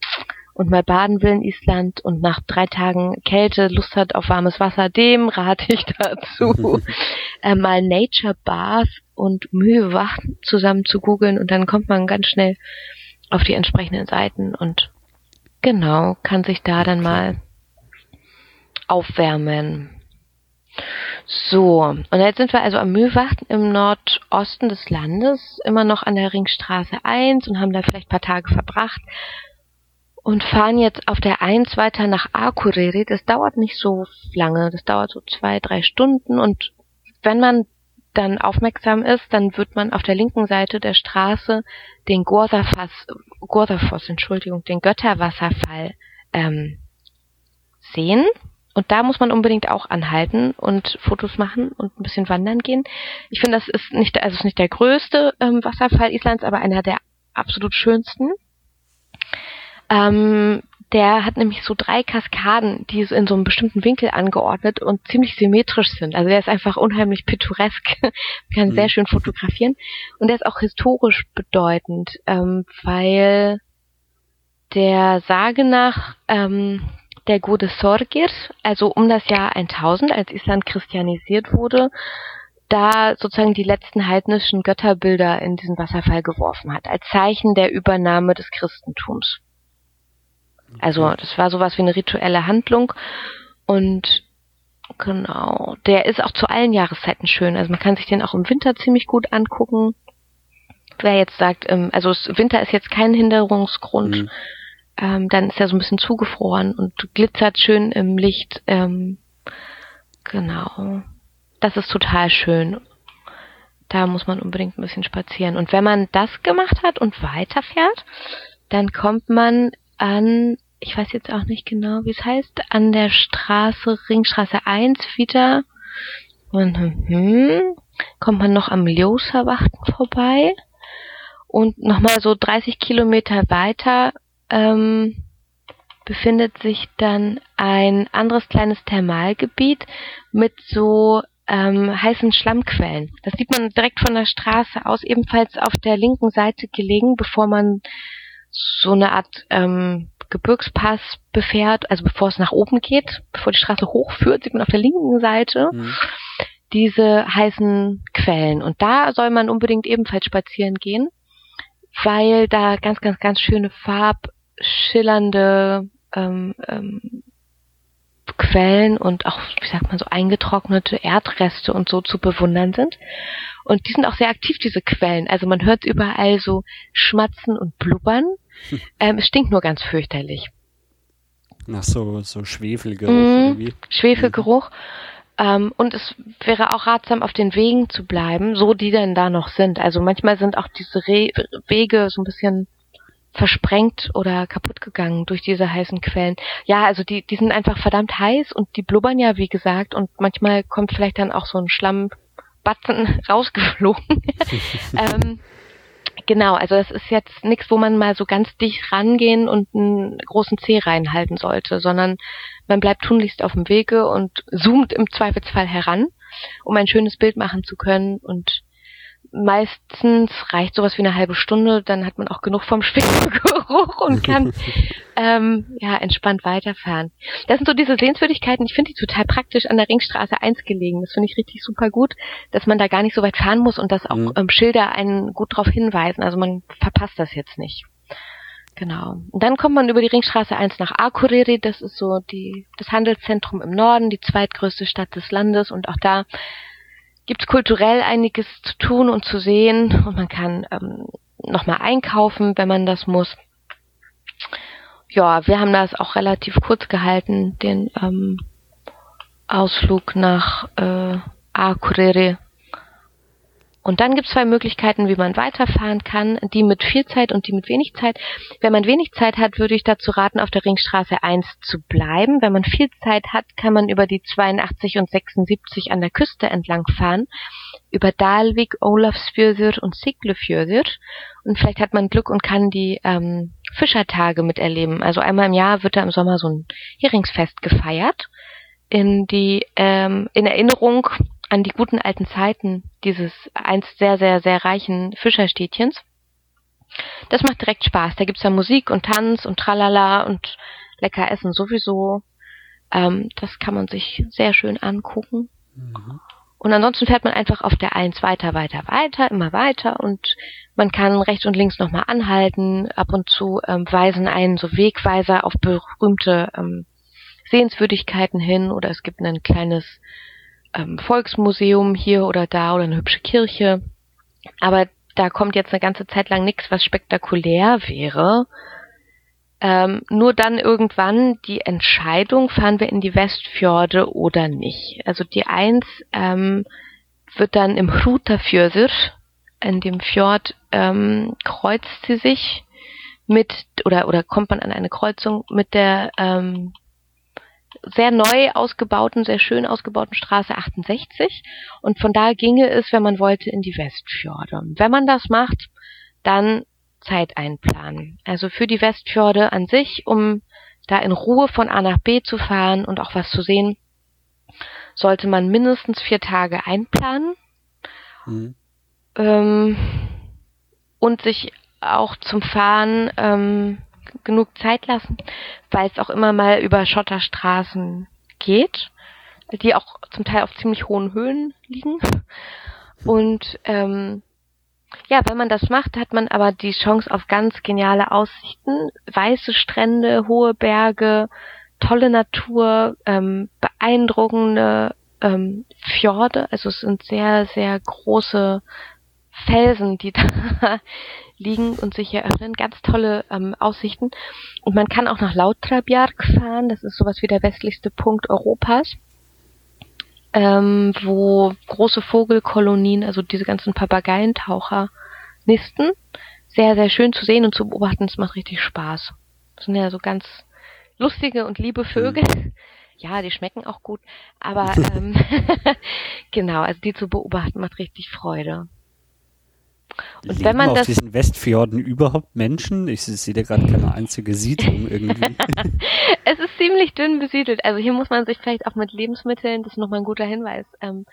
und mal baden will in Island und nach drei Tagen Kälte Lust hat auf warmes Wasser, dem rate ich dazu, äh, mal Nature Bath und Mühe wach zusammen zu googeln und dann kommt man ganz schnell auf die entsprechenden Seiten und genau, kann sich da dann mal aufwärmen. So, und jetzt sind wir also am Mühlwacht im Nordosten des Landes, immer noch an der Ringstraße 1 und haben da vielleicht ein paar Tage verbracht und fahren jetzt auf der 1 weiter nach Akureyri. Das dauert nicht so lange, das dauert so zwei, drei Stunden und wenn man dann aufmerksam ist, dann wird man auf der linken Seite der Straße den Gordafoss, Gordafoss, Entschuldigung, den Götterwasserfall ähm, sehen. Und da muss man unbedingt auch anhalten und Fotos machen und ein bisschen wandern gehen. Ich finde, das ist nicht, also ist nicht der größte ähm, Wasserfall Islands, aber einer der absolut schönsten. Ähm, der hat nämlich so drei Kaskaden, die in so einem bestimmten Winkel angeordnet und ziemlich symmetrisch sind. Also der ist einfach unheimlich pittoresk, man kann mhm. sehr schön fotografieren. Und der ist auch historisch bedeutend, ähm, weil der Sage nach ähm, der gute Sorgir, also um das Jahr 1000, als Island christianisiert wurde, da sozusagen die letzten heidnischen Götterbilder in diesen Wasserfall geworfen hat, als Zeichen der Übernahme des Christentums. Also das war sowas wie eine rituelle Handlung und genau, der ist auch zu allen Jahreszeiten schön. Also man kann sich den auch im Winter ziemlich gut angucken. Wer jetzt sagt, ähm, also Winter ist jetzt kein Hinderungsgrund. Mhm ähm, dann ist er so ein bisschen zugefroren und glitzert schön im Licht. Ähm, genau. Das ist total schön. Da muss man unbedingt ein bisschen spazieren. Und wenn man das gemacht hat und weiterfährt, dann kommt man an, ich weiß jetzt auch nicht genau, wie es heißt, an der Straße, Ringstraße 1 wieder. Und hm, kommt man noch am Ljoserwachten vorbei. Und nochmal so 30 Kilometer weiter ähm, befindet sich dann ein anderes kleines Thermalgebiet mit so ähm, heißen Schlammquellen. Das sieht man direkt von der Straße aus, ebenfalls auf der linken Seite gelegen, bevor man so eine Art ähm, Gebirgspass befährt, also bevor es nach oben geht, bevor die Straße hochführt, sieht man auf der linken Seite mhm. diese heißen Quellen. Und da soll man unbedingt ebenfalls spazieren gehen, weil da ganz, ganz, ganz schöne farbschillernde ähm, ähm, Quellen und auch, wie sagt man so, eingetrocknete Erdreste und so zu bewundern sind. Und die sind auch sehr aktiv, diese Quellen. Also man hört überall so Schmatzen und Blubbern. Hm. Ähm, es stinkt nur ganz fürchterlich. Nach so, so Schwefelgeruch mmh, irgendwie. Schwefelgeruch. Ähm, und es wäre auch ratsam, auf den Wegen zu bleiben, so die denn da noch sind. Also manchmal sind auch diese Re Wege so ein bisschen versprengt oder kaputt gegangen durch diese heißen Quellen. Ja, also die, die sind einfach verdammt heiß und die blubbern ja, wie gesagt, und manchmal kommt vielleicht dann auch so ein Schlammbatzen rausgeflogen. ähm, genau, also das ist jetzt nichts, wo man mal so ganz dicht rangehen und einen großen Zeh reinhalten sollte, sondern man bleibt tunlichst auf dem Wege und zoomt im Zweifelsfall heran, um ein schönes Bild machen zu können und meistens reicht sowas wie eine halbe Stunde, dann hat man auch genug vom Schwingegeruch und kann ähm, ja entspannt weiterfahren. Das sind so diese Sehenswürdigkeiten, ich finde die total praktisch an der Ringstraße 1 gelegen. Das finde ich richtig super gut, dass man da gar nicht so weit fahren muss und dass auch mhm. ähm, Schilder einen gut darauf hinweisen. Also man verpasst das jetzt nicht. Genau. Und dann kommt man über die Ringstraße 1 nach Akureyri, das ist so die, das Handelszentrum im Norden, die zweitgrößte Stadt des Landes und auch da gibt es kulturell einiges zu tun und zu sehen und man kann ähm, nochmal einkaufen, wenn man das muss. Ja, wir haben das auch relativ kurz gehalten, den ähm, Ausflug nach äh, Akureyri und dann gibt es zwei Möglichkeiten, wie man weiterfahren kann, die mit viel Zeit und die mit wenig Zeit. Wenn man wenig Zeit hat, würde ich dazu raten, auf der Ringstraße 1 zu bleiben. Wenn man viel Zeit hat, kann man über die 82 und 76 an der Küste entlang fahren, über Dalvik, Olafsfjörður und Siglufjörður. Und vielleicht hat man Glück und kann die ähm, Fischertage miterleben. Also einmal im Jahr wird da im Sommer so ein Heringsfest gefeiert in die ähm, in Erinnerung an die guten alten Zeiten dieses einst sehr, sehr, sehr reichen Fischerstädtchens. Das macht direkt Spaß. Da gibt's ja Musik und Tanz und Tralala und lecker Essen sowieso. Ähm, das kann man sich sehr schön angucken. Mhm. Und ansonsten fährt man einfach auf der Eins weiter, weiter, weiter, immer weiter und man kann rechts und links nochmal anhalten. Ab und zu ähm, weisen einen so Wegweiser auf berühmte ähm, Sehenswürdigkeiten hin oder es gibt ein kleines ähm, Volksmuseum hier oder da oder eine hübsche Kirche. Aber da kommt jetzt eine ganze Zeit lang nichts, was spektakulär wäre. Ähm, nur dann irgendwann die Entscheidung, fahren wir in die Westfjorde oder nicht. Also die Eins ähm, wird dann im Hrutafjörður, in dem Fjord, ähm, kreuzt sie sich mit, oder, oder kommt man an eine Kreuzung mit der ähm, sehr neu ausgebauten, sehr schön ausgebauten Straße 68 und von da ginge es, wenn man wollte, in die Westfjorde. Wenn man das macht, dann Zeit einplanen. Also für die Westfjorde an sich, um da in Ruhe von A nach B zu fahren und auch was zu sehen, sollte man mindestens vier Tage einplanen mhm. ähm, und sich auch zum Fahren ähm, genug Zeit lassen, weil es auch immer mal über Schotterstraßen geht, die auch zum Teil auf ziemlich hohen Höhen liegen. Und ähm, ja, wenn man das macht, hat man aber die Chance auf ganz geniale Aussichten, weiße Strände, hohe Berge, tolle Natur, ähm, beeindruckende ähm, Fjorde. Also es sind sehr, sehr große Felsen, die da liegen und sich eröffnen. Ganz tolle ähm, Aussichten. Und man kann auch nach Lautrabjark fahren. Das ist sowas wie der westlichste Punkt Europas. Ähm, wo große Vogelkolonien, also diese ganzen Papageientaucher nisten. Sehr, sehr schön zu sehen und zu beobachten. Es macht richtig Spaß. Das sind ja so ganz lustige und liebe Vögel. Mhm. Ja, die schmecken auch gut. Aber ähm, genau, also die zu beobachten macht richtig Freude. Und Leben wenn man auf das diesen Westfjorden überhaupt Menschen? Ich sehe da gerade keine einzige Siedlung irgendwie. es ist ziemlich dünn besiedelt. Also hier muss man sich vielleicht auch mit Lebensmitteln, das ist nochmal ein guter Hinweis, ähm,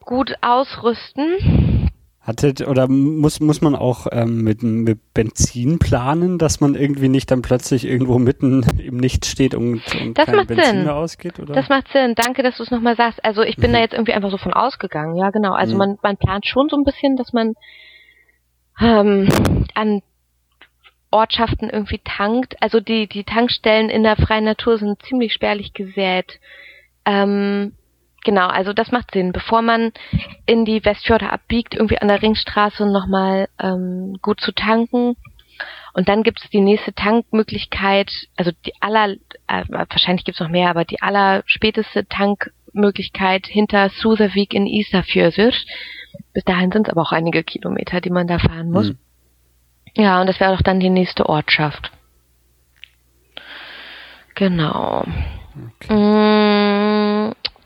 gut ausrüsten. Hattet oder muss muss man auch ähm, mit, mit Benzin planen, dass man irgendwie nicht dann plötzlich irgendwo mitten im Nichts steht und, und das kein macht Benzin Sinn. mehr ausgeht? Oder? Das macht Sinn. Danke, dass du es nochmal sagst. Also ich bin mhm. da jetzt irgendwie einfach so von ausgegangen. Ja, genau. Also mhm. man man plant schon so ein bisschen, dass man ähm, an Ortschaften irgendwie tankt. Also die die Tankstellen in der freien Natur sind ziemlich spärlich gesät. Ähm, Genau, also das macht Sinn. Bevor man in die Westfjorde abbiegt, irgendwie an der Ringstraße nochmal ähm, gut zu tanken. Und dann gibt es die nächste Tankmöglichkeit, also die aller, äh, wahrscheinlich gibt es noch mehr, aber die aller späteste Tankmöglichkeit hinter Susavik in Isafjörður. Bis dahin sind es aber auch einige Kilometer, die man da fahren muss. Mhm. Ja, und das wäre doch dann die nächste Ortschaft. Genau. Okay. Mmh,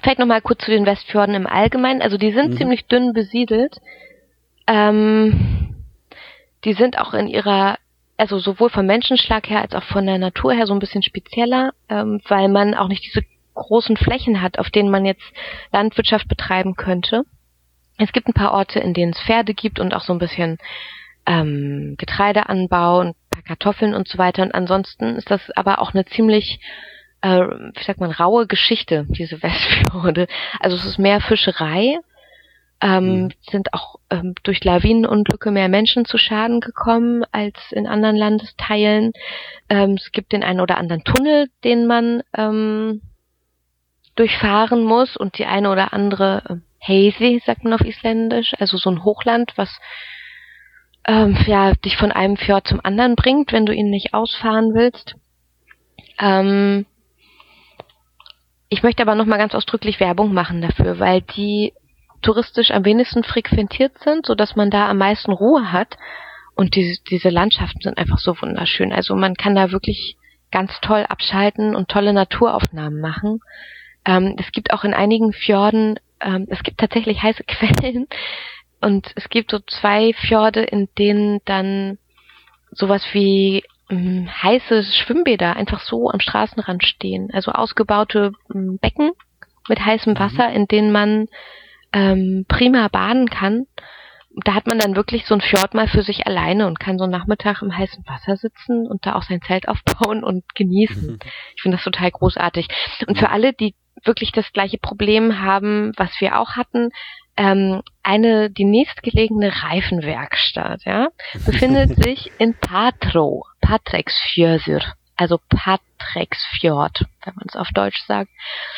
Vielleicht nochmal kurz zu den Westfjorden im Allgemeinen. Also die sind mhm. ziemlich dünn besiedelt. Ähm, die sind auch in ihrer, also sowohl vom Menschenschlag her als auch von der Natur her so ein bisschen spezieller, ähm, weil man auch nicht diese großen Flächen hat, auf denen man jetzt Landwirtschaft betreiben könnte. Es gibt ein paar Orte, in denen es Pferde gibt und auch so ein bisschen ähm, Getreideanbau und ein paar Kartoffeln und so weiter. Und ansonsten ist das aber auch eine ziemlich äh, wie sagt man, raue Geschichte, diese Westfjorde. Also es ist mehr Fischerei, ähm, mhm. sind auch ähm, durch Lawinenunglücke mehr Menschen zu Schaden gekommen als in anderen Landesteilen. Ähm, es gibt den einen oder anderen Tunnel, den man ähm, durchfahren muss und die eine oder andere äh, Hazy, sagt man auf Isländisch, also so ein Hochland, was ähm, ja dich von einem Fjord zum anderen bringt, wenn du ihn nicht ausfahren willst. Ähm, ich möchte aber nochmal ganz ausdrücklich Werbung machen dafür, weil die touristisch am wenigsten frequentiert sind, so dass man da am meisten Ruhe hat. Und die, diese Landschaften sind einfach so wunderschön. Also man kann da wirklich ganz toll abschalten und tolle Naturaufnahmen machen. Ähm, es gibt auch in einigen Fjorden, ähm, es gibt tatsächlich heiße Quellen und es gibt so zwei Fjorde, in denen dann sowas wie heiße Schwimmbäder einfach so am Straßenrand stehen. Also ausgebaute ähm, Becken mit heißem mhm. Wasser, in denen man ähm, prima baden kann. Da hat man dann wirklich so ein Fjord mal für sich alleine und kann so einen Nachmittag im heißen Wasser sitzen und da auch sein Zelt aufbauen und genießen. Ich finde das total großartig. Und für alle, die wirklich das gleiche Problem haben, was wir auch hatten, ähm, eine die nächstgelegene Reifenwerkstatt, ja, befindet sich in Patro, Patreksfjörður, also Patreksfjord, wenn man es auf Deutsch sagt.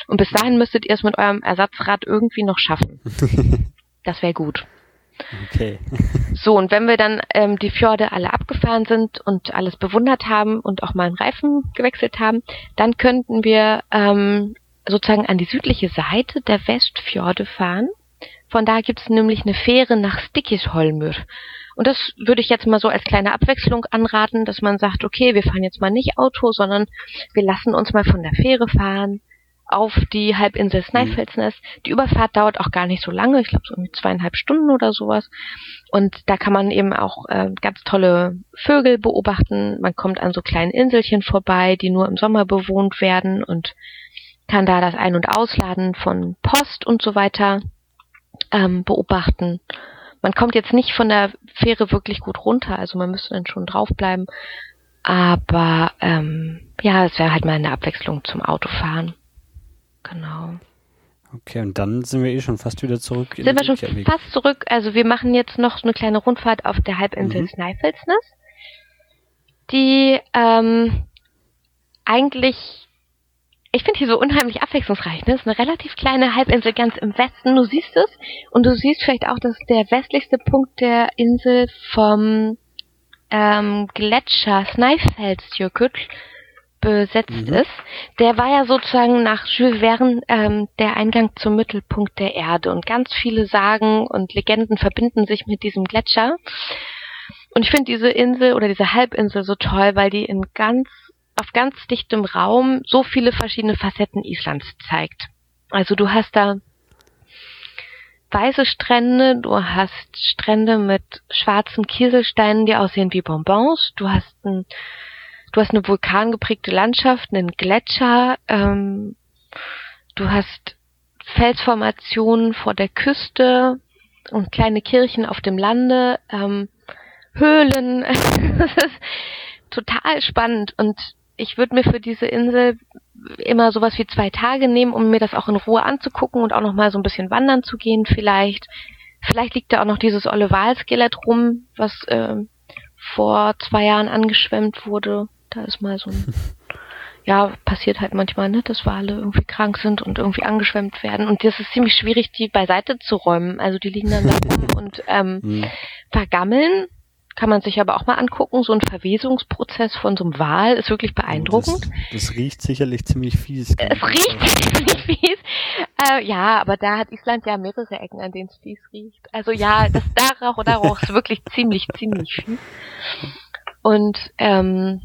Und bis dahin müsstet ihr es mit eurem Ersatzrad irgendwie noch schaffen. Das wäre gut. Okay. so, und wenn wir dann ähm, die Fjorde alle abgefahren sind und alles bewundert haben und auch mal einen Reifen gewechselt haben, dann könnten wir ähm, sozusagen an die südliche Seite der Westfjorde fahren von da gibt's nämlich eine Fähre nach Stickisholmur. Und das würde ich jetzt mal so als kleine Abwechslung anraten, dass man sagt, okay, wir fahren jetzt mal nicht Auto, sondern wir lassen uns mal von der Fähre fahren auf die Halbinsel mhm. Snæfellsnes. Die Überfahrt dauert auch gar nicht so lange, ich glaube so um zweieinhalb Stunden oder sowas. Und da kann man eben auch äh, ganz tolle Vögel beobachten. Man kommt an so kleinen Inselchen vorbei, die nur im Sommer bewohnt werden und kann da das Ein- und Ausladen von Post und so weiter ähm, beobachten. Man kommt jetzt nicht von der Fähre wirklich gut runter, also man müsste dann schon draufbleiben. Aber ähm, ja, es wäre halt mal eine Abwechslung zum Autofahren. Genau. Okay, und dann sind wir eh schon fast wieder zurück. Sind wir schon fast zurück. Also wir machen jetzt noch eine kleine Rundfahrt auf der Halbinsel mhm. Snæfellsnes, die ähm, eigentlich ich finde hier so unheimlich abwechslungsreich. Ne? Es ist eine relativ kleine Halbinsel ganz im Westen. Du siehst es und du siehst vielleicht auch, dass der westlichste Punkt der Insel vom ähm, Gletscher Snæfellsjökull besetzt mhm. ist. Der war ja sozusagen nach Jules Verne ähm, der Eingang zum Mittelpunkt der Erde und ganz viele Sagen und Legenden verbinden sich mit diesem Gletscher. Und ich finde diese Insel oder diese Halbinsel so toll, weil die in ganz auf ganz dichtem Raum so viele verschiedene Facetten Islands zeigt. Also du hast da weiße Strände, du hast Strände mit schwarzen Kieselsteinen, die aussehen wie Bonbons, du hast ein, du hast eine vulkangeprägte Landschaft, einen Gletscher, ähm, du hast Felsformationen vor der Küste und kleine Kirchen auf dem Lande, ähm, Höhlen. das ist total spannend und ich würde mir für diese Insel immer sowas wie zwei Tage nehmen, um mir das auch in Ruhe anzugucken und auch noch mal so ein bisschen wandern zu gehen vielleicht. Vielleicht liegt da auch noch dieses Olle Walskelett rum, was äh, vor zwei Jahren angeschwemmt wurde. Da ist mal so ein, ja, passiert halt manchmal, ne, dass Wale irgendwie krank sind und irgendwie angeschwemmt werden. Und das ist ziemlich schwierig, die beiseite zu räumen. Also die liegen dann da rum und ähm, mhm. vergammeln kann man sich aber auch mal angucken. So ein Verwesungsprozess von so einem Wal ist wirklich beeindruckend. Das, das riecht sicherlich ziemlich fies. Es riecht ziemlich fies. Äh, ja, aber da hat Island ja mehrere Ecken, an denen es fies riecht. Also ja, das darauf oder darauf ist wirklich ziemlich, ziemlich fies. Und ähm,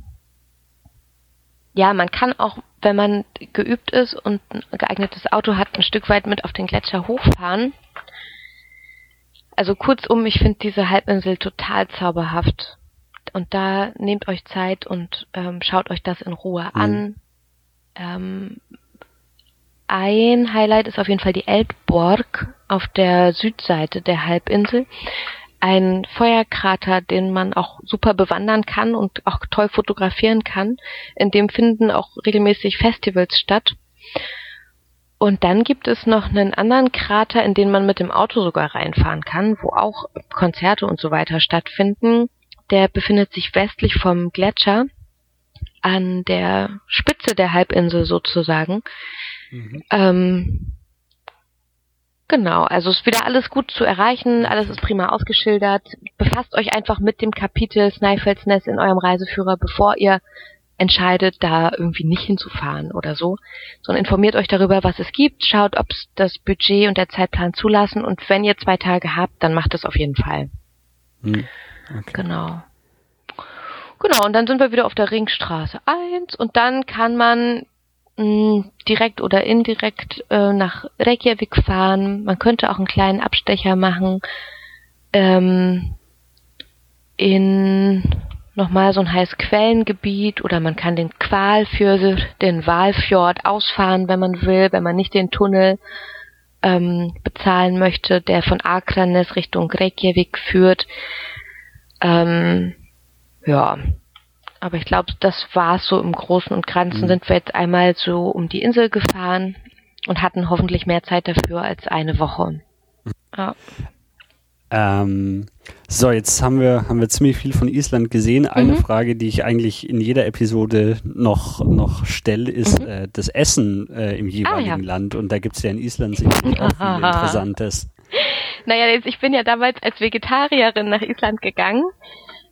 ja, man kann auch, wenn man geübt ist und ein geeignetes Auto hat, ein Stück weit mit auf den Gletscher hochfahren also kurzum, ich finde diese Halbinsel total zauberhaft. Und da nehmt euch Zeit und ähm, schaut euch das in Ruhe mhm. an. Ähm, ein Highlight ist auf jeden Fall die Eldborg auf der Südseite der Halbinsel. Ein Feuerkrater, den man auch super bewandern kann und auch toll fotografieren kann. In dem finden auch regelmäßig Festivals statt. Und dann gibt es noch einen anderen Krater, in den man mit dem Auto sogar reinfahren kann, wo auch Konzerte und so weiter stattfinden. Der befindet sich westlich vom Gletscher an der Spitze der Halbinsel sozusagen. Mhm. Ähm, genau, also ist wieder alles gut zu erreichen, alles ist prima ausgeschildert. Befasst euch einfach mit dem Kapitel Snæfellsnes in eurem Reiseführer, bevor ihr entscheidet, da irgendwie nicht hinzufahren oder so, sondern informiert euch darüber, was es gibt, schaut, ob das Budget und der Zeitplan zulassen und wenn ihr zwei Tage habt, dann macht es auf jeden Fall. Hm. Okay. Genau. Genau, und dann sind wir wieder auf der Ringstraße 1 und dann kann man mh, hm, direkt oder indirekt äh, nach Reykjavik fahren. Man könnte auch einen kleinen Abstecher machen ähm, in nochmal so ein heißes Quellengebiet oder man kann den Qual für den Walfjord ausfahren, wenn man will, wenn man nicht den Tunnel ähm, bezahlen möchte, der von Akranes Richtung Reykjavik führt. Ähm, ja, aber ich glaube, das war's so im Großen und Ganzen. Mhm. Sind wir jetzt einmal so um die Insel gefahren und hatten hoffentlich mehr Zeit dafür als eine Woche. Ja. Ähm, so, jetzt haben wir, haben wir ziemlich viel von Island gesehen. Eine mhm. Frage, die ich eigentlich in jeder Episode noch, noch stelle, ist mhm. äh, das Essen äh, im jeweiligen ah, ja. Land. Und da gibt es ja in Island sicherlich auch viel Interessantes. Naja, ich bin ja damals als Vegetarierin nach Island gegangen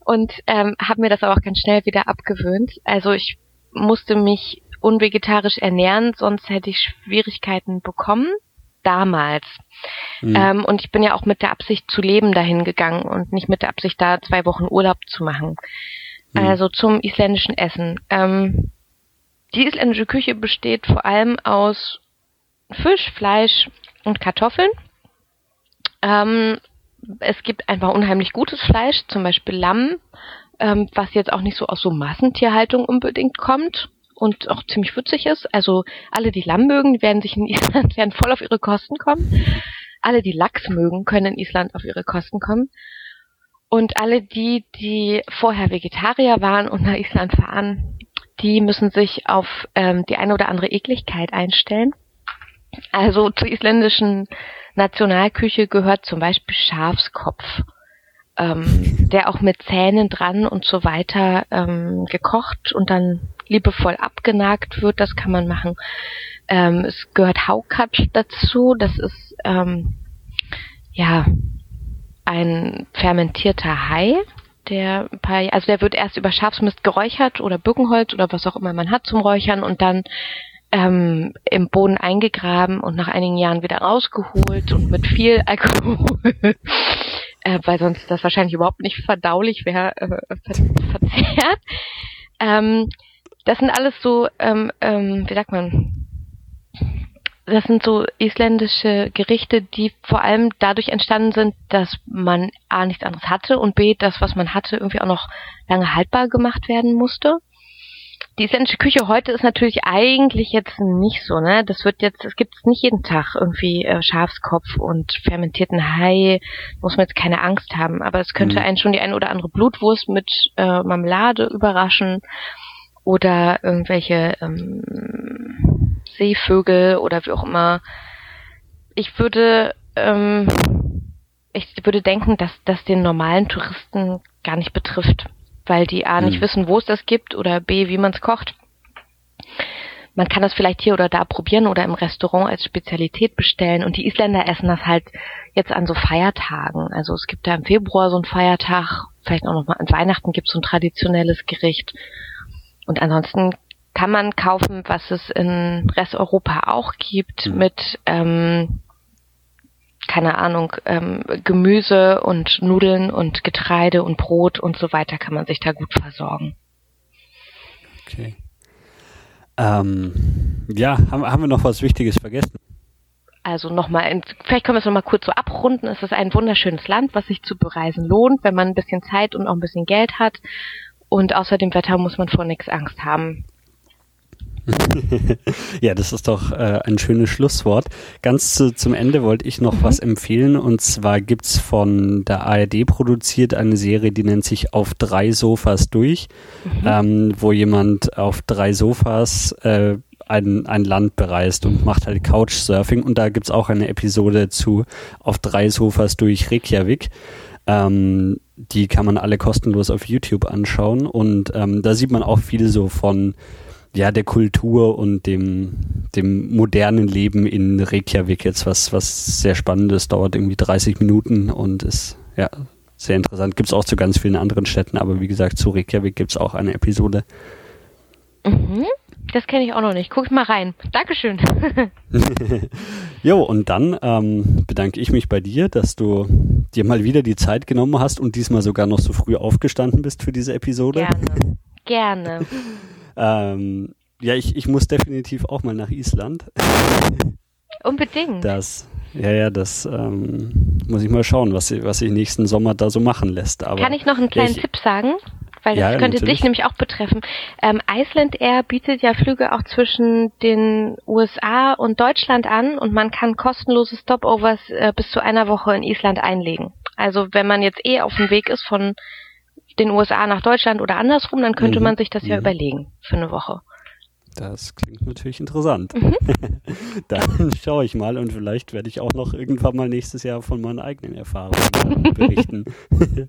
und ähm, habe mir das aber auch ganz schnell wieder abgewöhnt. Also ich musste mich unvegetarisch ernähren, sonst hätte ich Schwierigkeiten bekommen damals. Mhm. Ähm, und ich bin ja auch mit der Absicht zu leben dahin gegangen und nicht mit der Absicht da zwei Wochen Urlaub zu machen. Mhm. Also zum isländischen Essen. Ähm, die isländische Küche besteht vor allem aus Fisch, Fleisch und Kartoffeln. Ähm, es gibt einfach unheimlich gutes Fleisch, zum Beispiel Lamm, ähm, was jetzt auch nicht so aus so Massentierhaltung unbedingt kommt und auch ziemlich würzig ist. Also alle, die Lamm mögen, werden sich in Island werden voll auf ihre Kosten kommen. Alle, die Lachs mögen, können in Island auf ihre Kosten kommen. Und alle die, die vorher Vegetarier waren und nach Island fahren, die müssen sich auf ähm, die eine oder andere Ekligkeit einstellen. Also zur isländischen Nationalküche gehört zum Beispiel Schafskopf, ähm, der auch mit Zähnen dran und so weiter ähm, gekocht und dann liebevoll abgenagt wird, das kann man machen. Ähm, es gehört Haukatsch dazu, das ist ähm, ja ein fermentierter Hai, der paar, also der wird erst über Schafsmist geräuchert oder Birkenholz oder was auch immer man hat zum Räuchern und dann ähm, im Boden eingegraben und nach einigen Jahren wieder rausgeholt und mit viel Alkohol, äh, weil sonst das wahrscheinlich überhaupt nicht verdaulich wäre, äh, ver verzehrt. Ähm, das sind alles so, ähm, ähm, wie sagt man, das sind so isländische Gerichte, die vor allem dadurch entstanden sind, dass man A nichts anderes hatte und B das, was man hatte, irgendwie auch noch lange haltbar gemacht werden musste. Die isländische Küche heute ist natürlich eigentlich jetzt nicht so, ne? Das wird jetzt, es gibt nicht jeden Tag irgendwie äh, Schafskopf und fermentierten Hai, muss man jetzt keine Angst haben, aber es könnte mhm. einen schon die eine oder andere Blutwurst mit äh, Marmelade überraschen oder irgendwelche ähm, Seevögel oder wie auch immer. Ich würde, ähm, ich würde denken, dass das den normalen Touristen gar nicht betrifft, weil die A nicht hm. wissen, wo es das gibt oder B, wie man es kocht. Man kann das vielleicht hier oder da probieren oder im Restaurant als Spezialität bestellen und die Isländer essen das halt jetzt an so Feiertagen. Also es gibt da im Februar so einen Feiertag, vielleicht auch noch mal an Weihnachten gibt es so ein traditionelles Gericht und ansonsten kann man kaufen, was es in Resteuropa auch gibt, mhm. mit, ähm, keine Ahnung, ähm, Gemüse und Nudeln und Getreide und Brot und so weiter kann man sich da gut versorgen. Okay. Ähm, ja, haben, haben wir noch was Wichtiges vergessen? Also nochmal, vielleicht können wir es nochmal kurz so abrunden. Es ist ein wunderschönes Land, was sich zu bereisen lohnt, wenn man ein bisschen Zeit und auch ein bisschen Geld hat. Und außer dem Wetter muss man vor nichts Angst haben. ja, das ist doch äh, ein schönes Schlusswort. Ganz zu, zum Ende wollte ich noch mhm. was empfehlen und zwar gibt's von der ARD produziert eine Serie, die nennt sich Auf drei Sofas durch, mhm. ähm, wo jemand auf drei Sofas äh, ein, ein Land bereist und macht halt Couchsurfing und da gibt's auch eine Episode zu Auf drei Sofas durch Reykjavik. Ähm, die kann man alle kostenlos auf YouTube anschauen und ähm, da sieht man auch viel so von ja der Kultur und dem dem modernen Leben in Reykjavik jetzt was was sehr spannendes dauert irgendwie 30 Minuten und ist ja sehr interessant gibt's auch zu ganz vielen anderen Städten aber wie gesagt zu Reykjavik gibt's auch eine Episode mhm. Das kenne ich auch noch nicht. Guck mal rein. Dankeschön. jo, und dann ähm, bedanke ich mich bei dir, dass du dir mal wieder die Zeit genommen hast und diesmal sogar noch so früh aufgestanden bist für diese Episode. Gerne. Gerne. ähm, ja, ich, ich muss definitiv auch mal nach Island. Unbedingt. Das, ja, ja, das ähm, muss ich mal schauen, was, was sich nächsten Sommer da so machen lässt. Aber Kann ich noch einen kleinen ich, Tipp sagen? Weil das ja, könnte natürlich. dich nämlich auch betreffen. Ähm, Iceland Air bietet ja Flüge auch zwischen den USA und Deutschland an und man kann kostenlose Stopovers äh, bis zu einer Woche in Island einlegen. Also wenn man jetzt eh auf dem Weg ist von den USA nach Deutschland oder andersrum, dann könnte mhm. man sich das ja mhm. überlegen für eine Woche. Das klingt natürlich interessant. Mhm. Dann schaue ich mal und vielleicht werde ich auch noch irgendwann mal nächstes Jahr von meinen eigenen Erfahrungen berichten.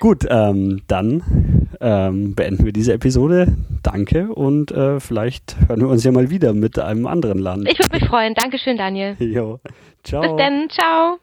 Gut, ähm, dann ähm, beenden wir diese Episode. Danke und äh, vielleicht hören wir uns ja mal wieder mit einem anderen Land. Ich würde mich freuen. Dankeschön, Daniel. Jo. Ciao. Bis dann. Ciao.